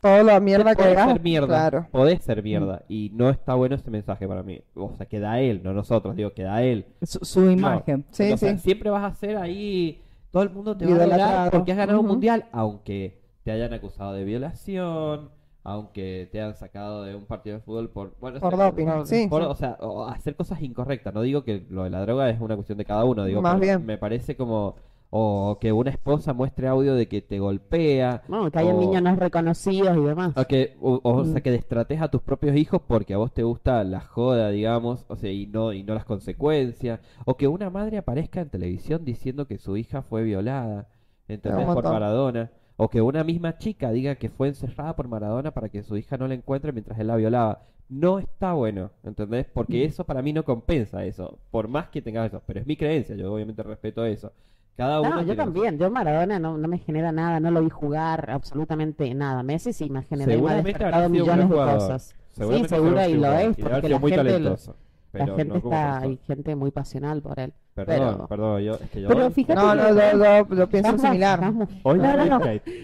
Todo la mierda que podés hagas, ser mierda. claro. Podés ser mierda. Y no está bueno ese mensaje para mí. O sea, que da él, no nosotros, digo, que da él. Su, su imagen. Sí, sí. siempre vas a ser ahí, todo el mundo te va a adorar porque has ganado un mundial, aunque te hayan acusado de violación, aunque te hayan sacado de un partido de fútbol por bueno, Por doping, por- sí. por- o sea, o hacer cosas incorrectas. No digo que lo de la droga es una cuestión de cada uno, digo, Más bien. me parece como o que una esposa muestre audio de que te golpea, No, que hayan niños no reconocidos y demás. o que, o, o Mm. sea, que destrates a tus propios hijos porque a vos te gusta la joda, digamos, o sea, y no, y no las consecuencias. O que una madre aparezca en televisión diciendo que su hija fue violada, ¿entendés? Por. Maradona. O que una misma chica diga que fue encerrada por Maradona para que su hija no la encuentre mientras él la violaba. No está bueno, ¿entendés? Porque eso para mí no compensa eso, por más que tengas eso. Pero es mi creencia, yo obviamente respeto eso. Cada uno No, yo también. Yo Maradona no, no me genera nada, no lo vi jugar absolutamente nada. Messi sí me genera y me millones de cosas. Sí, seguro y lo es, porque la muy gente, talentoso. la gente no está, persona. hay gente muy pasional por él. Perdón, Pero- perdón, yo, es que yo Pero fíjate No, que- no, yo, yo- yo pienso similar. hoy No, no.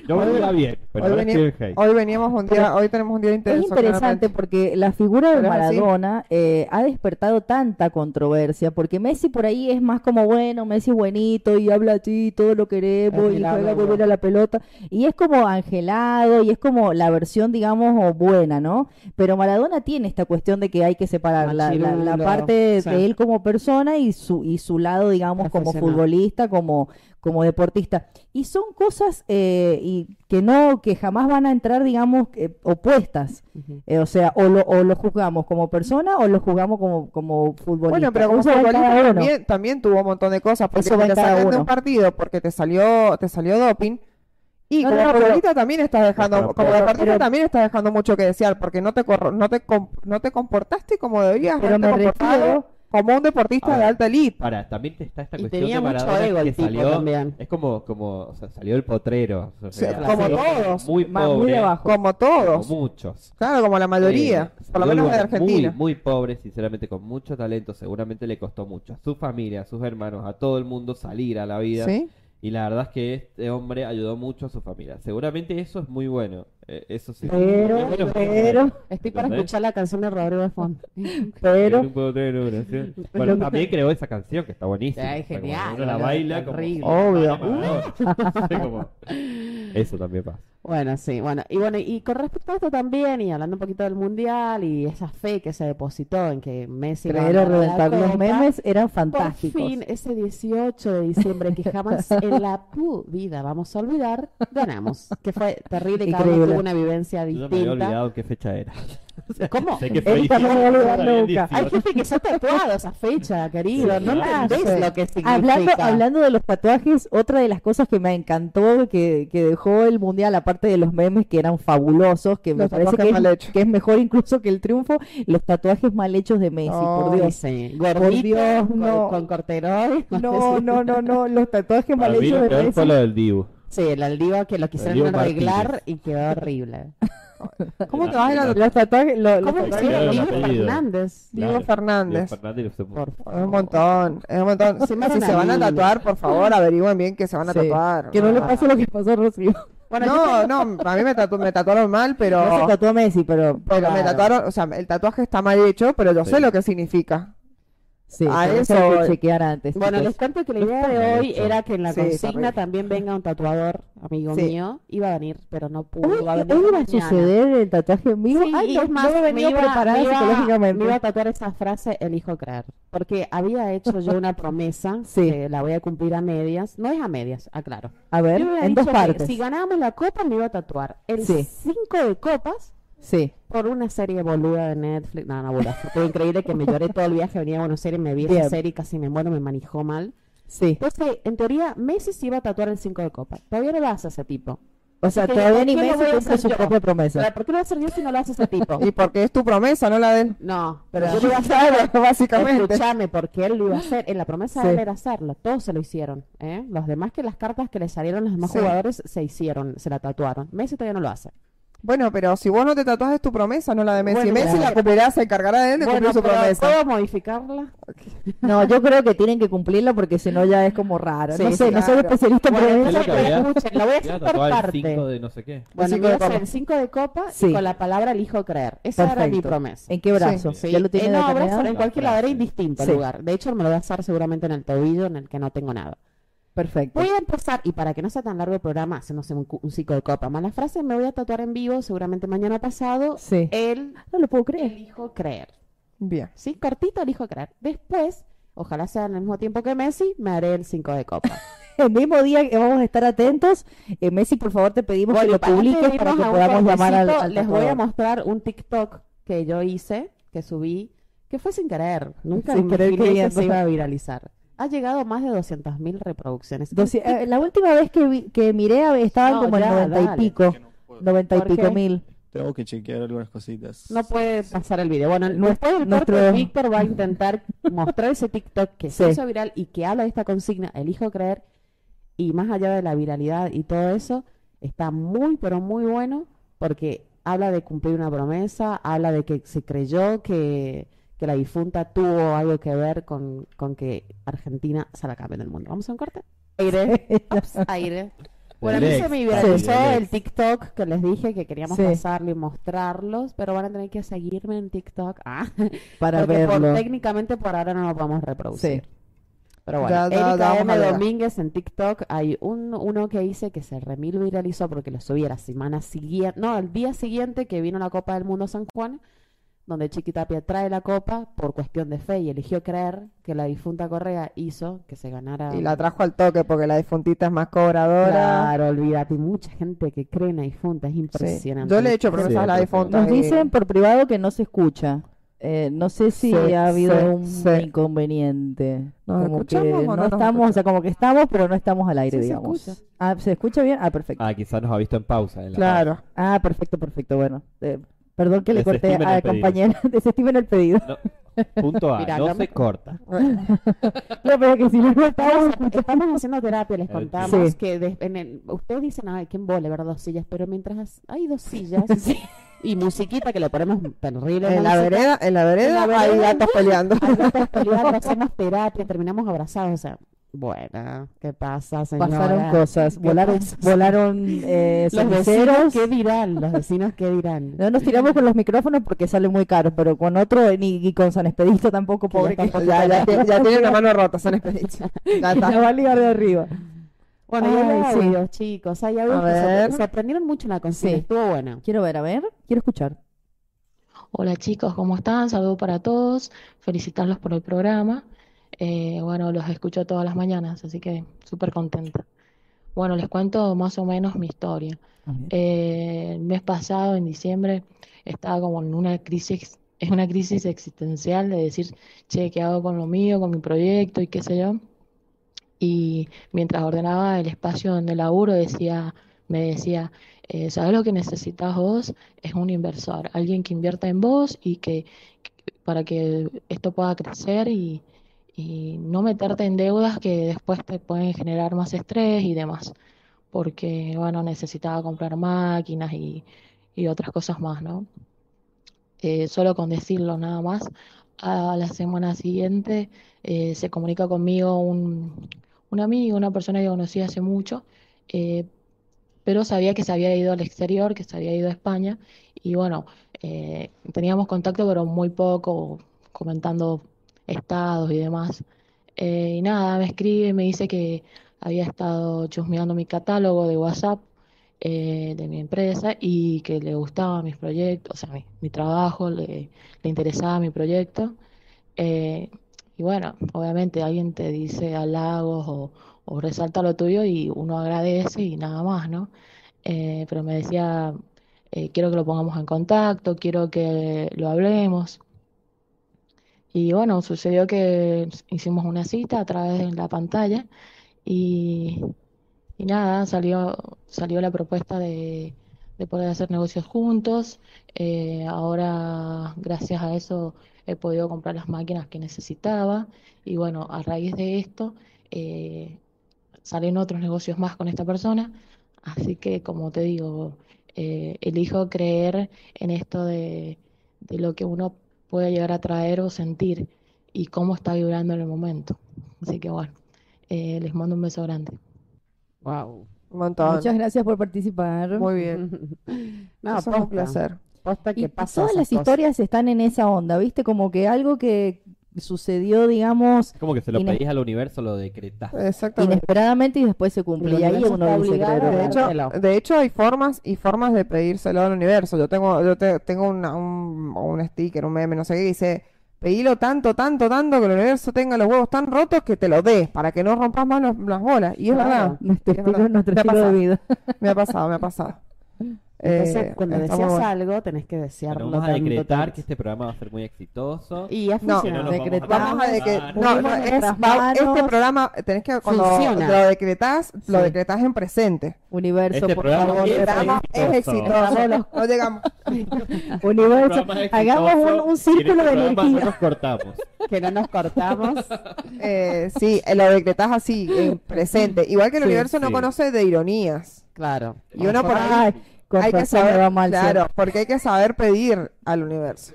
Yo Hoy- bien, pero hoy, hoy veníamos un día, hoy tenemos un día Es intenso. interesante porque la figura de es. Maradona eh, ha despertado tanta controversia, porque Messi por ahí es más como, bueno, Messi es buenito y habla así, todo lo queremos y juega bien a la pelota, y es como angelado y es como la versión, digamos, o buena, ¿no? Pero Maradona tiene esta cuestión de que hay que separar la, la- parte sí. de él como persona y su, y su su lado, digamos, como futbolista, como, como deportista. Y son cosas eh, y que no, que jamás van a entrar, digamos, eh, opuestas. Eh, o sea, o lo, o lo juzgamos como persona o lo juzgamos como, como futbolista. Bueno, pero como futbolista también, también tuvo un montón de cosas. Porque Eso va te sacan de uno. un partido porque te salió, te salió doping. Y No, como no, pero- futbolista también estás dejando, Pero- como deportista pero- también estás dejando mucho que desear, porque no te corro- no te no te comportaste como debías Pero me refiero- como un deportista de alta elite. Para, también te está esta Y cuestión tenía de mucho Maradona ego el que tipo salió, también. es como, como, o sea, salió el potrero, o Sí, sea, como todos, muy más- pobre, abajo. Como como todos. muchos. Claro, como la mayoría. Por lo menos de Argentina. Muy, muy pobre, sinceramente, con mucho talento. Seguramente le costó mucho a su familia, a sus hermanos, a todo el mundo salir a la vida. ¿Sí? Y la verdad es que este hombre ayudó mucho a su familia. Seguramente eso es muy bueno. Eh, eso sí. Pero, Estoy para ¿Entendés? escuchar la canción de Rodrigo de Fondo. pero, Un potrero, gracias. Bueno, también creó esa canción que está buenísima. Ay, O sea, como genial, uno la baila como. Obvio. Como- Eso también pasa. Bueno, sí, bueno, y bueno, y con respecto a esto también, y hablando un poquito del mundial y esa fe que se depositó en que Messi iba a creer o ganar la reventar los Copa, memes eran Por fantásticos. fin, ese 18 de diciembre que jamás en la pu vida vamos a olvidar, ganamos. Que fue terrible, cada uno Increíble. tuvo una vivencia Yo no me había distinta. olvidado qué fecha era. ¿Cómo? Sé que fue me diciembre, nunca. Hay gente que se ha tatuado esa fecha, querido. Sí, no entendés lo que significa. Hablando, hablando de los tatuajes, otra de las cosas que me encantó que, que dejó el mundial, aparte de los memes que eran fabulosos, que me parece que es, que mejor incluso que el triunfo, los tatuajes mal hechos de Messi, por Dios. Sí, gordito, Dios, con, no. con corteroides. No, no, no, no, los tatuajes mal mí hechos lo de peor Messi. fue lo del Dibu. Sí, el Aldiva que lo quisieron arreglar Martínez. y quedó horrible. ¿Cómo te vas a ir a Los tatuajes, lo- los ¿Cómo le tatuajes- hicieron Claro, Diego. Fernández? Diego Claro, Fernández. Por- Es un montón, es un montón. Si me hace se van a tatuar, por favor, averigüen bien que se van a Sí. tatuar. Que no le pase lo que pasó a Rocío. Bueno, No, no, a mí me, tatu- me tatuaron mal, pero, No se tatuó a Messi, pero... pero me tatuaron, o sea, el tatuaje está mal hecho, pero yo Sí. sé lo que significa. Sí, A eso que chequear antes. Bueno, chicos. les cuento que la idea está de hoy hecho. era que en la Sí, consigna también venga un tatuador, amigo Sí. mío. Iba a venir, pero no pudo. Va a venir iba a suceder el tatuaje vivo. Sí, Ay, y no, es más, no me venía iba- preparada me iba- psicológicamente. Me iba a tatuar esa frase, elijo creer. Porque había hecho yo una promesa, Sí. que la voy a cumplir a medias. No es a medias, aclaro. A ver, me en dos partes. Si ganábamos la copa, me iba a tatuar el Sí. 5 de copas Sí. por una serie boluda de Netflix. No, no, boluda. Fue increíble que me lloré todo el viaje. Venía a Buenos Aires, me vi Bien. esa serie y casi me muero, me manejó mal. Sí. Entonces, en teoría, Messi se iba a tatuar el 5 de copa. Todavía no lo hace ese tipo. O sea, todavía ¿por ni Messi cumple su yo? propia promesa. ¿Por qué lo voy a hacer yo si no lo hace ese tipo? Y porque es tu promesa, no la de él. No, pero yo lo iba a hacer. básicamente. Escúchame, porque él lo iba a hacer. En la promesa Sí. de él era hacerlo. Todos se lo hicieron. ¿eh? Los demás que las cartas que le salieron los demás Sí. jugadores se hicieron, se la tatuaron. Messi todavía no lo hace. Bueno, pero si vos no te tatuas es tu promesa, no la de Messi. Bueno, Messi claro. la cumplirá, se encargará de él de Bueno, cumplir su pero promesa. ¿puedo modificarla? No, yo creo que tienen que cumplirla porque si no ya es como raro. Sí, no sé, sí, no soy especialista pero entonces, que había- escuchen, lo voy a hacer por parte. 5 de no sé qué. Bueno, cinco voy a hacer 5 de copa Sí. y con la palabra elijo creer. Esa era mi promesa. ¿En qué brazo? Sí. ¿Ya lo tiene Eh, no, determinado? brazo en La cualquier lado, era frase. indistinto el Sí. lugar. De hecho, me lo voy a hacer seguramente en el tobillo en el que no tengo nada. Perfecto. Voy a empezar, y para que no sea tan largo el programa, haciéndose un, cu- un ciclo de copa, más la frase me voy a tatuar en vivo, seguramente mañana pasado, Sí. el No lo puedo creer. elijo creer. Bien. ¿Sí? Cortito, elijo creer. Después, ojalá sea en el mismo tiempo que Messi, me haré el 5 de copa. El mismo día que vamos a estar atentos, eh, Messi, por favor, te pedimos Bueno, que lo publiques para que un podamos llamar al, al Les voy a mostrar un TikTok que yo hice, que subí, que fue sin querer. Nunca Sin querer imaginé que se iba a viralizar. Ha llegado a más de 200.000 reproducciones. Doci- eh, la última vez que, vi- que miré a- estaban No, como en ya, 90 y pico. Que no puedo. 90 y ¿Por pico mil. Tengo que chequear algunas cositas. No puede pasar el video. Bueno, Nues- después del nuestro- corte, Víctor va a intentar mostrar ese TikTok que se Sí. hizo viral y que habla de esta consigna, elijo creer, y más allá de la viralidad y todo eso, está muy, pero muy bueno, porque habla de cumplir una promesa, habla de que se creyó que, que la difunta tuvo algo que ver con, con que Argentina se la campeón del mundo. ¿Vamos a un corte? Aire. Ups, aire. Bueno, a mí se me viralizó Sí. El. TikTok que les dije que queríamos Sí. pasarlo y mostrarlos, pero van a tener que seguirme en TikTok. Ah, Para porque por- verlo. técnicamente por ahora no lo podemos reproducir. Sí. Pero bueno, Ya, ya, Erika ya M. Domínguez en TikTok hay un, uno que hice que se remil viralizó porque lo subí a la semana siguiente, no, el día siguiente que vino la Copa del Mundo San Juan, donde Chiquitapia trae la copa por cuestión de fe y eligió creer que la difunta Correa hizo que se ganara. Y la trajo al toque porque la difuntita es más cobradora. Claro, olvídate, hay mucha gente que cree en la difunta, es impresionante. Yo le he hecho promesas a la difunta. Nos dicen por privado que no se escucha. Eh, no sé si Sí, ha habido sí, un sí. inconveniente. ¿Nos como que o no no nos estamos, o sea, como que estamos, pero no estamos al aire, Sí, se digamos. escucha. Ah, ¿se escucha bien? Ah, perfecto. Ah, quizás nos ha visto en pausa. En la Claro. Ah, perfecto, perfecto. Bueno, eh, perdón que le corté a la compañera. Desestimen el pedido. No, punto A, no no se corta. No, pero que si no, no estamos Estamos, estamos haciendo terapia, les contamos sí. que de- en el- ustedes dicen, ay, ¿quién vole ver dos sillas? Pero mientras hay dos sillas y musiquita que le ponemos terrible En la música, vereda, en la vereda, En la hay vereda. gatos peleando. hay gatos peleando, hacemos terapia, terminamos abrazados, o sea, bueno, ¿qué pasa, señora? Pasaron cosas. ¿Qué Volaron, pasa? volaron eh, Los vecinos. ¿qué dirán? Los vecinos, ¿qué dirán? No nos tiramos con los micrófonos porque sale muy caro, pero con otro, ni y con San Expedito tampoco, ya pobre que Ya, ya, tiene- ya tiene una mano rota, son expediciones. Ya va a ligar de arriba. Bueno, y hay Ay, sí. audios, chicos, hay audios A que se- ver. se, aprendieron mucho en la consigna, Sí. estuvo bueno. Quiero ver, a ver, quiero escuchar. Hola chicos, ¿cómo están? Saludos para todos, felicitarlos por el programa. Eh, bueno, los escucho todas las mañanas, así que súper contenta. Bueno, les cuento más o menos mi historia. Eh, el mes pasado, en diciembre, estaba como en una crisis, es una crisis existencial de decir, che, ¿qué hago con lo mío, con mi proyecto y qué sé yo? Y mientras ordenaba el espacio donde laburo, decía, me decía, eh, ¿sabes lo que necesitas vos? Es un inversor, alguien que invierta en vos y que, que- para que esto pueda crecer y, y no meterte en deudas que después te pueden generar más estrés y demás. Porque, bueno, necesitaba comprar máquinas y, y otras cosas más, ¿no? Eh, solo con decirlo nada más, a la semana siguiente eh, se comunica conmigo un, un amigo, una persona que conocí hace mucho, eh, pero sabía que se había ido al exterior, que se había ido a España, y bueno, teníamos contacto, pero muy poco, comentando estados y demás. Eh, y nada, me escribe, me dice que había estado chusmeando mi catálogo de WhatsApp eh, de mi empresa y que le gustaban mis proyectos, o sea, mi, mi trabajo, le, le interesaba mi proyecto. Eh, y bueno, obviamente alguien te dice halagos o, o resalta lo tuyo y uno agradece y nada más, ¿no? Pero me decía, quiero que lo pongamos en contacto, quiero que lo hablemos. Y bueno, sucedió que hicimos una cita a través de la pantalla y, y nada, salió, salió la propuesta de, de poder hacer negocios juntos. Eh, ahora, gracias a eso, he podido comprar las máquinas que necesitaba. Y bueno, a raíz de esto, eh, salen otros negocios más con esta persona. Así que, como te digo, eh, elijo creer en esto de, de lo que uno puede llegar a traer o sentir y cómo está vibrando en el momento. Así que bueno, eh, les mando un beso grande. Wow. Un montón. Muchas gracias por participar. Muy bien. No, un placer. Posta que Y pasa todas las cosas. historias están en esa onda, ¿viste? Como que algo que sucedió, digamos, Es como que se lo pedís al universo, lo decretás. Exactamente. inesperadamente y después se cumple. Y ahí uno dice, De hecho, de hecho hay formas y formas de pedírselo al universo. Yo tengo, yo te- tengo una- un, un sticker, un meme, no sé qué, dice, pedilo tanto, tanto, tanto que el universo tenga los huevos tan rotos que te los dé, para que no rompas más los- las bolas. Y es verdad. nuestro es verdad. nuestro Me ha de pasado, vida. Me ha pasado, me ha pasado. Entonces, Eh, cuando deseas algo, tenés que desearlo Bueno, vamos a decretar tanto. que este programa va a ser muy exitoso. Y ha No, no nos vamos a decretamos Vamos a de que cansar. no, no, es, va- este programa tenés que cuando Funciona. lo decretás, lo Sí. decretás en presente. Universo, Este por programa favor. es El programa es exitoso. exitoso. No llegamos. Universo, es hagamos un, en círculo este de programa no energía. nos cortamos. Que no nos cortamos. Eh, sí, eh, lo decretás así, en presente. Igual que el Sí, universo no conoce de ironías. Claro. Y uno por ahí con hay que saber, claro, siempre. porque hay que saber pedir al universo.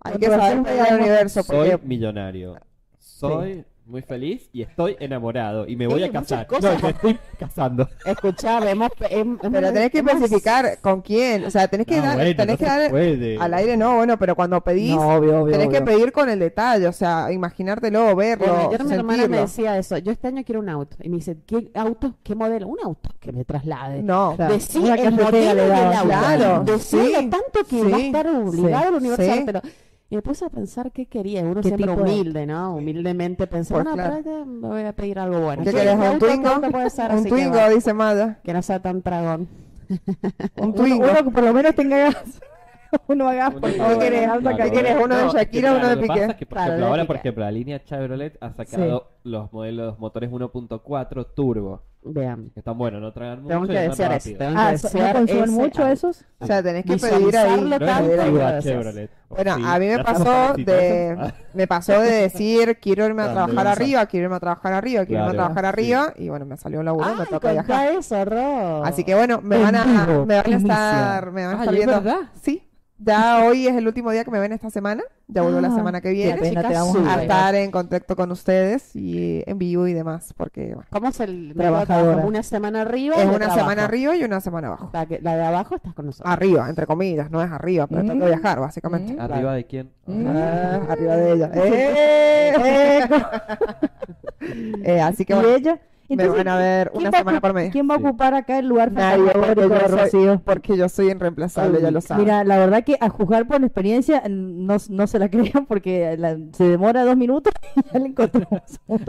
Hay que saber pedir al universo Soy porque millonario. soy muy feliz y estoy enamorado y me voy a casar. No, me estoy casando. Escuchame, hemos, hem- hemos- Pero tenés que hemos- especificar con quién. O sea, tenés que No, dar, bueno, tenés no que dar puede. al aire, no, bueno, pero cuando pedís, No, obvio, obvio, tenés que pedir con el detalle, o sea, imaginártelo, verlo, Bueno, ayer mi hermana me decía eso. Yo este año quiero un auto. Y me dice, ¿qué auto? ¿Qué modelo? Un auto que me traslade. No, Claro. Una el modelo del daba. auto. Claro, Decilo sí, tanto que sí, va a estar obligado sí, al universal, sí. pero... Y me puse a pensar qué quería. Uno ¿Qué siempre tipo de- humilde, ¿no? Humildemente pensar, Pues no, claro. me voy a pedir algo bueno. ¿Qué querés? ¿Un Twingo? Un Twingo, va. dice Maya. Que no sea tan dragón. Un Uno, Twingo. uno que por lo menos tenga gas. uno haga por Uno- favor. querés? Claro, acá, bueno. ¿quieres uno de Shakira, claro, uno de Piqué? es que, por Claro, ejemplo, ahora, Piqué. por ejemplo, la línea Chevrolet ha sacado los modelos motores 1.4 turbo. Vean. Que están buenos, no tragan mucho Tengo que desear eso. Ah, que so- ¿no desear consumen mucho esos? O sea, tenés que pedir ahí. No gracias. Bueno, Sí, a mí me pasó de me pasó de decir quiero irme a trabajar arriba, quiero irme a trabajar arriba, quiero irme a trabajar arriba y bueno, me salió un laburo, me toca viajar. eso. Así que bueno, me van a me van a estar me van a estar ¿es viendo. verdad? Sí. Ya hoy es el último día que me ven esta semana. Ya vuelvo la Ah, semana que viene. pena, te Chicas, vamos sube. a a estar en contacto con ustedes y en vivo y demás, porque bueno, ¿Cómo es el Trabajadora. trabajo? Una semana arriba. es una trabajo. semana arriba y una semana abajo. La, que- la de abajo estás con nosotros. Arriba, entre comillas, no es arriba, pero tengo que Mm. viajar, básicamente. Mm. ¿Arriba de quién? Ah, arriba de ella. ¡Eh! Eh, así que ¿Y bueno, ella? me Entonces, van a ver ¿quién una va a semana por medio. ¿Quién va a Sí. ocupar acá el lugar Nadie, porque yo soy- Rocío? porque yo soy irreemplazable, ya lo saben. Mira, la verdad que a juzgar por la experiencia no, no se la crean porque la- se demora dos minutos y ya le encontramos.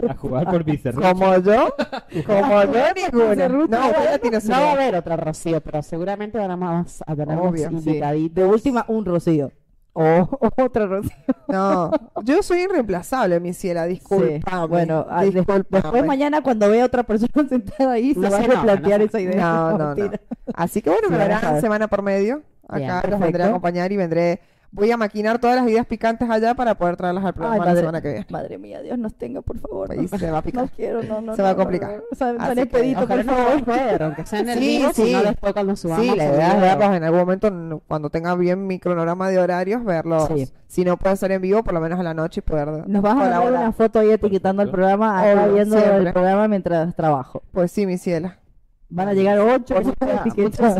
A jugar por mi servicio. como yo, como yo ninguna. No, ella tiene su No va a haber otra Rocío, pero seguramente vamos a tener Obvio, más sí. invitaditos. De última, un Rocío. O otra Rocío. No, yo soy irreemplazable, mi ciela, disculpa. Sí. Bueno, ah, discúlpame. después mañana cuando vea otra persona sentada ahí se No va a se replantear no esa idea. No, no, no. Así que bueno, Sí, me a verán ver. semana por medio. Bien, Acá los vendré a acompañar y vendré. Voy a maquinar todas las ideas picantes allá para poder traerlas al programa Ay, la semana que viene. madre mía, Dios nos tenga, por favor. Ahí no. se va a picar. No quiero, no, no. Se va a complicar. O sea, Así expedito, por favor. aunque sea en el Sí, vivo, sí. si no después cuando subamos Sí, la idea es verlos en algún momento, cuando tenga bien mi cronograma de horarios, verlos. Sí. Si no puede ser en vivo, por lo menos a la noche y poder Nos vas a colaborar. una foto ahí etiquetando el programa, acá viendo el programa mientras trabajo. Pues sí, mi ciela. Van a llegar ocho Muchos,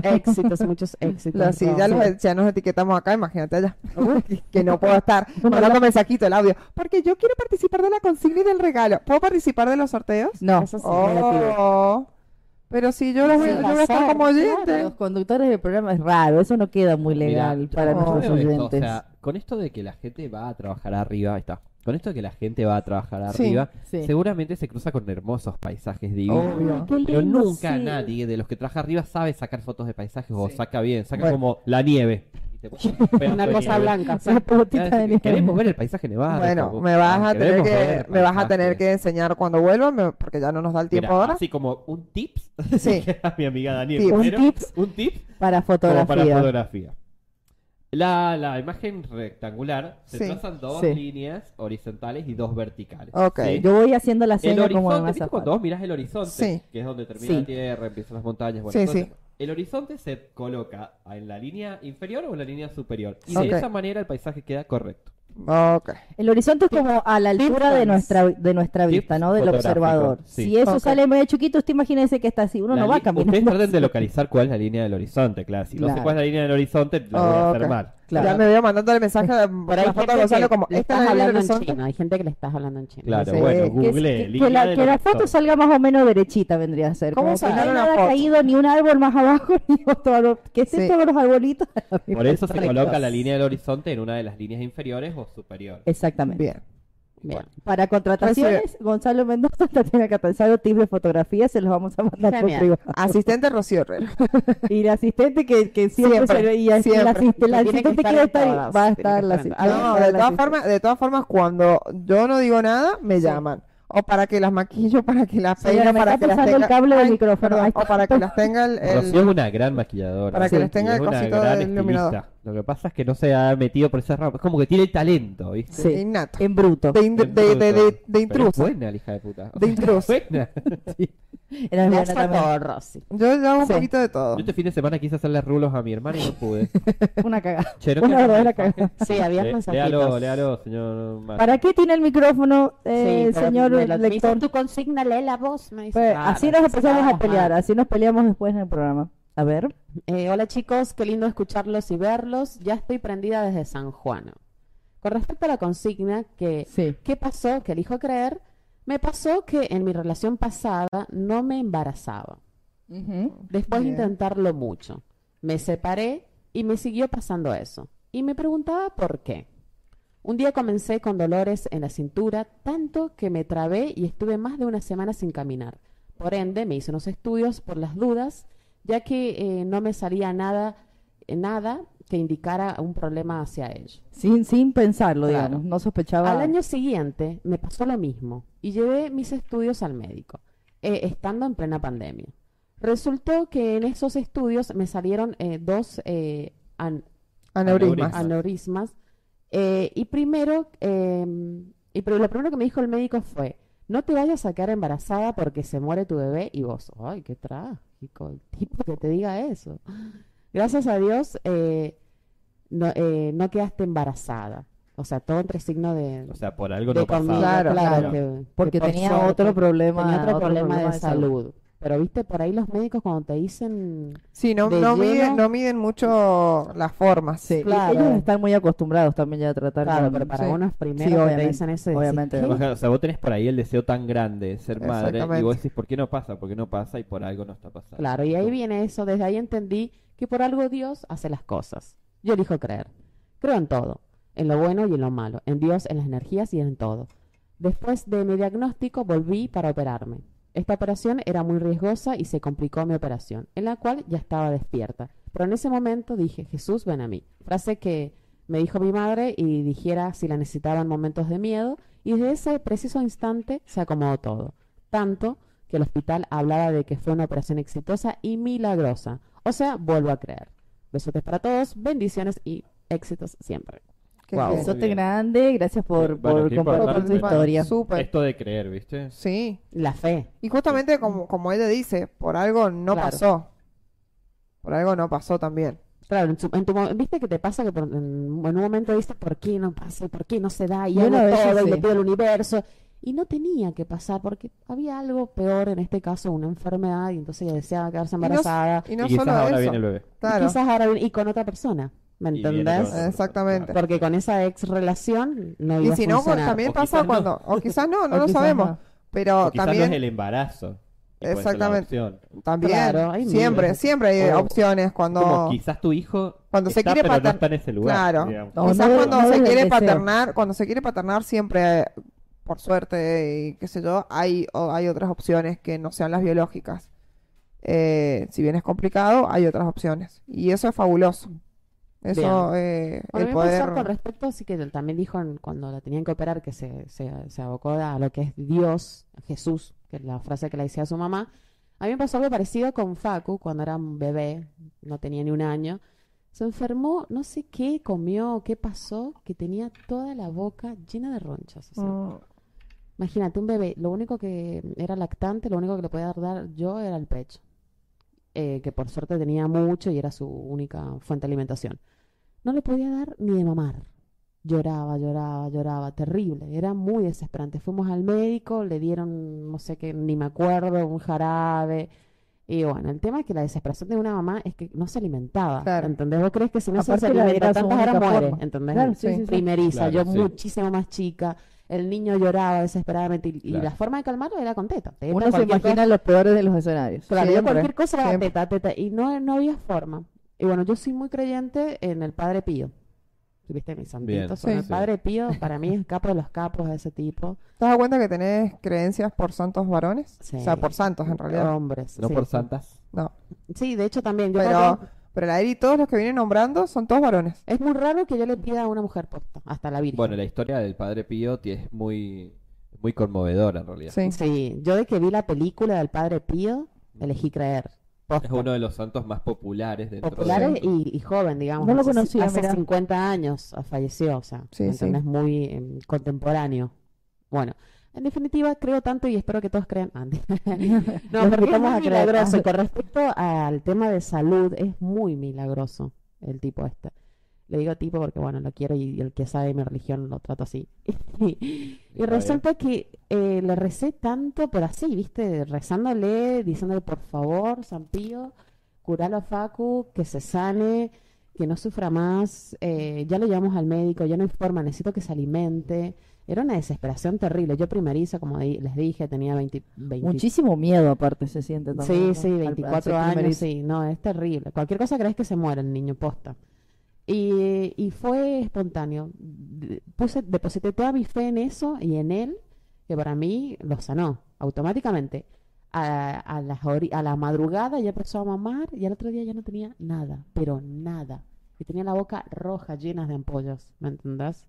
éxitos, muchos éxitos. Sí, ya, Ro. los- ya nos etiquetamos acá, imagínate allá. que no puedo estar mandando mensajito el audio. Porque yo quiero participar de la consigna y del regalo. ¿Puedo participar de los sorteos? No, Eso sí, negativo. Oh, pero si yo, los voy, Sí, yo voy a estar como oyente. los conductores del programa es raro, eso no queda muy legal para nuestros esto, oyentes. O sea, con esto de que la gente va a trabajar arriba, ahí está. Con esto de que la gente va a trabajar Sí, arriba, sí. seguramente se cruza con hermosos paisajes divinos. Obvio. Pero nunca sí. nadie de los que trabaja arriba sabe sacar fotos de paisajes o Sí. saca bien, saca Bueno. como la nieve. Y te pones un pedazo Una cosa nieve. blanca. sí. Una pelotita de nieve. Queremos ver el paisaje nevado. Bueno, como- me vas a tener que me vas a tener que enseñar cuando vuelva, me- porque ya no nos da el tiempo Mira, ahora. Así como un tips. Sí. mi amiga Daniel. Tips. Un tips Un tip para fotografía. para fotografía. La, la imagen rectangular se Sí. trazan dos Sí. líneas horizontales y dos verticales. Ok. ¿sí? Yo voy haciendo la El seña como me ¿viste hace cuando vos mirás el horizonte, que es donde termina la tierra, empiezan las montañas, bueno, Sí, todo sí. eso. El horizonte se coloca en la línea inferior o en la línea superior. Y de esa manera el paisaje queda correcto. Ok. El horizonte es como a la altura de nuestra de nuestra vista, ¿no? Del observador. sí. Si eso Ok. sale medio chiquito, usted imagínese que está así. Uno La no va li- caminando. Ustedes traten de localizar cuál es la línea del horizonte, claro. Si no sé Claro. cuál es la línea del horizonte, la voy a hacer mal. Claro. Ya me veo mandándole mensaje Por ahí la foto a Gonzalo como esta es hablando en chino. Hay gente que le estás hablando en chino. Claro, Sí. bueno, Que, google que- que la, que la foto salga más o menos derechita vendría a ser. ¿Cómo Como que no foto? caído, ni un árbol más abajo, ni otro árbol. Que estén Sí. todos los arbolitos. Por eso se coloca la línea del horizonte en una de las líneas inferiores o superiores. Exactamente. Bien. Bien. Para contrataciones, Gonzalo Mendoza, Tatiana Catanzaro, tips de fotografía, se los vamos a mandar por privado. Asistente Rocío Herrera. Y la asistente que, que siempre, Siempre, se, y así la, siempre. asiste- la Tiene que asistente estar va a estar la estar en asistente. No, de todas formas, de todas formas, cuando yo no digo nada, me llaman. O para que las maquillo, para que las Señora, peine, me para está que las tenga... el cable del micrófono. perdón, Ahí o está. para que las tenga el... el- Rocío es una gran maquilladora. Para que les tenga Y el es una cosito gran del iluminador. estilista. Lo que pasa es que no se ha metido por ese ramo. Es como que tiene el talento, ¿viste? Sí. Innato. En bruto. De, in- de, de, de, de Pero es intruso. buena la hija de puta. O De sea, intruso. buena. Sí. Era Me buena también. todo, Rosy. Yo, yo hago un Sí. poquito de todo. Yo este fin de semana quise hacerle rulos a mi hermana y no pude. Una cagada. Che, no Una queda verdadera cagada. Sí, había Le- mensajitos. léalo, léalo, señor Mar. ¿Para qué tiene el micrófono, eh, pero señor me lo- me lector? dice, tu consigna, lee la voz. Me dice, Pues, Claro, así nos empezamos a pelear, mal. así nos peleamos después en el programa. A ver. Eh, hola chicos, qué lindo escucharlos y verlos. Ya estoy prendida desde San Juan. Con respecto a la consigna que Sí. ¿qué pasó? Que elijo creer, me pasó que en mi relación pasada no me embarazaba. Después de intentarlo mucho, me separé y me siguió pasando eso. Y me preguntaba por qué. Un día comencé con dolores en la cintura, tanto que me trabé y estuve más de una semana sin caminar. Por ende, me hice unos estudios por las dudas, ya que eh, no me salía nada, eh, nada que indicara un problema hacia ello. Sin, sin pensarlo, Claro. digamos. No sospechaba. Al año siguiente me pasó lo mismo y llevé mis estudios al médico, eh, estando en plena pandemia. Resultó que en esos estudios me salieron eh, dos eh, an- Aneurismas. aneurismas. y primero, eh, y pero lo primero que me dijo el médico fue, no te vayas a quedar embarazada porque se muere tu bebé y vos, ay, qué trágico, el tipo que te diga eso. Gracias a Dios eh, no, eh, no quedaste embarazada. O sea, todo entre signo de, O sea, por algo de no pasaba. Claro, claro, claro. que- Porque que por tenía otro problema- tenía otro otro problema, problema de, de salud. salud. Pero viste, por ahí los médicos cuando te dicen Sí, no, no, miden, no miden mucho las formas. Sí, Claro. ellos están muy acostumbrados también ya a tratar Claro, con- pero para sí. uno es Sí, te obviamente, dicen eso. y decís, obviamente. O sea, vos tenés por ahí el deseo tan grande de ser madre y vos decís, ¿por qué no pasa? ¿Por qué no pasa? Y por algo no está pasando. Claro, y ahí viene eso. Desde ahí entendí que por algo Dios hace las cosas. Yo elijo creer. Creo en todo, en lo bueno y en lo malo, en Dios, en las energías y en todo. Después de mi diagnóstico volví para operarme. Esta operación era muy riesgosa y se complicó mi operación, en la cual ya estaba despierta. Pero en ese momento dije, Jesús, ven a mí. Frase que me dijo mi madre y dijera si la necesitaba en momentos de miedo, y desde ese preciso instante se acomodó todo. Tanto que el hospital hablaba de que fue una operación exitosa y milagrosa. O sea, vuelvo a creer. Besotes para todos, bendiciones y éxitos siempre. Qué. Besote grande, gracias por, Bueno, compartir tu historia. Esto de creer, ¿viste? Sí. La fe. Y justamente como, como ella dice, por algo no Claro. pasó. Por algo no pasó también. Claro, en, su- en tu viste que te pasa que por- en, en un momento dices, ¿por qué no pasa? ¿Por qué no se da? Y Y hago vez todo y sí. le pido al universo. Y no tenía que pasar porque había algo peor, en este caso una enfermedad, y entonces ella deseaba quedarse Y no, embarazada. y no y quizás solo ahora eso. viene el bebé. Y quizás ahora viene- y con otra persona, ¿me Y entendés? Exactamente. Porque con esa ex relación no Y iba si a no, pues, funcionar. también O pasa quizás no. cuando... O quizás no, no O lo sabemos. no. Pero O quizás no también... es el embarazo. y Exactamente. También, Claro, hay siempre, miles. siempre hay O- opciones cuando... Como quizás tu hijo Cuando se quiere pero no pater- está en ese lugar. Claro. digamos. Quizás no- cuando no se quiere paternar, cuando se quiere paternar siempre, por suerte y qué sé yo, hay, o- hay otras opciones que no sean las biológicas. Eh, si bien es complicado, hay otras opciones. Y eso es fabuloso. Eso, eh, el poder... con respecto, así que él también dijo en- cuando la tenían que operar que se, se, se abocó a lo que es Dios, Jesús, que es la frase que le decía a su mamá. A mí me pasó algo parecido con Facu cuando era un bebé, no tenía ni un año. Se enfermó, no sé qué comió, qué pasó, que tenía toda la boca llena de ronchas. o sea, Mm, Imagínate, un bebé, lo único que era lactante, lo único que le podía dar yo era el pecho. Eh, que por suerte tenía mucho y era su única fuente de alimentación. No le podía dar ni de mamar. Lloraba, lloraba, lloraba, terrible. Era muy desesperante. Fuimos al médico, le dieron, no sé qué, ni me acuerdo, un jarabe. Y bueno, el tema es que la desesperación de una mamá es que no se alimentaba. Claro. ¿Entendés? ¿Vos crees que si no se Aparte, la alimenta era su tantas horas muere? ¿Entendés? Claro, sí, Sí. sí, sí. Primeriza, Claro, yo sí. muchísimo más chica. El niño lloraba desesperadamente y, la forma de calmarlo era con teta. Teta, Uno se imagina los peores de los escenarios. Claro, yo cualquier cosa era siempre. teta, teta, y no, no había forma. Y bueno, yo soy muy creyente en el Padre Pío. ¿Viste? Mis Bien. santitos son Sí, el sí. Padre Pío, para mí es capo de los capos de ese tipo. ¿Te das cuenta que tenés creencias por santos varones? Sí. O sea, por santos en realidad. Hombres. No sí, por santas. No. Sí, de hecho también. Yo Pero, creo que pero la Eri, todos los que vienen nombrando son todos varones. es muy raro que yo le pida a una mujer posta, hasta la Virgen. Bueno, la historia del padre Pío es muy, muy conmovedora en realidad. Sí. Sí, yo de que vi la película del Padre Pío, elegí creer. Posta. Es uno de los santos más populares dentro populares de... y, y joven, digamos. No lo Hace- conocía, Hace mirá. 50 años ah, falleció, o sea, Sí, ¿me sí. entendés? muy em, contemporáneo. Bueno, En definitiva, creo tanto y espero que todos crean. Ah, no, Los porque es invitamos muy a creer. milagroso. Y con respecto al tema de salud, es muy milagroso el tipo este. Le digo tipo porque, bueno, lo quiero y el que sabe mi religión lo trato así. y resulta que eh, le recé tanto, pero así, ¿viste? Rezándole, diciéndole, por favor, San Pío, curalo a Facu, que se sane, que no sufra más. eh, ya lo llevamos al médico, ya no hay forma, necesito que se alimente. Era una desesperación terrible. Yo primeriza, como di- les dije, tenía 20, 20 Muchísimo miedo aparte se siente también. Sí, sí, Al- al 24 ser años, sí, no, es terrible. Cualquier cosa crees que se muere el niño posta. Y, y fue espontáneo. Puse, deposité toda mi fe en eso y en él, que para mí lo sanó automáticamente. A, a, las a la madrugada ya empezó a mamar y al otro día ya no tenía nada, pero nada. Y tenía la boca roja, llena de ampollas, ¿me entendés?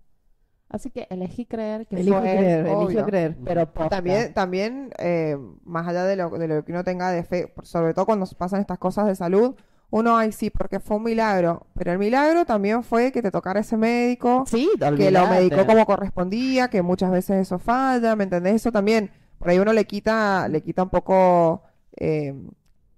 Así que elegí creer que Elijo fue él, creer, elijo obvio. creer. pero posta. También, también eh, más allá de lo, de lo que uno tenga de fe, sobre todo cuando pasan estas cosas de salud, uno, ay, sí, porque fue un milagro. Pero el milagro también fue que te tocara ese médico, Sí, que lo medicó como correspondía, que muchas veces eso falla, ¿me entendés? Eso también, por ahí uno le quita, le quita un poco eh,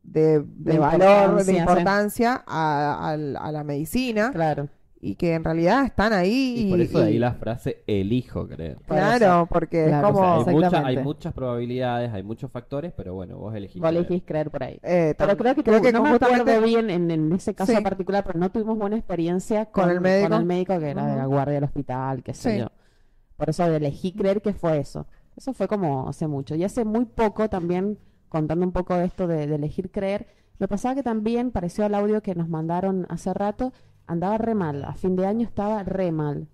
de, de De valor, importancia, de sí. importancia a, al- a la medicina Claro. Y que en realidad están ahí Y por eso de ahí y- la frase elijo creer. Claro, porque Claro, es O sea, como... hay, mucha- Exactamente. hay muchas probabilidades, hay muchos factores, pero bueno, vos elegís. Vos creer. elegís creer por ahí. eh, Pero creo que, creo que no me acuerdo bien en, en ese caso Sí. en particular, pero no tuvimos buena experiencia ¿Con con, el médico? con el médico que era de la guardia del hospital, qué sé Sí. yo. Por eso elegí creer que fue eso. Eso fue como hace mucho. Y hace muy poco también, contando un poco de esto de, de elegir creer, me pasaba que también pareció al audio que nos mandaron hace rato, andaba re mal. A fin de año estaba re mal.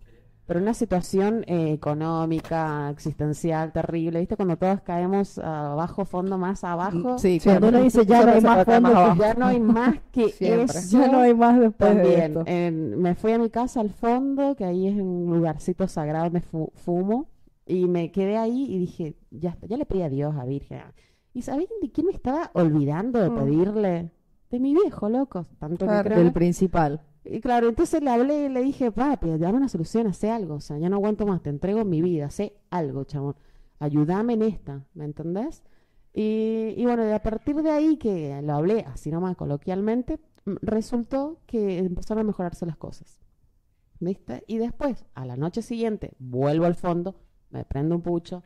Pero una situación eh, económica, existencial, terrible. ¿Viste? Cuando todos caemos abajo, fondo, más abajo. Sí, cuando uno dice ya no hay más fondo, que abajo. Ya no hay más que Siempre. eso. ya no hay más después de También, esto. en- me fui a mi casa al fondo, que ahí es un lugarcito sagrado donde fu- fumo, y me quedé ahí y dije, ya está, ya le pedí a Dios, a Virgen. ¿Y sabés de quién me estaba olvidando de Mm. pedirle? De mi viejo, loco, tanto que creo. Del principal. Y claro, entonces le hablé y le dije, papi, dame una solución, hace algo, o sea, ya no aguanto más, te entrego mi vida, hace algo, chabón, ayúdame en esta, ¿me entendés? Y, y bueno, a partir de ahí que lo hablé así nomás coloquialmente, mm, resultó que empezaron a mejorarse las cosas, ¿viste? Y después, a la noche siguiente, vuelvo al fondo, me prendo un pucho,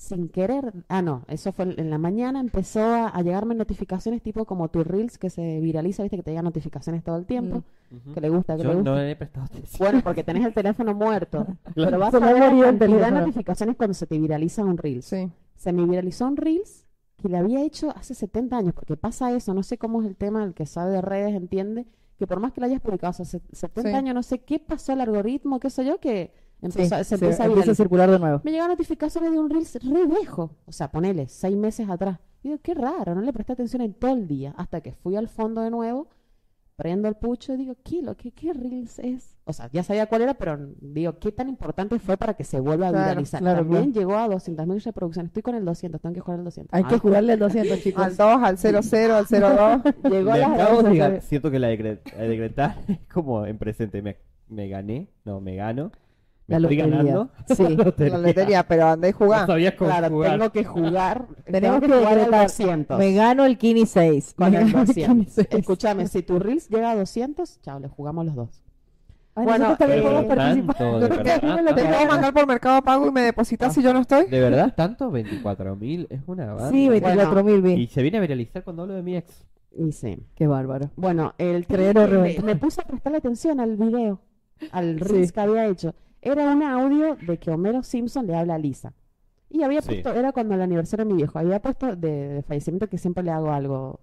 sin querer, ah no, eso fue en la mañana, empezó a, a llegarme notificaciones tipo como tu Reels que se viraliza, viste que te llegan notificaciones todo el tiempo, Ujú. que le gusta, que Yo le gusta. no he prestado atención. Bueno, porque tenés el teléfono muerto. Pero vas a ver la cantidad de notificaciones cuando se te viraliza un Reels. Sí. Se me viralizó un Reels que le había hecho hace 70 años, porque pasa eso, no sé cómo es el tema, el que sabe de redes entiende, que por más que lo hayas publicado hace se- 70 Sí. años, no sé qué pasó al algoritmo, qué sé yo, que Sí, se empieza a empieza a circular de nuevo. Me llegan notificaciones de un Reels re viejo, o sea, ponele, seis meses atrás. Y digo, qué raro, no le presté atención en todo el día, hasta que fui al fondo de nuevo, prendo el pucho y digo, ¿qué, lo, qué, qué Reels es? O sea, ya sabía cuál era, pero digo, ¿qué tan importante fue para que se vuelva a Claro, viralizar? claro, También llegó a 200.000 reproducciones, estoy con el 200, tengo que jugar el 200. Hay que jugarle al 200, chicos. Al 2, al 00, al 02. Llegó a Me las de 200. gan- siento que la decre- la decretar es como en presente. Me, me gané, no, me gano. La estoy lotería. ganando. Sí, La lotería, pero andé y No jugá. sabías cómo Claro, jugar. tengo que jugar. Tenemos tengo que jugar al decretar, 200. Me gano el Kini 6. Con el gano el 200. Kini 6. Escúchame, si tu Reels llega a 200, chao, le jugamos los dos. Ay, Bueno, también podemos participar. ¿Te puedo mandar por Mercado Pago y me depositas si yo no estoy? ¿De verdad tanto? 24.000 es una banda. Sí, 24 mil Y se viene a viralizar cuando hablo de mi ex. Y sí. Qué bárbaro. Bueno, el Creer tema o es que me, reventar. me puse a prestarle atención al video, al Sí. Reels que había hecho. Era un audio de que Homero Simpson le habla a Lisa. Y había Sí. puesto, era cuando el aniversario de mi viejo, había puesto de, de fallecimiento que siempre le hago algo,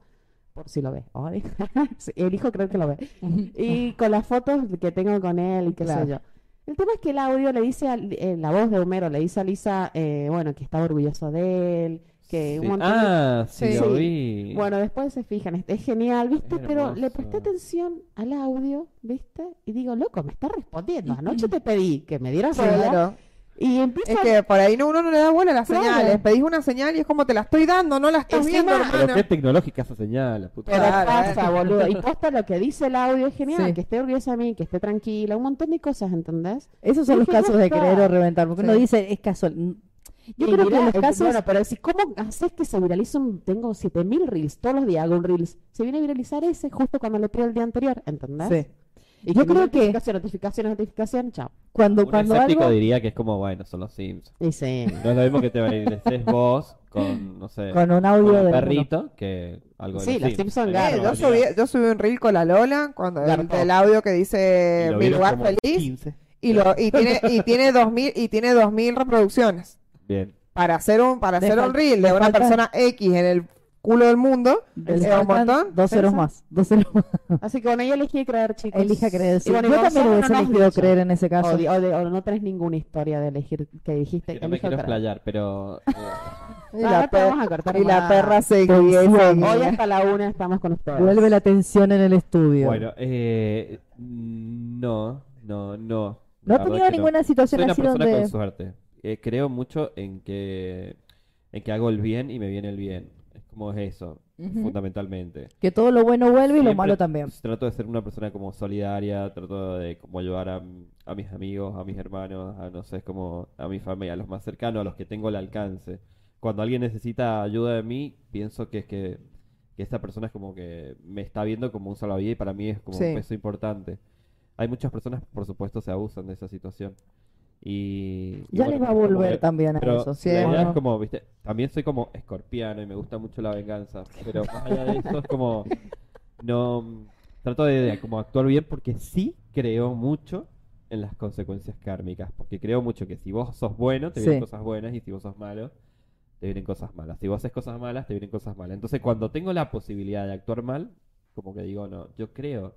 por si lo ve. El hijo creo que lo ve. Y con las fotos que tengo con él y qué Claro. sé yo. El tema es que el audio le dice, a- eh, la voz de Homero le dice a Lisa, eh, bueno, que estaba orgulloso de él, que Sí. un montón de- Ah, sí, Sí. lo vi. bueno, después se fijan, es, genial, ¿viste? Es Pero le presté atención al audio, ¿viste? Y digo, loco, me está respondiendo. Anoche te pedí que me dieras Claro. y empieza Es que por ahí no, uno no le da bola a las Claro. señales. Pedís una señal y es como te la estoy dando, no la estás Encima- viendo, Pero qué tecnológica esa señal, puta. Pero Claro, pasa, boludo. Y posta lo que dice el audio es genial, Sí. que esté orgullosa de mí, que esté tranquila, un montón de cosas, ¿entendés? Esos son los casos de querer o reventar. Porque uno Sí. dice, es casual. Yo Y creo que mirá, los casos- Bueno, pero si ¿cómo haces que se viralice un... Tengo 7000 reels, todos los días hago un reels. Se viene a viralizar ese justo cuando le pido el día anterior, ¿entendés? Sí. Y Yo que creo que- Notificación, notificación, notificación, chao. Cuando, Un cuando escéptico algo... diría que es como, bueno, son los Sims. Y sí. No es lo mismo que te viralices vos con, no sé, Con un audio con de perrito que algo de Sí, los Sims. Son yo, subí, yo subí un reel con la Lola cuando el, del audio que dice lo mi lugar como feliz 15. y lo y tiene y tiene 2000 y tiene 2000 reproducciones. Bien. Para hacer un para Le hacer un reel de una falta- persona X en el culo del mundo, un montón. Dos ceros más. Dos ceros más. Así que bueno, yo elegí creer, chicos. Elija creer. sí. Y bueno, Yo también hubiese no elegido dicho. creer en ese caso. O, de- o de- o no tenés ninguna historia de elegir que dijiste. Que no me quiero explayar, pero... Y la, no te per- vamos a cortar y la perra seguía. Hoy hasta la una estamos con ustedes. Vuelve la tensión en el estudio. bueno, eh, no, no, no. ¿No ha tenido que no. ninguna situación Soy una así persona donde... con suerte. Eh, creo mucho en que en que hago el bien y me viene el bien. Es como es eso, Ujú. fundamentalmente. Que todo lo bueno vuelve y lo Siempre malo también. Trato de ser una persona como solidaria, trato de como ayudar a, a mis amigos, a mis hermanos, a no sé, como a mi familia, a los más cercanos, a los que tengo al alcance. Cuando alguien necesita ayuda de mí, pienso que es que, que esta persona es como que me está viendo como un salvavidas y para mí es como Sí. un peso importante. Hay muchas personas, por supuesto, se abusan de esa situación. Y, Ya bueno, les va a volver también a eso. sí, la idea bueno. es como, viste, también soy como escorpiano y me gusta mucho la venganza, pero más allá de eso es como no trato de, de como actuar bien porque sí creo mucho en las consecuencias kármicas, porque creo mucho que si vos sos bueno, te vienen Sí. cosas buenas y si vos sos malo, te vienen cosas malas. Si vos haces cosas malas, te vienen cosas malas. Entonces, cuando tengo la posibilidad de actuar mal, como que digo, no, yo creo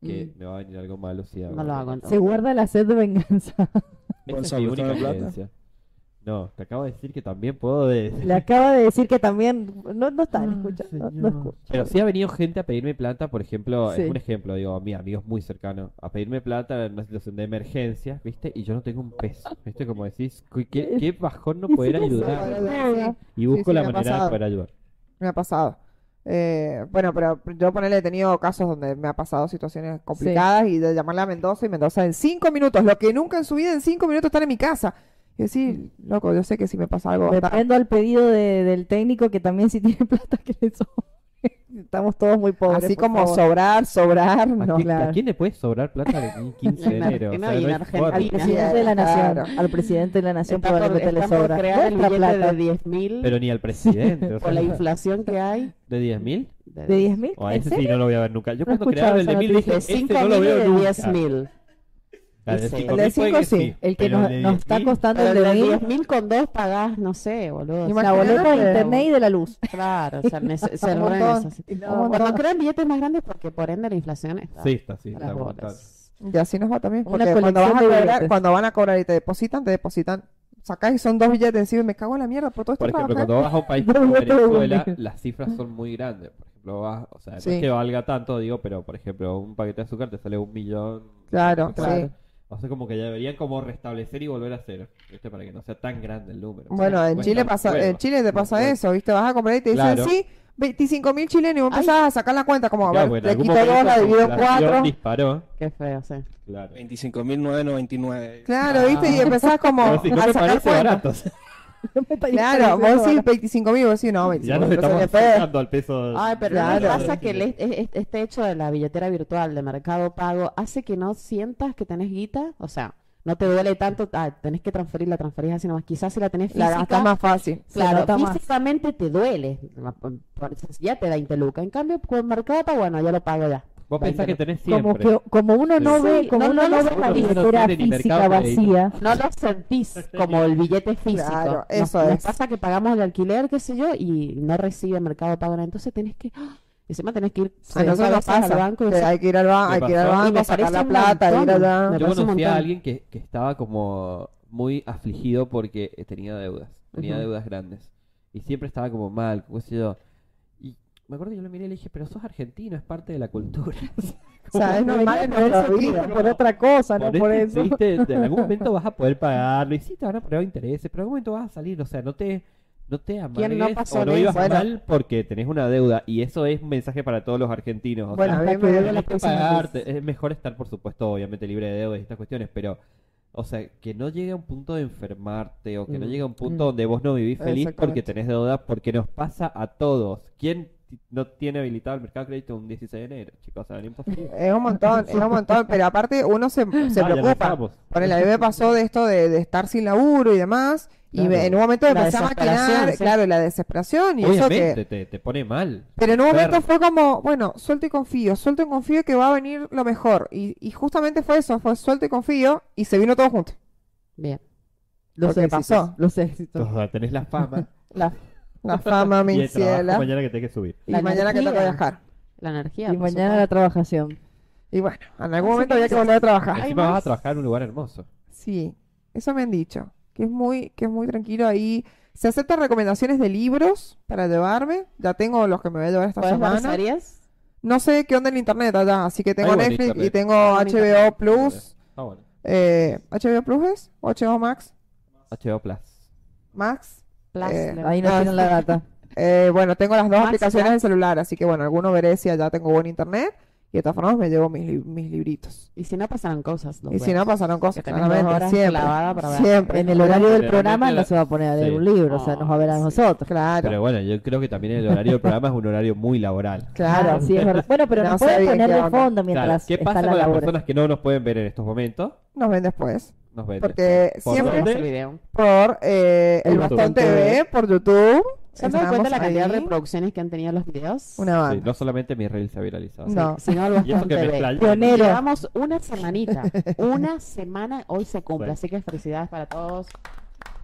que me va a venir algo malo si hago No lo hago. Se guarda la sed de venganza. Esa es mi ¿está única plata? No, te acabo de decir que también puedo de... Le acaba de decir que también... No, no están Ay, escuchando. No. Pero sí ha venido gente a pedirme plata, por ejemplo, Sí. es un ejemplo, digo, a mis amigos muy cercanos, a pedirme plata en una situación de emergencia, ¿viste? Y yo no tengo un peso, ¿viste? Como decís, ¿qué, bajón no poder ayudar? Y busco sí, la manera de poder ayudar. me ha pasado. Eh, bueno, pero yo ponerle he tenido casos donde me ha pasado situaciones complicadas y de llamarle a Mendoza y Mendoza en cinco minutos, lo que nunca en su vida en cinco minutos estar en mi casa. Y decir, loco, yo sé que si me pasa algo prendo al pedido de- del técnico que también si tiene plata que le sobre. Estamos todos muy pobres. así como favor. sobrar, sobrar, ¿A, no. quién, a quién le puede sobrar plata de un 15 de En enero? O sea, no Argentina. Al presidente de la nación. Claro. Al presidente de la nación Está por, probablemente le está por sobra. crear el Nuestra billete plata. de 10 mil Pero ni al presidente. o por la sea, inflación que hay. ¿De 10.000? ¿De 10 mil? O a ¿En ese sí no lo voy a ver nunca. Yo No cuando crearon el de 1000 dije, este 5 no lo mil y veo de nunca. 10 mil. De Sí. 5.000 El de puede 5 que sí. El que nos, nos está 10.000, costando el de de 10 mil, con dos pagás, no sé, boludo. la boleta de internet y de la luz. Claro, o sea, nece- se. Un montón. Cuando crean billetes más grandes, porque por ende la inflación está. Sí, está, sí, está las montando. bolas. Y así nos va también. Una Porque cuando, vas a cobrar, cuando van a cobrar y te depositan, te depositan. Sacás y son dos billetes encima y me cago en la mierda por todo esto Por ejemplo, trabajar. cuando vas a un país No, como no Venezuela, las cifras son muy grandes. Por ejemplo, vas, o sea, no Sí. es que valga tanto, digo, pero por ejemplo, un paquete de azúcar te sale un millón. Claro, Claro. sí. O sea, como que ya deberían como restablecer y volver a cero, ¿viste? Para que no sea tan grande el número. Bueno, O sea, en Chile pasa, en Chile te pasa Bueno. eso, ¿viste? Vas a comprar y te dicen, Claro. sí, 25 mil chilenos y vos empezás a sacar la cuenta como, a ver, en le quito dos, la divido cuatro. disparó. Qué feo, sí. Claro. 25.999. Claro, ¿viste? Y empezás como Pero si no a me sacar parece Claro, vos sí, ¿no? 25 mil, vos sí, no, 25 Ya nos estamos acercando al peso. Ay, pero Claro. ¿no pasa que el- es- es- este hecho de la billetera virtual de Mercado Pago hace que no sientas que tenés guita? O sea, no te duele tanto, ah, tenés que transferirla, transferís así nomás. Quizás si la tenés La física, gastás más fácil. Claro, más. físicamente te duele. Ya te da inteluca. En cambio, con Mercado Pago, bueno, ya lo pago ya. Vos pensás que tenés Como, siempre. que, como uno no Sí. ve, como No, uno no no, ve la billetera física vacía. No lo sentís como el billete físico. Claro, Nos- eso nos es. pasa que pagamos el alquiler, qué sé yo, y no recibe Mercado Pago nada. Entonces tenés que... ¡ah! Encima tenés que ir A nosotros nos veces al pasa banco y que decir, hay que ir al, ba- hay que ir al. Y banco, me sacar la plata, ir montón. allá. Me Yo conocí a alguien que, que estaba como muy afligido porque tenía deudas, tenía Ujú. deudas grandes y siempre estaba como mal, qué sé yo. Me acuerdo que yo lo miré y le dije, pero sos argentino, es parte de la cultura. O sea, es No normal en por eso, vida. por otra cosa, no por este- eso. de algún momento vas a poder pagarlo y sí te van a poner intereses, pero en algún momento vas a salir, o sea, no te no te ¿Quién no amargues pasó o no vivas eso? mal porque tenés una deuda y eso es un mensaje para todos los argentinos. O Bueno, sea, a mí me pagarte. Es mejor estar, por supuesto, obviamente libre de deudas y estas cuestiones, pero, O sea, que no llegue a un punto de enfermarte o que no Mm. llegue a un punto Mm. donde vos no vivís feliz porque tenés deuda, porque nos pasa a todos. ¿Quién no tiene habilitado el mercado de crédito un 16 de enero, chicos? O sea, imposible. Es un montón, es un montón, pero aparte uno se, se Ah, preocupa. a mí me pasó de esto de, de estar sin laburo y demás, y me- en un momento La empecé a maquinar, sí. claro, la desesperación y eso Obviamente que... te, te pone mal. Pero en un momento fue como, bueno, suelto y confío, suelto y confío que va a venir lo mejor. Y, y justamente fue eso, fue suelto y confío y se vino todo junto. Bien. Los Porque éxitos. pasó. Los éxitos. Tenés la fama La, la fama, y el trabajo ciela. mañana que tenés que subir. Y La mañana que energía. toca viajar. La energía. Y por mañana la trabajación. Y bueno, en algún momento había que volver a trabajar. Encima vas a trabajar en un lugar hermoso. Sí, eso me han dicho, que es muy, que es muy tranquilo ahí. Se aceptan recomendaciones de libros para llevarme. Ya tengo los que me voy a llevar esta ¿Podés ver semana. series? No sé qué onda en internet allá, así que tengo Hay buen Netflix y internet. tengo Hay buen HBO. Plus. Ah, bueno. Eh, ¿HBO Plus es? ¿O HBO Max? HBO Plus. ¿Max? Plus, Eh, Ahí no Ah, tienen la sí. data. Eh, bueno, tengo las dos aplicaciones ya. en celular, así que bueno, alguno veré si allá tengo buen internet. Y de todas formas me llevo mis, li- mis libritos. Y si no pasaron cosas. Y si no pasaron cosas, claramente, horas siempre. clavada para ver. Siempre. En el horario del programa la- no se va a poner a leer Sí. un libro, o sea, nos va a ver a Oh, nosotros. Claro, Pero bueno, yo creo que también el horario del programa es un horario muy laboral. claro. Ah, sí, es verdad. Bueno, pero No nos pueden poner qué de fondo Claro, mientras ¿Qué está pasa la con las personas que no nos pueden ver en estos momentos? Nos ven después. Nos ven Porque. ¿Por siempre- dónde? Ese video. Por eh, el Bastón. TV, por YouTube. ¿Se han dado cuenta Estamos la cantidad de reproducciones que han tenido los videos? Una Sí, banda. no solamente mi reel se ha viralizado. No. Si no, el Bastón TV. Pionero. Llevamos una semanita. Una semana hoy se cumple. Bueno. Así que felicidades para todos.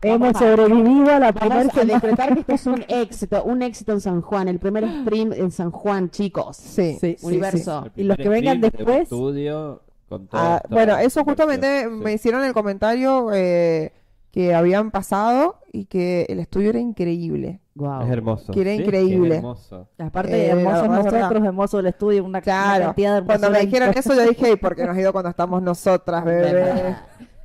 Hemos Vamos a- sobrevivido a la Vamos primera a semana. decretar que esto es un éxito, un éxito en San Juan, el primer stream en San Juan, chicos. Sí, Sí, sí, Universo. Y los que vengan de después- estudio con todo Ah, esto. bueno, eso justamente Sí. me hicieron el comentario eh, que habían pasado y que el estudio era increíble. Wow. Es hermoso. Que era Sí, increíble. Es hermoso. Aparte, Eh, hermosos la verdad. nosotros, hermoso el estudio, una, una Claro. cantidad de Cuando me dijeron eso, yo dije, ¿y por qué nos ha ido cuando estamos nosotras, bebé?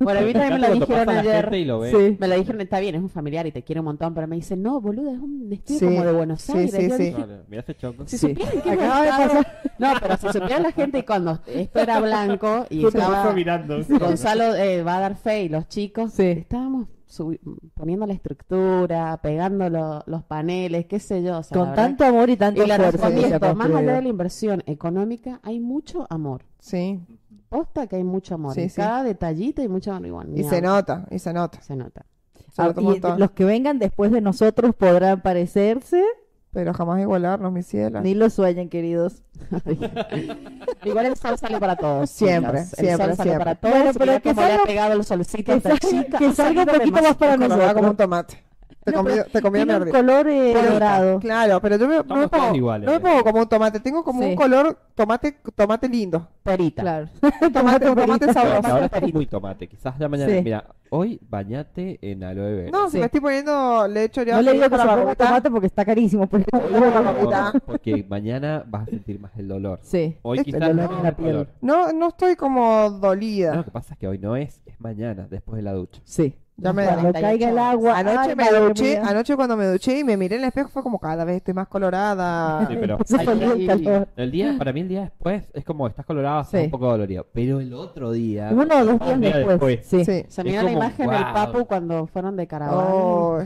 Bueno, a mí también me lo dijeron ayer. y lo. Sí. Me lo dijeron, está bien, es un familiar y te quiere un montón, pero me dicen, no, boludo, es un estudio Sí, como de Buenos sí, Aires. sí, Yo sí. dije, Vale, mira ese chonco. Si Sí. supieran que Acaba de hemos estado- pasar. No, pero si supieran la gente cuando esto era blanco y estaba mirando. Gonzalo eh, va a dar fe y los chicos Sí. estábamos poniendo la estructura, pegando lo- los paneles, qué sé yo. o sea, la Con verdad- tanto amor y tanto y esfuerzo. más allá de la inversión económica, hay mucho amor. Sí, Posta que hay mucho amor. Sí, en sí. cada detallito hay mucho amor. Igual, y se nota, y se nota. Se nota. Se Ah, nota un y montón. los que vengan después de nosotros podrán parecerse, Pero jamás igualarnos, mi ciela. ni lo sueñen, queridos. Igual el sol sale para todos. Siempre, siempre, El sol sale siempre. para todos. Bueno, pero que cómo le ha salga- pegado el solcito Que salga, que salga un poquito más para nosotros. como un tomate. Te No, comí, pero te comí Tiene a un color eh, Pero- dorado. Claro, pero yo me, no, me pongo, iguales. no me pongo como un tomate, tengo como Sí. un color tomate tomate lindo. Perita. Claro. Tomate, tomate sabroso. ahora estás muy tomate. Quizás ya mañana. Sí. Mira, hoy bañate en aloe vera. No, si Sí. me estoy poniendo, le echo ya No le digo que para se la ponga tomate porque está carísimo. No, porque mañana vas a sentir más el dolor. Sí. Hoy Este quizás dolor no en la el piel. dolor. No, no estoy como No, dolida. lo que pasa es que hoy no es, es mañana, después de la ducha. Sí. Ya me Cuando caiga el agua. Anoche ay, me duché, anoche cuando me duché y me miré en el espejo fue como cada vez estoy más colorada. Sí, pero el día, para mí el día después es como estás colorado, estás Sí. un poco dolorido. Pero el otro día. Uno o dos días día después. Sí. Sí. Se Es miró la imagen del. Papu cuando fueron de caravana. Oh,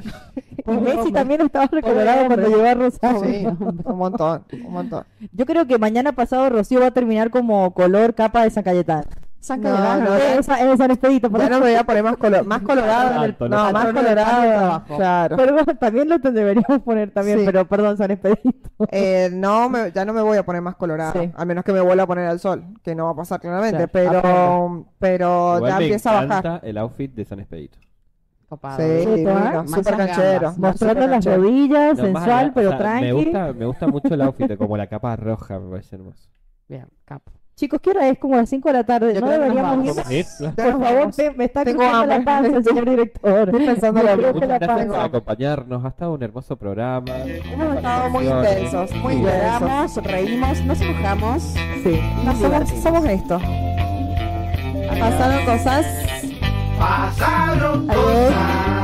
Y Messi también estaba recolorado cuando llegó a Rosario. sí, un montón, un montón. Yo creo que mañana pasado Rocío va a terminar como color capa de San Cayetano. San No, no, esa- es San Expedito, por Ya no me voy a poner más color, más colorado. en el- Alto, no, más colorado. Claro. Pero también lo deberíamos poner también, Sí. pero perdón, San Expedito. Eh, no, me- ya no me voy a poner más colorado, Sí. a menos que me vuelva a poner al sol, que no va a pasar claramente, Claro, pero, pero Igual ya empieza a bajar. el outfit de San Expedito. Copado. Sí, divino, gambas. canchero. Mostrando las canchero. rodillas, sensual, allá, pero o sea, tranqui. Me gusta, me gusta mucho el outfit, como la capa roja, me parece hermoso. Bien, capo. Chicos, ¿qué hora es? Como las 5 de la tarde. Yo no deberíamos ir. ¿Cómo es? Ya Por favor, me, me está Tengo crujando la panza, señor director. Estoy pensando la Muchas la gracias por acompañarnos. Ha estado un hermoso programa. Hemos estado muy intensos, muy. Lloramos, reímos, nos enojamos. Sí. nos somos, somos esto. Pasaron cosas. Pasaron cosas.